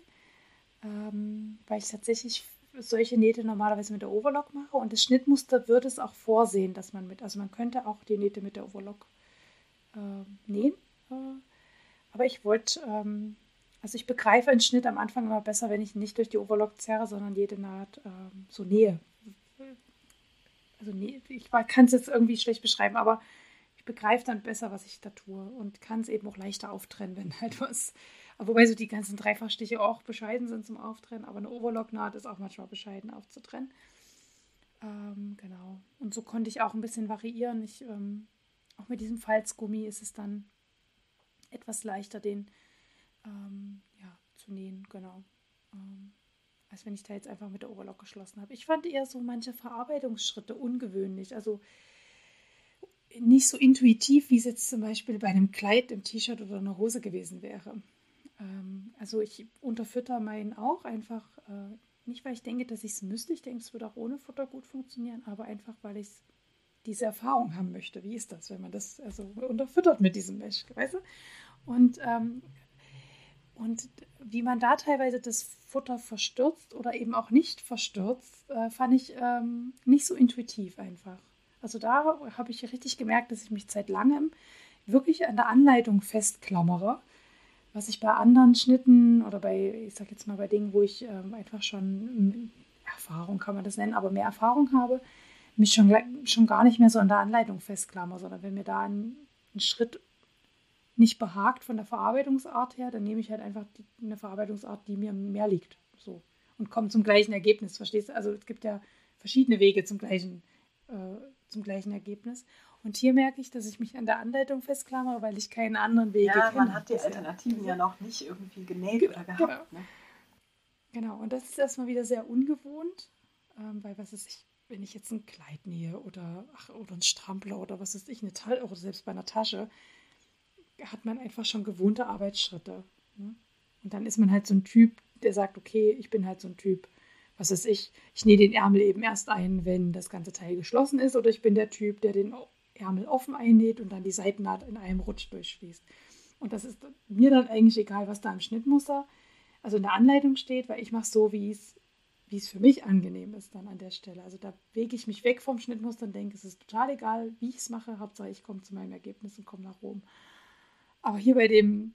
ähm, weil ich tatsächlich solche Nähte normalerweise mit der Overlock mache und das Schnittmuster würde es auch vorsehen, dass man mit, also man könnte auch die Nähte mit der Overlock äh, nähen. Äh, aber ich wollte, ähm, also ich begreife einen Schnitt am Anfang immer besser, wenn ich nicht durch die Overlock zerre, sondern jede Naht ähm, so nähe. Also nee, ich kann es jetzt irgendwie schlecht beschreiben, aber ich begreife dann besser, was ich da tue und kann es eben auch leichter auftrennen, wenn halt was. Wobei so die ganzen Dreifachstiche auch bescheiden sind zum Auftrennen, aber eine Overlock-Naht ist auch manchmal bescheiden aufzutrennen. Ähm, genau. Und so konnte ich auch ein bisschen variieren. Ich, ähm, auch mit diesem Falzgummi ist es dann etwas leichter, den ähm, ja, zu nähen, genau. Als wenn ich da jetzt einfach mit der Overlock geschlossen habe. Ich fand eher so manche Verarbeitungsschritte ungewöhnlich. Also nicht so intuitiv, wie es jetzt zum Beispiel bei einem Kleid, im T-Shirt oder einer Hose gewesen wäre. Ähm, also ich unterfütter meinen auch einfach, äh, nicht weil ich denke, dass ich es müsste, ich denke, es würde auch ohne Futter gut funktionieren, aber einfach, weil ich diese Erfahrung haben möchte. Wie ist das, wenn man das also unterfüttert mit diesem Mesh, weißt du? Und, ähm, und wie man da teilweise das Futter verstürzt oder eben auch nicht verstürzt, äh, fand ich ähm, nicht so intuitiv einfach. Also da habe ich richtig gemerkt, dass ich mich seit langem wirklich an der Anleitung festklammere, was ich bei anderen Schnitten oder bei, ich sag jetzt mal bei Dingen, wo ich ähm, einfach schon Erfahrung kann man das nennen, aber mehr Erfahrung habe, mich schon, schon gar nicht mehr so an der Anleitung festklammer, sondern wenn mir da ein, ein Schritt nicht behagt von der Verarbeitungsart her, dann nehme ich halt einfach die, eine Verarbeitungsart, die mir mehr liegt. So. Und komme zum gleichen Ergebnis, verstehst du? Also es gibt ja verschiedene Wege zum gleichen, äh, zum gleichen Ergebnis. Und hier merke ich, dass ich mich an der Anleitung festklammere, weil ich keinen anderen Weg ja, kenne. Ja, man hat die Alternativen ja noch nicht irgendwie genäht genau, oder gehabt. Genau. Ne? genau, und das ist erstmal wieder sehr ungewohnt, ähm, weil was ist ich, wenn ich jetzt ein Kleid nähe oder, ach, oder ein Strampler oder was ist ich, eine Tasche oder selbst bei einer Tasche, hat man einfach schon gewohnte Arbeitsschritte. Ne? Und dann ist man halt so ein Typ, der sagt, okay, ich bin halt so ein Typ, was ist ich, ich nähe den Ärmel eben erst ein, wenn das ganze Teil geschlossen ist, oder ich bin der Typ, der den Ärmel offen einnäht und dann die Seitennaht in einem Rutsch durchschließt. Und das ist mir dann eigentlich egal, was da im Schnittmuster, also in der Anleitung steht, weil ich mache so, wie es wie es für mich angenehm ist dann an der Stelle. Also da wege ich mich weg vom Schnittmuster und denke, es ist total egal, wie ich es mache. Hauptsache, ich komme zu meinem Ergebnis und komme nach Rom. Aber hier bei dem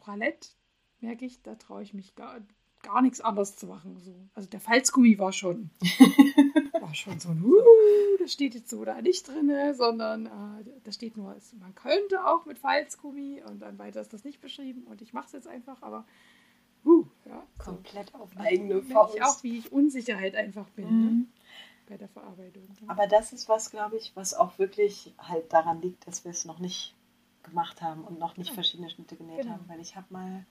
Bralett merke ich, da traue ich mich gar, gar nichts anderes zu machen. So. Also der Falzgummi war schon, [LAUGHS] war schon so ein, uh, das steht jetzt so da nicht drin, sondern äh, da steht nur, man könnte auch mit Falzgummi und dann weiter ist das nicht beschrieben und ich mache es jetzt einfach, aber uh, ja, komplett so. auf eigene Faust. Ich auch, wie ich Unsicherheit einfach bin. Ne, mhm. Ne? bei der Verarbeitung. Aber das ist was, glaube ich, was auch wirklich halt daran liegt, dass wir es noch nicht gemacht haben und noch nicht verschiedene Schnitte genäht genau. haben. Weil ich habe mal,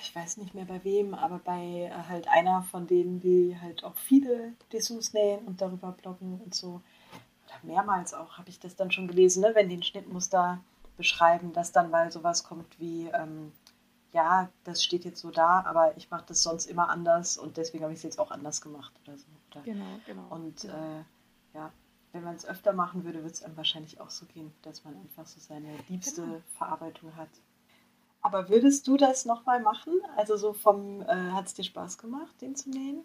ich weiß nicht mehr bei wem, aber bei äh, halt einer von denen, die halt auch viele Dessous nähen und darüber bloggen und so, oder mehrmals auch, habe ich das dann schon gelesen, ne? wenn die ein Schnittmuster beschreiben, dass dann mal sowas kommt wie, ähm, ja, das steht jetzt so da, aber ich mache das sonst immer anders und deswegen habe ich es jetzt auch anders gemacht oder so. Oder? Genau, genau. Und genau. Äh, ja, wenn man es öfter machen würde, würde es einem wahrscheinlich auch so gehen, dass man einfach so seine liebste genau. Verarbeitung hat. Aber würdest du das nochmal machen? Also so vom, äh, hat es dir Spaß gemacht, den zu nähen?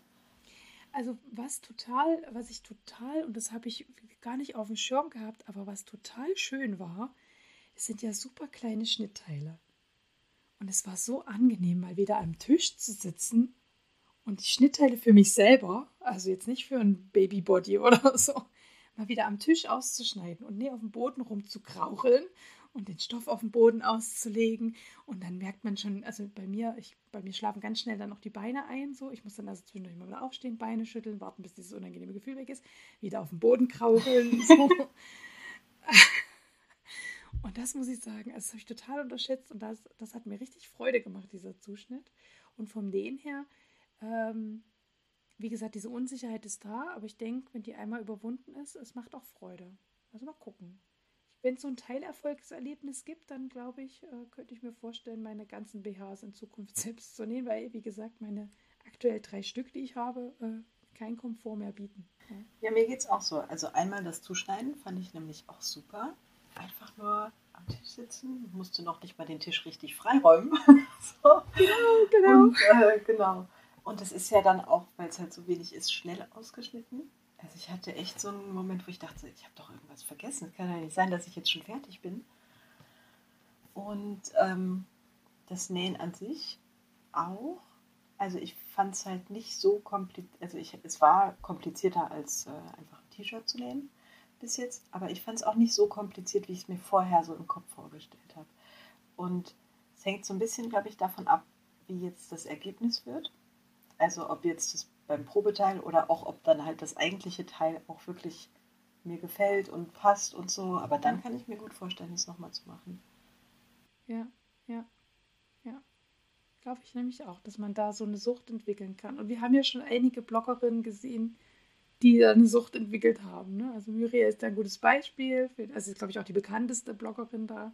Also was total, was ich total, und das habe ich gar nicht auf dem Schirm gehabt, aber was total schön war, es sind ja super kleine Schnittteile. Und es war so angenehm, mal wieder am Tisch zu sitzen und die Schnittteile für mich selber, also jetzt nicht für ein Babybody [LAUGHS] oder so, mal wieder am Tisch auszuschneiden und nicht auf dem Boden rumzukraucheln und den Stoff auf dem Boden auszulegen. Und dann merkt man schon, also bei mir, ich, bei mir schlafen ganz schnell dann noch die Beine ein. So. Ich muss dann also zwischendurch mal wieder aufstehen, Beine schütteln, warten, bis dieses unangenehme Gefühl weg ist, wieder auf dem Boden kraucheln. [LAUGHS] So. und das muss ich sagen, das habe ich total unterschätzt und das, das hat mir richtig Freude gemacht, dieser Zuschnitt. Und vom Nähen her, ähm, wie gesagt, diese Unsicherheit ist da, aber ich denke, wenn die einmal überwunden ist, es macht auch Freude. Also mal gucken. Wenn es so ein Teilerfolgserlebnis gibt, dann glaube ich, äh, könnte ich mir vorstellen, meine ganzen BHs in Zukunft [LAUGHS] selbst zu nehmen, weil, wie gesagt, meine aktuell drei Stück, die ich habe, äh, keinen Komfort mehr bieten. Ja, ja mir geht es auch so. Also einmal das Zuschneiden fand ich nämlich auch super. Einfach nur am Tisch sitzen, musste noch nicht mal den Tisch richtig freiräumen. [LAUGHS] so. Genau, genau. Und, äh, genau. Und es ist ja dann auch, weil es halt so wenig ist, schnell ausgeschnitten. Also ich hatte echt so einen Moment, wo ich dachte, ich habe doch irgendwas vergessen. Kann ja nicht sein, dass ich jetzt schon fertig bin. Und ähm, das Nähen an sich auch. Also ich fand es halt nicht so kompliziert. Also ich, es war komplizierter als äh, einfach ein T-Shirt zu nähen bis jetzt. Aber ich fand es auch nicht so kompliziert, wie ich es mir vorher so im Kopf vorgestellt habe. Und es hängt so ein bisschen, glaube ich, davon ab, wie jetzt das Ergebnis wird. Also ob jetzt das beim Probeteil oder auch ob dann halt das eigentliche Teil auch wirklich mir gefällt und passt und so. Aber dann kann ich mir gut vorstellen, es nochmal zu machen. Ja, ja, ja. Glaube ich nämlich auch, dass man da so eine Sucht entwickeln kann. Und wir haben ja schon einige Bloggerinnen gesehen, die da eine Sucht entwickelt haben. Ne? Also Muriel ist da ein gutes Beispiel. Für, also ist, glaube ich, auch die bekannteste Bloggerin da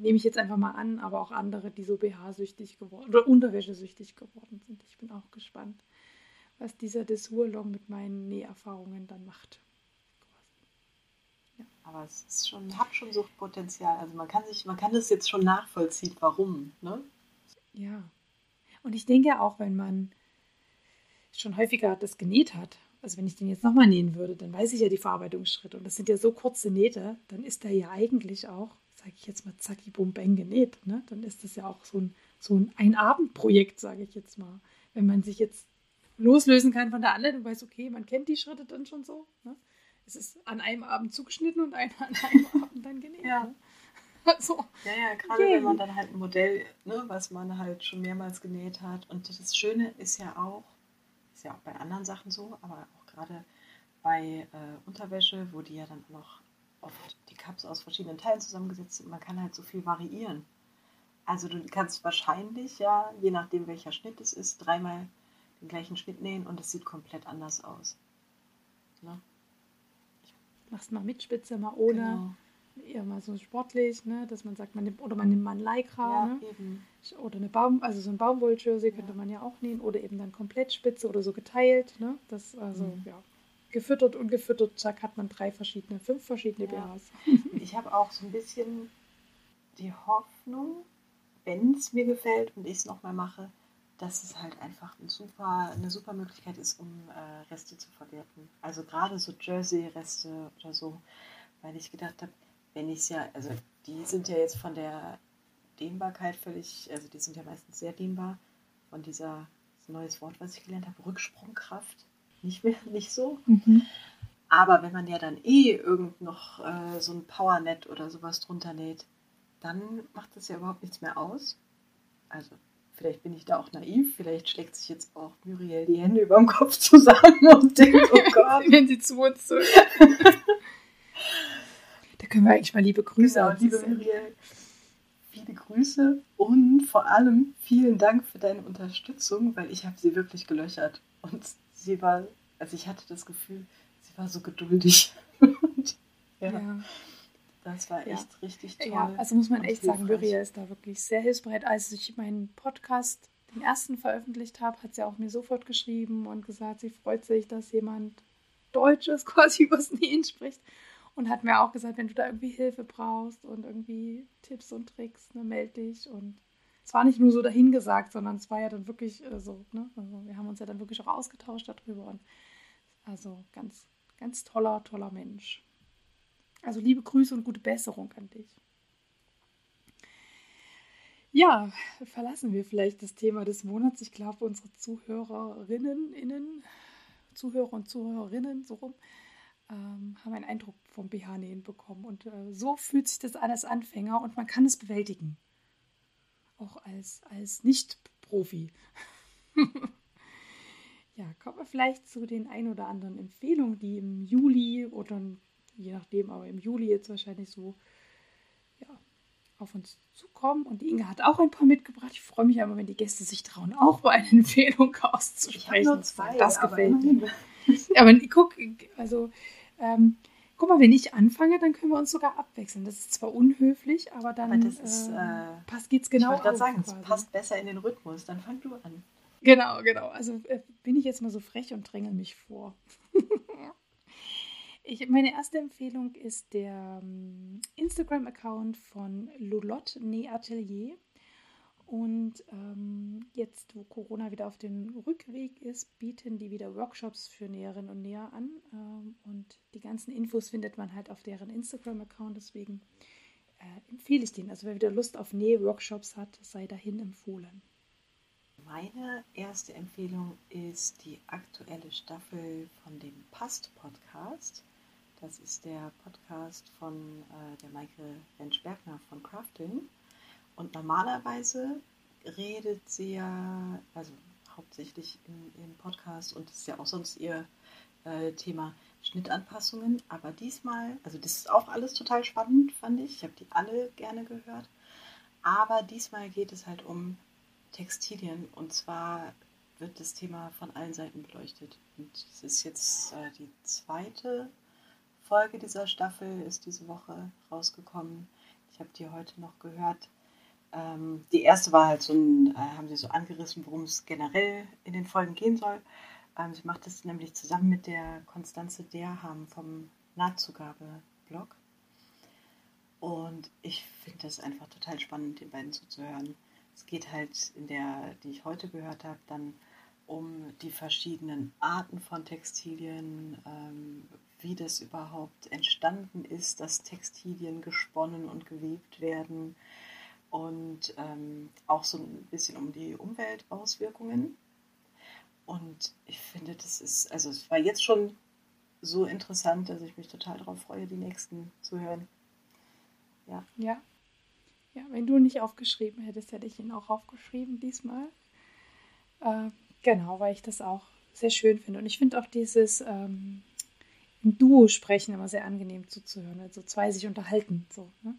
nehme ich jetzt einfach mal an, aber auch andere, die so BH-süchtig geworden oder Unterwäschesüchtig geworden sind. Ich bin auch gespannt, was dieser Dessurlong mit meinen Näherfahrungen dann macht. Ja, aber es ist schon, hat schon Suchtpotenzial. Also man kann sich, man kann das jetzt schon nachvollziehen, warum, ne? Ja. Und ich denke auch, wenn man schon häufiger das genäht hat, also wenn ich den jetzt nochmal nähen würde, dann weiß ich ja die Verarbeitungsschritte. Und das sind ja so kurze Nähte, dann ist der ja eigentlich auch sage ich jetzt mal, zacki bum bang genäht. Ne? Dann ist das ja auch so ein, so ein Ein-Abend-Projekt, sage ich jetzt mal. Wenn man sich jetzt loslösen kann von der Anleitung, weiß, okay, man kennt die Schritte dann schon so. Ne? Es ist an einem Abend zugeschnitten und einer an einem [LAUGHS] Abend dann genäht. Ja. Ne? [LAUGHS] Also, ja, ja, gerade yeah. wenn man dann halt ein Modell, ne, was man halt schon mehrmals genäht hat. Und das Schöne ist ja auch, ist ja auch bei anderen Sachen so, aber auch gerade bei äh, Unterwäsche, wo die ja dann noch oft die Cups aus verschiedenen Teilen zusammengesetzt sind, man kann halt so viel variieren. Also du kannst wahrscheinlich ja, je nachdem welcher Schnitt es ist, dreimal den gleichen Schnitt nähen und es sieht komplett anders aus. Ne? Machst mal mit Spitze, mal ohne. Genau eher mal so sportlich, ne, dass man sagt, man nimmt, oder man nimmt mal ein Lycra, ja, ne? oder eine Baum, also so ein Baumwolljersey ja. könnte man ja auch nehmen, oder eben dann komplett spitze oder so geteilt, ne, das also, mhm. ja, gefüttert und gefüttert, zack, hat man drei verschiedene, fünf verschiedene ja. BHs. [LAUGHS] Ich habe auch so ein bisschen die Hoffnung, wenn es mir gefällt und ich es nochmal mache, dass es halt einfach ein super, eine super Möglichkeit ist, um äh, Reste zu verwerten. Also gerade so Jersey-Reste oder so, weil ich gedacht habe, wenn ich es ja, also die sind ja jetzt von der Dehnbarkeit völlig, also die sind ja meistens sehr dehnbar, von dieser, neues Wort, was ich gelernt habe, Rücksprungkraft, nicht mehr, [LAUGHS] nicht so. Mhm. Aber wenn man ja dann eh irgend noch äh, so ein Powernet oder sowas drunter näht, dann macht das ja überhaupt nichts mehr aus. Also vielleicht bin ich da auch naiv, vielleicht schlägt sich jetzt auch Muriel die Hände über dem Kopf zusammen [LAUGHS] und denkt, oh [LAUGHS] Gott. wenn sie zu uns zurück. Da können wir eigentlich mal liebe Grüße genau, liebe Muriel. Viele Grüße und vor allem vielen Dank für deine Unterstützung, weil ich habe sie wirklich gelöchert. Und sie war, also ich hatte das Gefühl, sie war so geduldig. [LAUGHS] ja, ja, Das war echt ja. richtig toll. Ja, also muss man echt hilfreich. sagen, Muriel ist da wirklich sehr hilfsbereit. Als ich meinen Podcast, den ersten veröffentlicht habe, hat sie auch mir sofort geschrieben und gesagt, sie freut sich, dass jemand Deutsches [LAUGHS] quasi übers Nähen spricht. Und hat mir auch gesagt, wenn du da irgendwie Hilfe brauchst und irgendwie Tipps und Tricks, ne, melde dich. Und es war nicht nur so dahingesagt, sondern es war ja dann wirklich äh, so, ne? Also wir haben uns ja dann wirklich auch ausgetauscht darüber. Und also ganz, ganz toller, toller Mensch. Also liebe Grüße und gute Besserung an dich. Ja, verlassen wir vielleicht das Thema des Monats. Ich glaube, unsere Zuhörerinnen, innen, Zuhörer und Zuhörerinnen, so rum, ähm, haben einen Eindruck vom BH-Nähen bekommen. Und äh, so fühlt sich das an als Anfänger und man kann es bewältigen. Auch als, als Nicht-Profi. [LAUGHS] ja, kommen wir vielleicht zu den ein oder anderen Empfehlungen, die im Juli oder je nachdem, aber im Juli jetzt wahrscheinlich so ja, auf uns zukommen. Und die Inge hat auch ein paar mitgebracht. Ich freue mich aber, wenn die Gäste sich trauen, auch mal eine Empfehlung [LAUGHS] auszusprechen. Ich zwei, das gefällt mir. aber guck, also ähm, guck mal, wenn ich anfange, dann können wir uns sogar abwechseln. Das ist zwar unhöflich, aber dann aber ist, äh, passt, geht's genau. Ich wollte gerade sagen, es passt besser in den Rhythmus. Dann fang du an. Genau, genau. Also äh, bin ich jetzt mal so frech und dränge mich vor. [LAUGHS] ich, meine erste Empfehlung ist der um, ähm, Instagram-Account von Lolotte Nähatelier. Und ähm, jetzt, wo Corona wieder auf dem Rückweg ist, bieten die wieder Workshops für Näherinnen und Näher an. Ähm, und die ganzen Infos findet man halt auf deren Instagram-Account. Deswegen äh, empfehle ich den. Also wer wieder Lust auf Näh-Workshops hat, sei dahin empfohlen. Meine erste Empfehlung ist die aktuelle Staffel von dem Past-Podcast. Das ist der Podcast von äh, der Maike Lensch-Bergner von Crafting. Und normalerweise redet sie ja, also hauptsächlich in ihrem Podcast und das ist ja auch sonst ihr äh, Thema Schnittanpassungen. Aber diesmal, also das ist auch alles total spannend, fand ich. Ich habe die alle gerne gehört. Aber diesmal geht es halt um Textilien und zwar wird das Thema von allen Seiten beleuchtet. Und es ist jetzt äh, die zweite Folge dieser Staffel, ist diese Woche rausgekommen. Ich habe die heute noch gehört. Ähm, die erste war halt so ein, äh, haben sie so angerissen, worum es generell in den Folgen gehen soll. Ähm, sie macht das nämlich zusammen mit der Konstanze Derham vom Nahtzugabe-Blog. Und ich finde das einfach total spannend, den beiden zuzuhören. Es geht halt in der, die ich heute gehört habe, dann um die verschiedenen Arten von Textilien, ähm, wie das überhaupt entstanden ist, dass Textilien gesponnen und gewebt werden und ähm, auch so ein bisschen um die Umweltauswirkungen. Und ich finde, das ist, also es war jetzt schon so interessant, dass ich mich total darauf freue, die nächsten zu hören. Ja. Ja. Ja, wenn du nicht aufgeschrieben hättest, hätte ich ihn auch aufgeschrieben diesmal. Äh, genau, weil ich das auch sehr schön finde. Und ich finde auch dieses ähm, Duo sprechen immer sehr angenehm zuzuhören. Also zwei sich unterhalten. So, ne?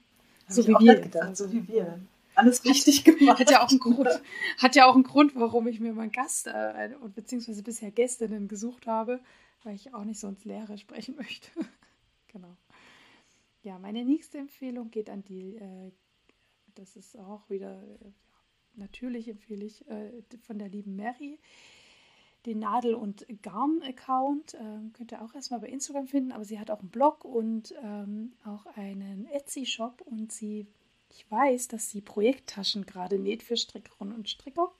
So wie wir. Gedacht, so wie wir. Alles richtig gemacht. Hat ja auch einen [LAUGHS] Grund, hat ja auch einen Grund warum ich mir mal einen Gast äh, beziehungsweise bisher Gästinnen gesucht habe, weil ich auch nicht so ins Leere sprechen möchte. [LAUGHS] genau. Ja, meine nächste Empfehlung geht an die, äh, das ist auch wieder, äh, natürlich empfehle ich äh, von der lieben Mary den Nadel- und Garn-Account. Ähm, könnt ihr auch erstmal bei Instagram finden, aber sie hat auch einen Blog und ähm, auch einen Etsy-Shop und sie, ich weiß, dass sie Projekttaschen gerade näht für Strickerinnen und Stricker.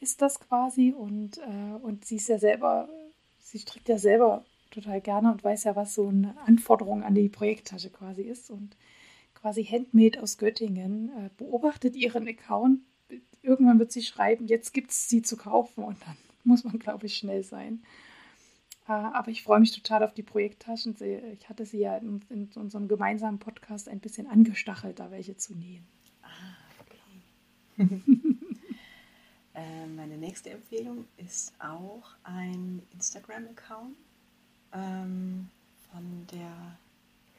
Ist das quasi und, äh, und sie ist ja selber, sie strickt ja selber total gerne und weiß ja, was so eine Anforderung an die Projekttasche quasi ist und quasi Handmade aus Göttingen, äh, beobachtet ihren Account. Irgendwann wird sie schreiben, jetzt gibt es sie zu kaufen und dann [LAUGHS] muss man, glaube ich, schnell sein. Äh, aber ich freue mich total auf die Projekttaschen. Ich hatte sie ja in, in unserem gemeinsamen Podcast ein bisschen angestachelt, da welche zu nähen. Ah, okay. [LAUGHS] äh, meine nächste Empfehlung ist auch ein Instagram-Account ähm, von der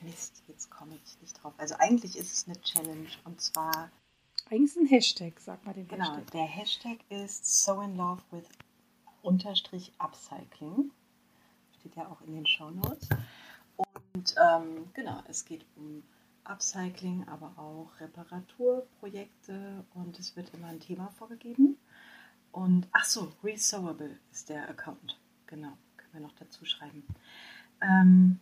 Mist, jetzt komme ich nicht drauf. Also eigentlich ist es eine Challenge und zwar. Eigentlich ist es ein Hashtag, sag mal den genau, Hashtag. Genau, der Hashtag ist So in Love with unterstrich Upcycling. Steht ja auch in den Show Notes. Und ähm, genau, es geht um Upcycling, aber auch Reparaturprojekte und es wird immer ein Thema vorgegeben. Und ach so, Resewable ist der Account. Genau, können wir noch dazu schreiben. Ähm,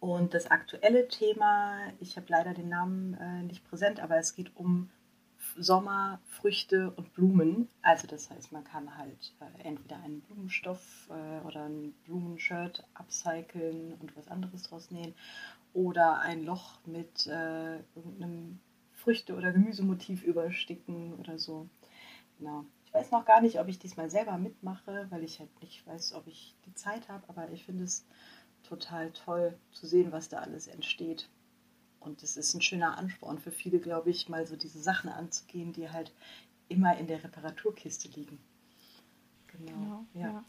und das aktuelle Thema, ich habe leider den Namen äh, nicht präsent, aber es geht um Sommer, Früchte und Blumen. Also das heißt, man kann halt äh, entweder einen Blumenstoff äh, oder ein Blumenshirt upcyclen und was anderes draus nähen oder ein Loch mit äh, irgendeinem Früchte- oder Gemüsemotiv übersticken oder so. Genau. Ich weiß noch gar nicht, ob ich diesmal selber mitmache, weil ich halt nicht weiß, ob ich die Zeit habe, aber ich finde es total toll zu sehen, was da alles entsteht. Und es ist ein schöner Ansporn für viele, glaube ich, mal so diese Sachen anzugehen, die halt immer in der Reparaturkiste liegen. Genau. genau ja. ja.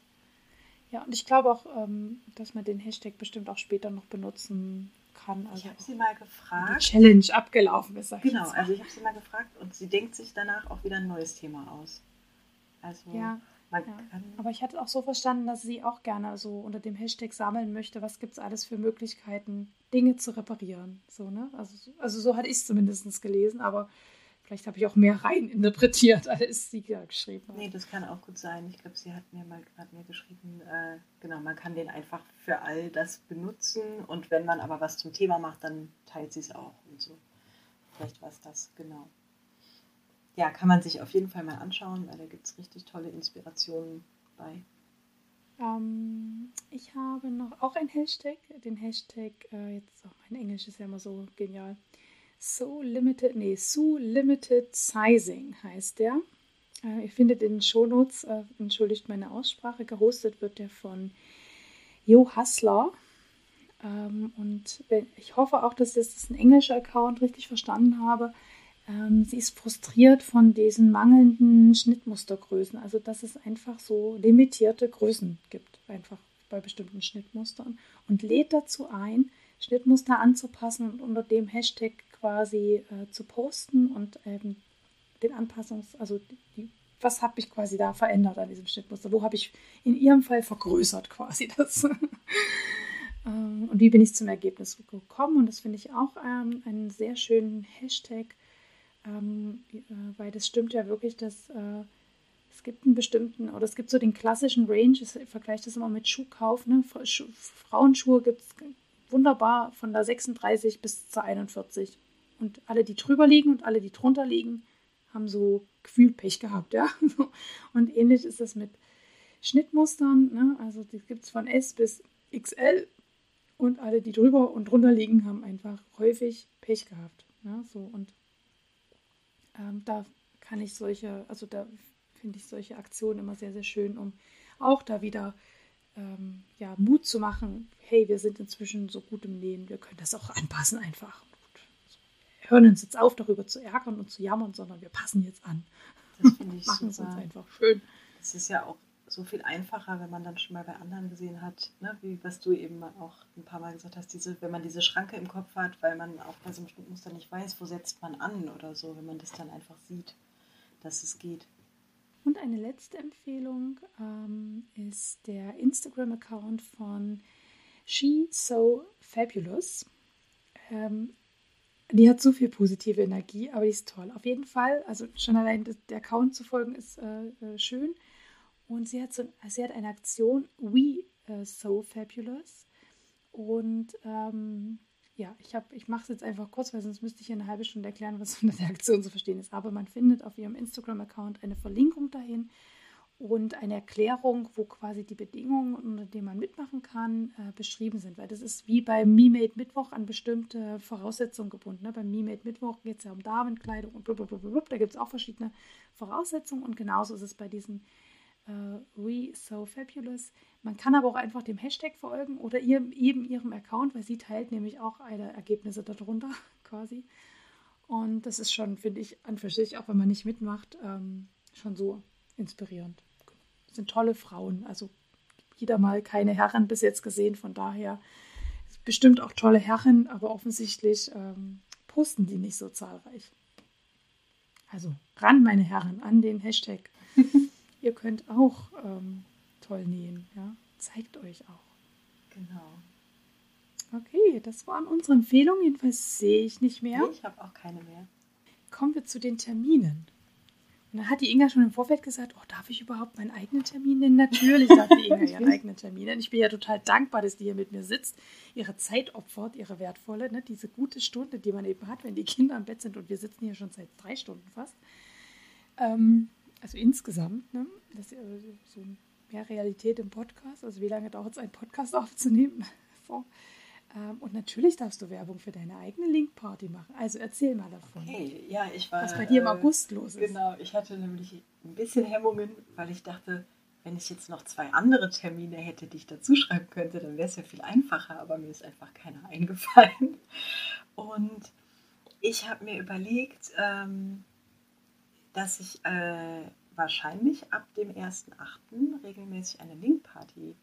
ja. und ich glaube auch, ähm, dass man den Hashtag bestimmt auch später noch benutzen kann. Also ich habe sie mal gefragt. Die Challenge abgelaufen ist. Genau, also ich habe sie mal gefragt und sie denkt sich danach auch wieder ein neues Thema aus. Also ja. Ja. Aber ich hatte auch so verstanden, dass sie auch gerne so unter dem Hashtag sammeln möchte, was gibt es alles für Möglichkeiten, Dinge zu reparieren. So, ne? also, also so hatte ich es zumindest gelesen, aber vielleicht habe ich auch mehr rein interpretiert, [LAUGHS] als sie da geschrieben hat. Nee, das kann auch gut sein. Ich glaube, sie hat mir mal hat mir geschrieben, äh, genau, man kann den einfach für all das benutzen und wenn man aber was zum Thema macht, dann teilt sie es auch und so. Vielleicht war es das, genau ja, kann man sich auf jeden Fall mal anschauen, weil da gibt es richtig tolle Inspirationen bei. Ähm, ich habe noch auch ein Hashtag, den Hashtag, äh, jetzt auch oh, mein Englisch ist ja immer so genial. So Limited, nee, So Limited Sizing heißt der. Äh, ihr findet in den Shownotes, äh, entschuldigt meine Aussprache, gehostet wird der von Jo Hassler. Ähm, und ich hoffe auch, dass ich das ein englischer Account richtig verstanden habe ähm, sie ist frustriert von diesen mangelnden Schnittmustergrößen. Also dass es einfach so limitierte Größen gibt, einfach bei bestimmten Schnittmustern. Und lädt dazu ein, Schnittmuster anzupassen und unter dem Hashtag quasi äh, zu posten und ähm, den Anpassungs-, also die, was habe ich quasi da verändert an diesem Schnittmuster? Wo habe ich in ihrem Fall vergrößert quasi das? [LAUGHS] ähm, und wie bin ich zum Ergebnis gekommen? Und das finde ich auch ähm, einen sehr schönen Hashtag, ähm, äh, weil das stimmt ja wirklich, dass äh, es gibt einen bestimmten, oder es gibt so den klassischen Range, ich vergleiche das immer mit Schuhkauf, ne? Frauenschuhe gibt es wunderbar von der 36 bis zur 41. Und alle, die drüber liegen und alle, die drunter liegen, haben so Gefühlpech gehabt, ja. [LAUGHS] Und ähnlich ist es mit Schnittmustern, ne? Also die gibt es von S bis XL Und alle, die drüber und drunter liegen, haben einfach häufig Pech gehabt. Ja, so und ähm, da kann ich solche, also da finde ich solche Aktionen immer sehr, sehr schön, um auch da wieder ähm, ja, Mut zu machen. Hey, wir sind inzwischen so gut im Nähen, wir können das auch anpassen einfach. Wir hören uns jetzt auf, darüber zu ärgern und zu jammern, sondern wir passen jetzt an. Das finde [LAUGHS] ich Machen super. es uns einfach schön. Es ist ja auch so viel einfacher, wenn man dann schon mal bei anderen gesehen hat, ne? wie was du eben auch ein paar Mal gesagt hast, diese, wenn man diese Schranke im Kopf hat, weil man auch bei so einem Schnittmuster nicht weiß, wo setzt man an oder so, wenn man das dann einfach sieht, dass es geht. Und eine letzte Empfehlung ähm, ist der Instagram-Account von She So Fabulous. Ähm, die hat so viel positive Energie, aber die ist toll. Auf jeden Fall, also schon allein der Account zu folgen ist äh, äh, schön. Und sie hat, so, sie hat eine Aktion, We uh, So Fabulous. Und ähm, ja, ich, ich mache es jetzt einfach kurz, weil sonst müsste ich hier eine halbe Stunde erklären, was [LAUGHS] unter der Aktion zu verstehen ist. Aber man findet auf ihrem Instagram-Account eine Verlinkung dahin und eine Erklärung, wo quasi die Bedingungen, unter denen man mitmachen kann, äh, beschrieben sind. Weil das ist wie beim Me-Made Mittwoch an bestimmte Voraussetzungen gebunden. Ne? Beim Me-Made Mittwoch geht es ja um Damenkleidung und blablabla. Da gibt es auch verschiedene Voraussetzungen und genauso ist es bei diesen We So Fabulous. Man kann aber auch einfach dem Hashtag folgen oder ihrem, eben ihrem Account, weil sie teilt nämlich auch alle Ergebnisse darunter [LAUGHS] quasi. Und das ist schon, finde ich, an für sich, auch wenn man nicht mitmacht, ähm, schon so inspirierend. Das sind tolle Frauen, also wieder mal keine Herren bis jetzt gesehen, von daher bestimmt auch tolle Herren, aber offensichtlich ähm, posten die nicht so zahlreich. Also ran, meine Herren, an den Hashtag. [LAUGHS] Ihr könnt auch ähm, toll nähen, ja. Zeigt euch auch. Genau. Okay, das waren unsere Empfehlungen. Jedenfalls sehe ich nicht mehr. Nee, ich habe auch keine mehr. Kommen wir zu den Terminen. Und dann hat die Inga schon im Vorfeld gesagt, oh, darf ich überhaupt meinen eigenen Termin nennen? Natürlich darf die Inga [LAUGHS] ihren eigenen Termin nennen. Ich bin ja total dankbar, dass die hier mit mir sitzt, ihre Zeit opfert, ihre wertvolle, ne, diese gute Stunde, die man eben hat, wenn die Kinder im Bett sind und wir sitzen hier schon seit drei Stunden fast. Ähm, also insgesamt, ne, das ist so mehr Realität im Podcast. Also wie lange dauert es, einen Podcast [LAUGHS] aufzunehmen? Ähm, und natürlich darfst du Werbung für deine eigene Link-Party machen. Also erzähl mal davon. Okay, ja, ich war. Was bei dir im August los ist. Genau, ich hatte nämlich ein bisschen Hemmungen, weil ich dachte, wenn ich jetzt noch zwei andere Termine hätte, die ich dazu schreiben könnte, dann wäre es ja viel einfacher, aber mir ist einfach keiner [LAUGHS] eingefallen. Und ich habe mir überlegt, ähm, dass ich äh, wahrscheinlich ab dem 1.8. regelmäßig eine Link-Party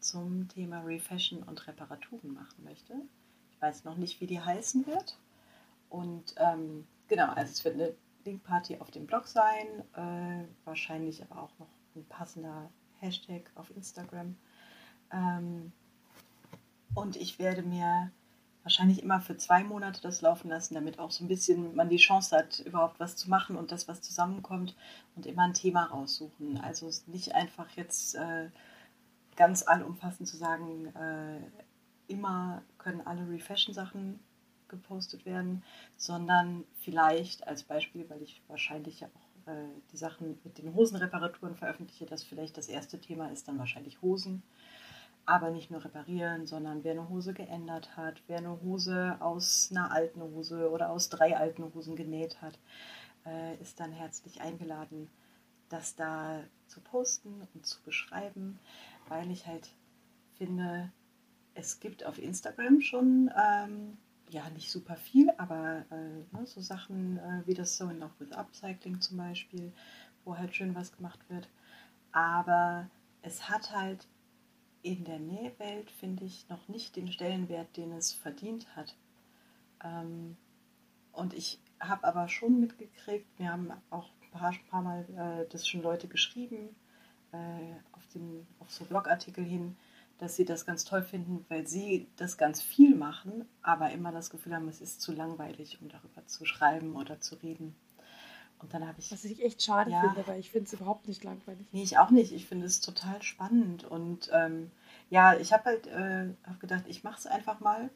zum Thema Refashion und Reparaturen machen möchte. Ich weiß noch nicht, wie die heißen wird. Und ähm, genau, also es wird eine Linkparty auf dem Blog sein, äh, wahrscheinlich aber auch noch ein passender Hashtag auf Instagram. Ähm, und ich werde mir wahrscheinlich immer für zwei Monate das laufen lassen, damit auch so ein bisschen man die Chance hat, überhaupt was zu machen und das, was zusammenkommt und immer ein Thema raussuchen. Also nicht einfach jetzt äh, ganz allumfassend zu sagen, äh, immer können alle Refashion-Sachen gepostet werden, sondern vielleicht als Beispiel, weil ich wahrscheinlich ja auch äh, die Sachen mit den Hosenreparaturen veröffentliche, dass vielleicht das erste Thema ist dann wahrscheinlich Hosen. Aber nicht nur reparieren, sondern wer eine Hose geändert hat, wer eine Hose aus einer alten Hose oder aus drei alten Hosen genäht hat, äh, ist dann herzlich eingeladen, das da zu posten und zu beschreiben weil ich halt finde, es gibt auf Instagram schon, ähm, ja, nicht super viel, aber äh, ne, so Sachen äh, wie das in Love with Upcycling zum Beispiel, wo halt schön was gemacht wird. Aber es hat halt in der Nähwelt, finde ich, noch nicht den Stellenwert, den es verdient hat. Ähm, und ich habe aber schon mitgekriegt, wir haben auch ein paar, paar Mal äh, das schon Leute geschrieben, äh, auf, den, auf so Blogartikel hin, dass sie das ganz toll finden, weil sie das ganz viel machen, aber immer das Gefühl haben, es ist zu langweilig, um darüber zu schreiben oder zu reden. Und dann habe ich. Was ich echt schade Ja. finde, weil ich finde es überhaupt nicht langweilig. Nee, ich auch nicht. Ich finde es total spannend. Und ähm, ja, ich habe halt äh, hab gedacht, ich mache es einfach mal.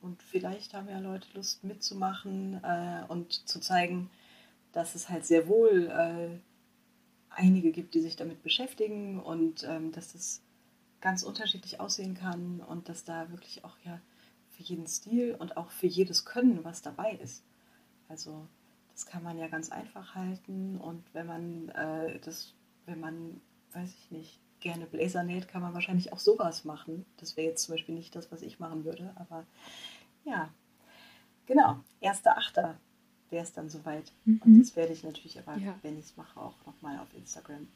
Und vielleicht haben ja Leute Lust mitzumachen äh, und zu zeigen, dass es halt sehr wohl äh, einige gibt, die sich damit beschäftigen und ähm, dass es ganz unterschiedlich aussehen kann und dass da wirklich auch ja für jeden Stil und auch für jedes Können was dabei ist. Also das kann man ja ganz einfach halten und wenn man äh, das, wenn man, weiß ich nicht, gerne Blazer näht, kann man wahrscheinlich auch sowas machen. Das wäre jetzt zum Beispiel nicht das, was ich machen würde, aber ja, genau, 1.8. wäre es dann soweit. Mhm. Und das werde ich natürlich aber, ja. wenn ich es mache, auch nochmal auf Instagram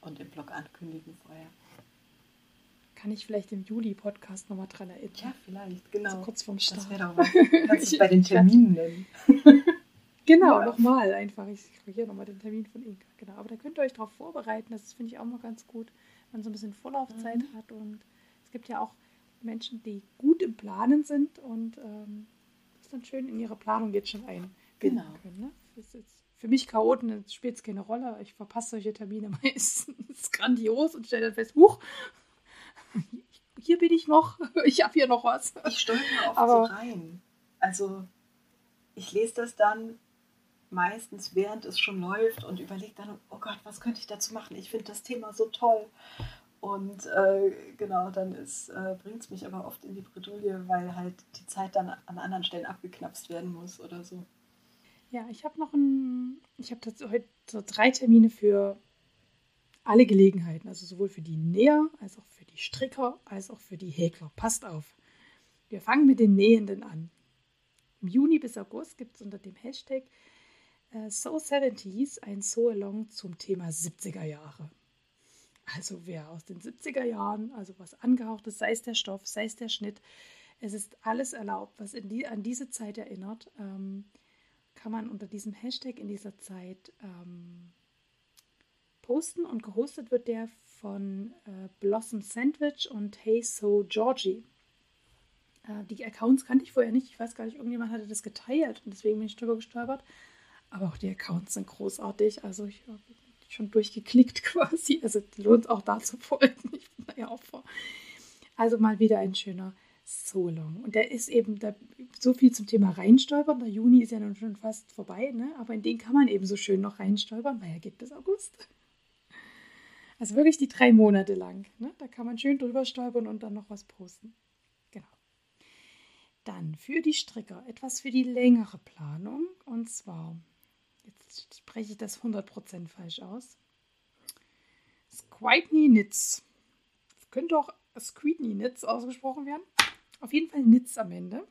und im Blog ankündigen vorher. Kann ich vielleicht im Juli-Podcast nochmal dran erinnern? Ja, vielleicht, genau. So kurz vorm Start. Das wäre doch was. Kannst du [LAUGHS] bei den Terminen nennen. [LAUGHS] genau, ja. nochmal einfach. Ich hier nochmal den Termin von Inka. Genau. Aber da könnt ihr euch darauf vorbereiten. Das finde ich auch mal ganz gut, wenn man so ein bisschen Vorlaufzeit mhm. hat. Und es gibt ja auch Menschen, die gut im Planen sind und ähm, das dann schön in ihre Planung jetzt schon einbinden genau. können. Ne? Das ist jetzt für mich Chaoten spielt es keine Rolle. Ich verpasse solche Termine [LAUGHS] meistens grandios und stelle dann fest, huch, [LAUGHS] hier bin ich noch, [LAUGHS] ich habe hier noch was. Ich stolper oft Aber, so rein. Also ich lese das dann meistens, während es schon läuft und überlege dann, oh Gott, was könnte ich dazu machen? Ich finde das Thema so toll. Und äh, genau, dann äh, bringt es mich aber oft in die Bredouille, weil halt die Zeit dann an anderen Stellen abgeknapst werden muss oder so. Ja, ich habe noch ein, ich habe heute so drei Termine für alle Gelegenheiten, also sowohl für die Näher als auch für die Stricker als auch für die Häkler. Passt auf. Wir fangen mit den Nähenden an. Im Juni bis August gibt es unter dem Hashtag äh, So 70s ein So-Along zum Thema 70er Jahre. Also wer aus den 70er Jahren, also was angehauchtes, sei es der Stoff, sei es der Schnitt, es ist alles erlaubt, was die, an diese Zeit erinnert, ähm, kann man unter diesem Hashtag in dieser Zeit ähm, posten und gehostet wird der von äh, Blossom Sandwich und Hey So Georgie. Äh, die Accounts kannte ich vorher nicht. Ich weiß gar nicht, irgendjemand hatte das geteilt und deswegen bin ich drüber gestolpert. Aber auch die Accounts sind großartig. Also ich habe schon durchgeklickt [LAUGHS] quasi. Also lohnt auch da zu folgen. Ich bin da ja auch vor. Also mal wieder ein schöner Solong. Und der ist eben da, so viel zum Thema reinstolpern. Der Juni ist ja nun schon fast vorbei, ne? aber in den kann man eben so schön noch reinstolpern, weil er geht bis August. Also wirklich die drei Monate lang. Ne? Da kann man schön drüber stolpern und dann noch was posten. Genau. Dann für die Stricker etwas für die längere Planung. Und zwar, spreche ich das 100% falsch aus. Squidney Knits. Das könnte auch Squidney Knits ausgesprochen werden. Auf jeden Fall Knits am Ende.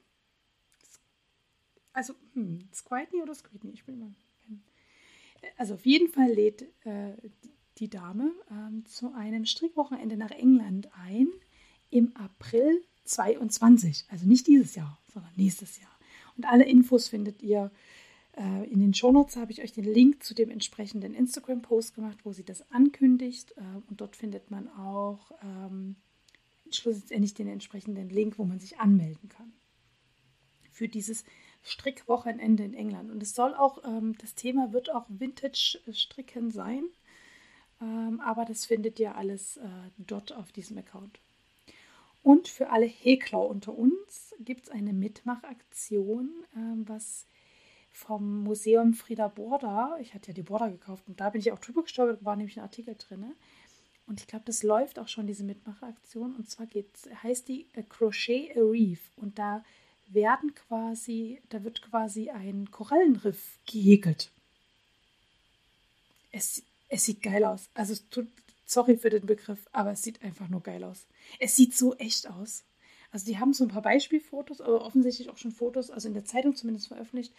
Also, hm, Squidney oder Squidney? Ich bin mal. Also auf jeden Fall lädt äh, die Dame ähm, zu einem Strickwochenende nach England ein im April 22. Also nicht dieses Jahr, sondern nächstes Jahr. Und alle Infos findet ihr äh, in den Shownotes. Habe ich euch den Link zu dem entsprechenden Instagram-Post gemacht, wo sie das ankündigt. Äh, und dort findet man auch ähm, schlussendlich den entsprechenden Link, wo man sich anmelden kann. Für dieses Strickwochenende in England. Und es soll auch, ähm, das Thema wird auch Vintage-Stricken sein. Ähm, aber das findet ihr alles äh, dort auf diesem Account. Und für alle Häkler unter uns gibt es eine Mitmachaktion, äh, was vom Museum Frieda Borda, ich hatte ja die Borda gekauft und da bin ich auch drüber gestolpert, war nämlich ein Artikel drin. Und ich glaube, das läuft auch schon, diese Mitmachaktion. Und zwar geht's, heißt die A Crochet a Reef. Und da werden quasi, da wird quasi ein Korallenriff gehäkelt. Es es sieht geil aus. Also tut, sorry für den Begriff, aber es sieht einfach nur geil aus. Es sieht so echt aus. Also die haben so ein paar Beispielfotos, aber offensichtlich auch schon Fotos, also in der Zeitung zumindest veröffentlicht.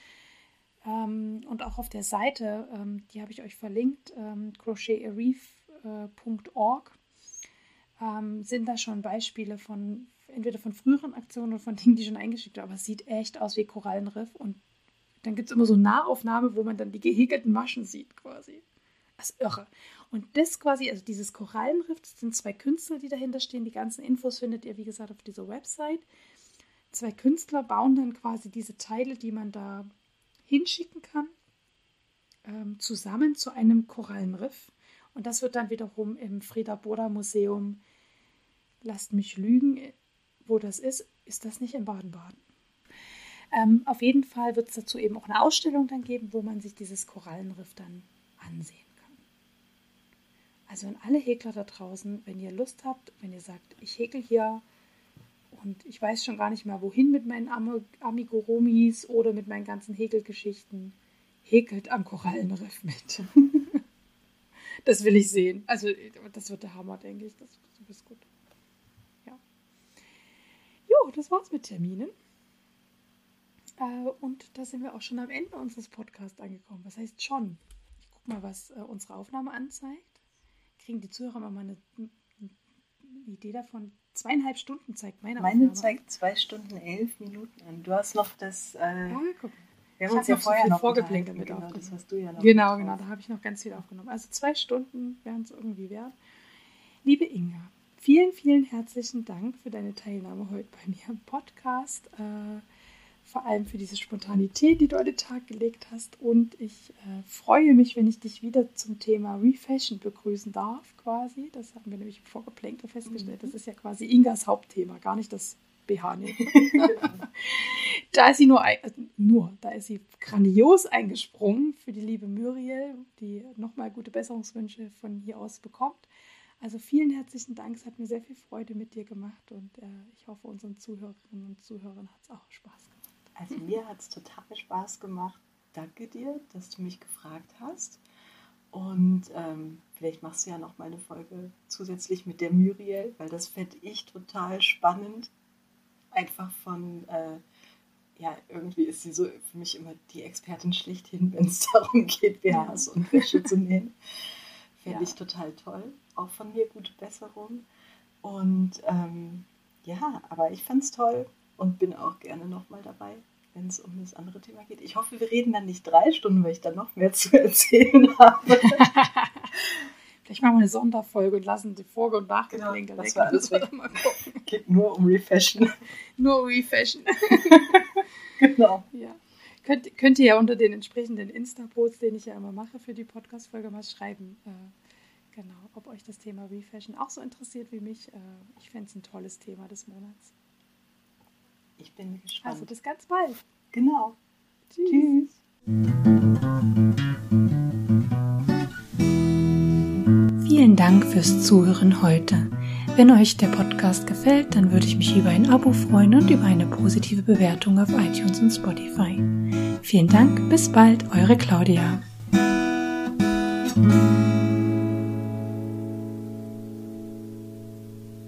Ähm, und auch auf der Seite, ähm, die habe ich euch verlinkt, ähm, crochetarreef.org, äh, ähm, sind da schon Beispiele von entweder von früheren Aktionen oder von Dingen, die schon eingeschickt haben. Aber es sieht echt aus wie Korallenriff. Und dann gibt es immer so Nahaufnahme, wo man dann die gehäkelten Maschen sieht quasi. Das ist irre. Und das quasi, also dieses Korallenriff, das sind zwei Künstler, die dahinter stehen. Die ganzen Infos findet ihr, wie gesagt, auf dieser Website. Zwei Künstler bauen dann quasi diese Teile, die man da hinschicken kann, ähm, zusammen zu einem Korallenriff. Und das wird dann wiederum im Frieda Boda Museum, lasst mich lügen, wo das ist, ist das nicht in Baden-Baden. Ähm, auf jeden Fall wird es dazu eben auch eine Ausstellung dann geben, wo man sich dieses Korallenriff dann ansehen Also an alle Häkler da draußen, wenn ihr Lust habt, wenn ihr sagt, ich häkel hier und ich weiß schon gar nicht mehr, wohin mit meinen Am oder mit meinen ganzen Häkelgeschichten, häkelt am Korallenriff mit. [LAUGHS] das will ich sehen. Also das wird der Hammer, denke ich. Das, das ist gut. Ja. Jo, das war's mit Terminen. Äh, und da sind wir auch schon am Ende unseres Podcasts angekommen. Was heißt schon? Ich guck mal, was äh, unsere Aufnahme anzeigt kriegen die Zuhörer mal eine Idee davon. Zweieinhalb Stunden zeigt meine Meine Aufnahme. zeigt zwei Stunden elf Minuten an. Du hast noch das. Äh, ja, guck. Wir haben uns ja vorher so noch vorgeplänkelt mit genau, Das hast du ja noch Genau, genau, da habe ich noch ganz viel aufgenommen. Also zwei Stunden wären es irgendwie wert. Liebe Inga, vielen, vielen herzlichen Dank für deine Teilnahme heute bei mir im Podcast. Äh, vor allem für diese Spontanität, die du an den Tag gelegt hast. Und ich äh, freue mich, wenn ich dich wieder zum Thema Refashion begrüßen darf, quasi. Das haben wir nämlich im Vorgeplänkel festgestellt. Mhm. Das ist ja quasi Ingas Hauptthema, gar nicht das BH [LAUGHS] [LAUGHS] da ist sie nur, also nur, da ist sie grandios eingesprungen für die liebe Muriel, die nochmal gute Besserungswünsche von hier aus bekommt. Also vielen herzlichen Dank, es hat mir sehr viel Freude mit dir gemacht und äh, ich hoffe, unseren Zuhörerinnen und Zuhörern hat es auch Spaß gemacht. Also mir hat es total Spaß gemacht. Danke dir, dass du mich gefragt hast. Und ähm, vielleicht machst du ja noch mal eine Folge zusätzlich mit der Muriel, weil das fände ich total spannend. Einfach von, äh, ja, irgendwie ist sie so für mich immer die Expertin schlechthin, wenn es [LAUGHS] darum geht, BHs ja. und Wäsche zu nähen. Fände ja. ich total toll. Auch von mir gute Besserung. Und ähm, ja, aber ich fand es toll und bin auch gerne nochmal dabei, wenn es um das andere Thema geht. Ich hoffe, wir reden dann nicht drei Stunden, weil ich dann noch mehr [LAUGHS] zu erzählen habe. [LAUGHS] Vielleicht machen wir eine Sonderfolge und lassen die Vorge- und Nachgeplänkel genau, das war alles weg. Mal gucken. [LAUGHS] Geht nur um Refashion. nur um Refashion. genau. Ja. Könnt, könnt ihr ja unter den entsprechenden Insta-Posts, den ich ja immer mache für die Podcast-Folge, mal schreiben, äh, genau, ob euch das Thema Refashion auch so interessiert wie mich. Äh, ich fände es ein tolles Thema des Monats. Ich bin gespannt. Also bis ganz bald. Genau. Tschüss. Tschüss. Vielen Dank fürs Zuhören heute. Wenn euch der Podcast gefällt, dann würde ich mich über ein Abo freuen und über eine positive Bewertung auf iTunes und Spotify. Vielen Dank, bis bald, eure Claudia.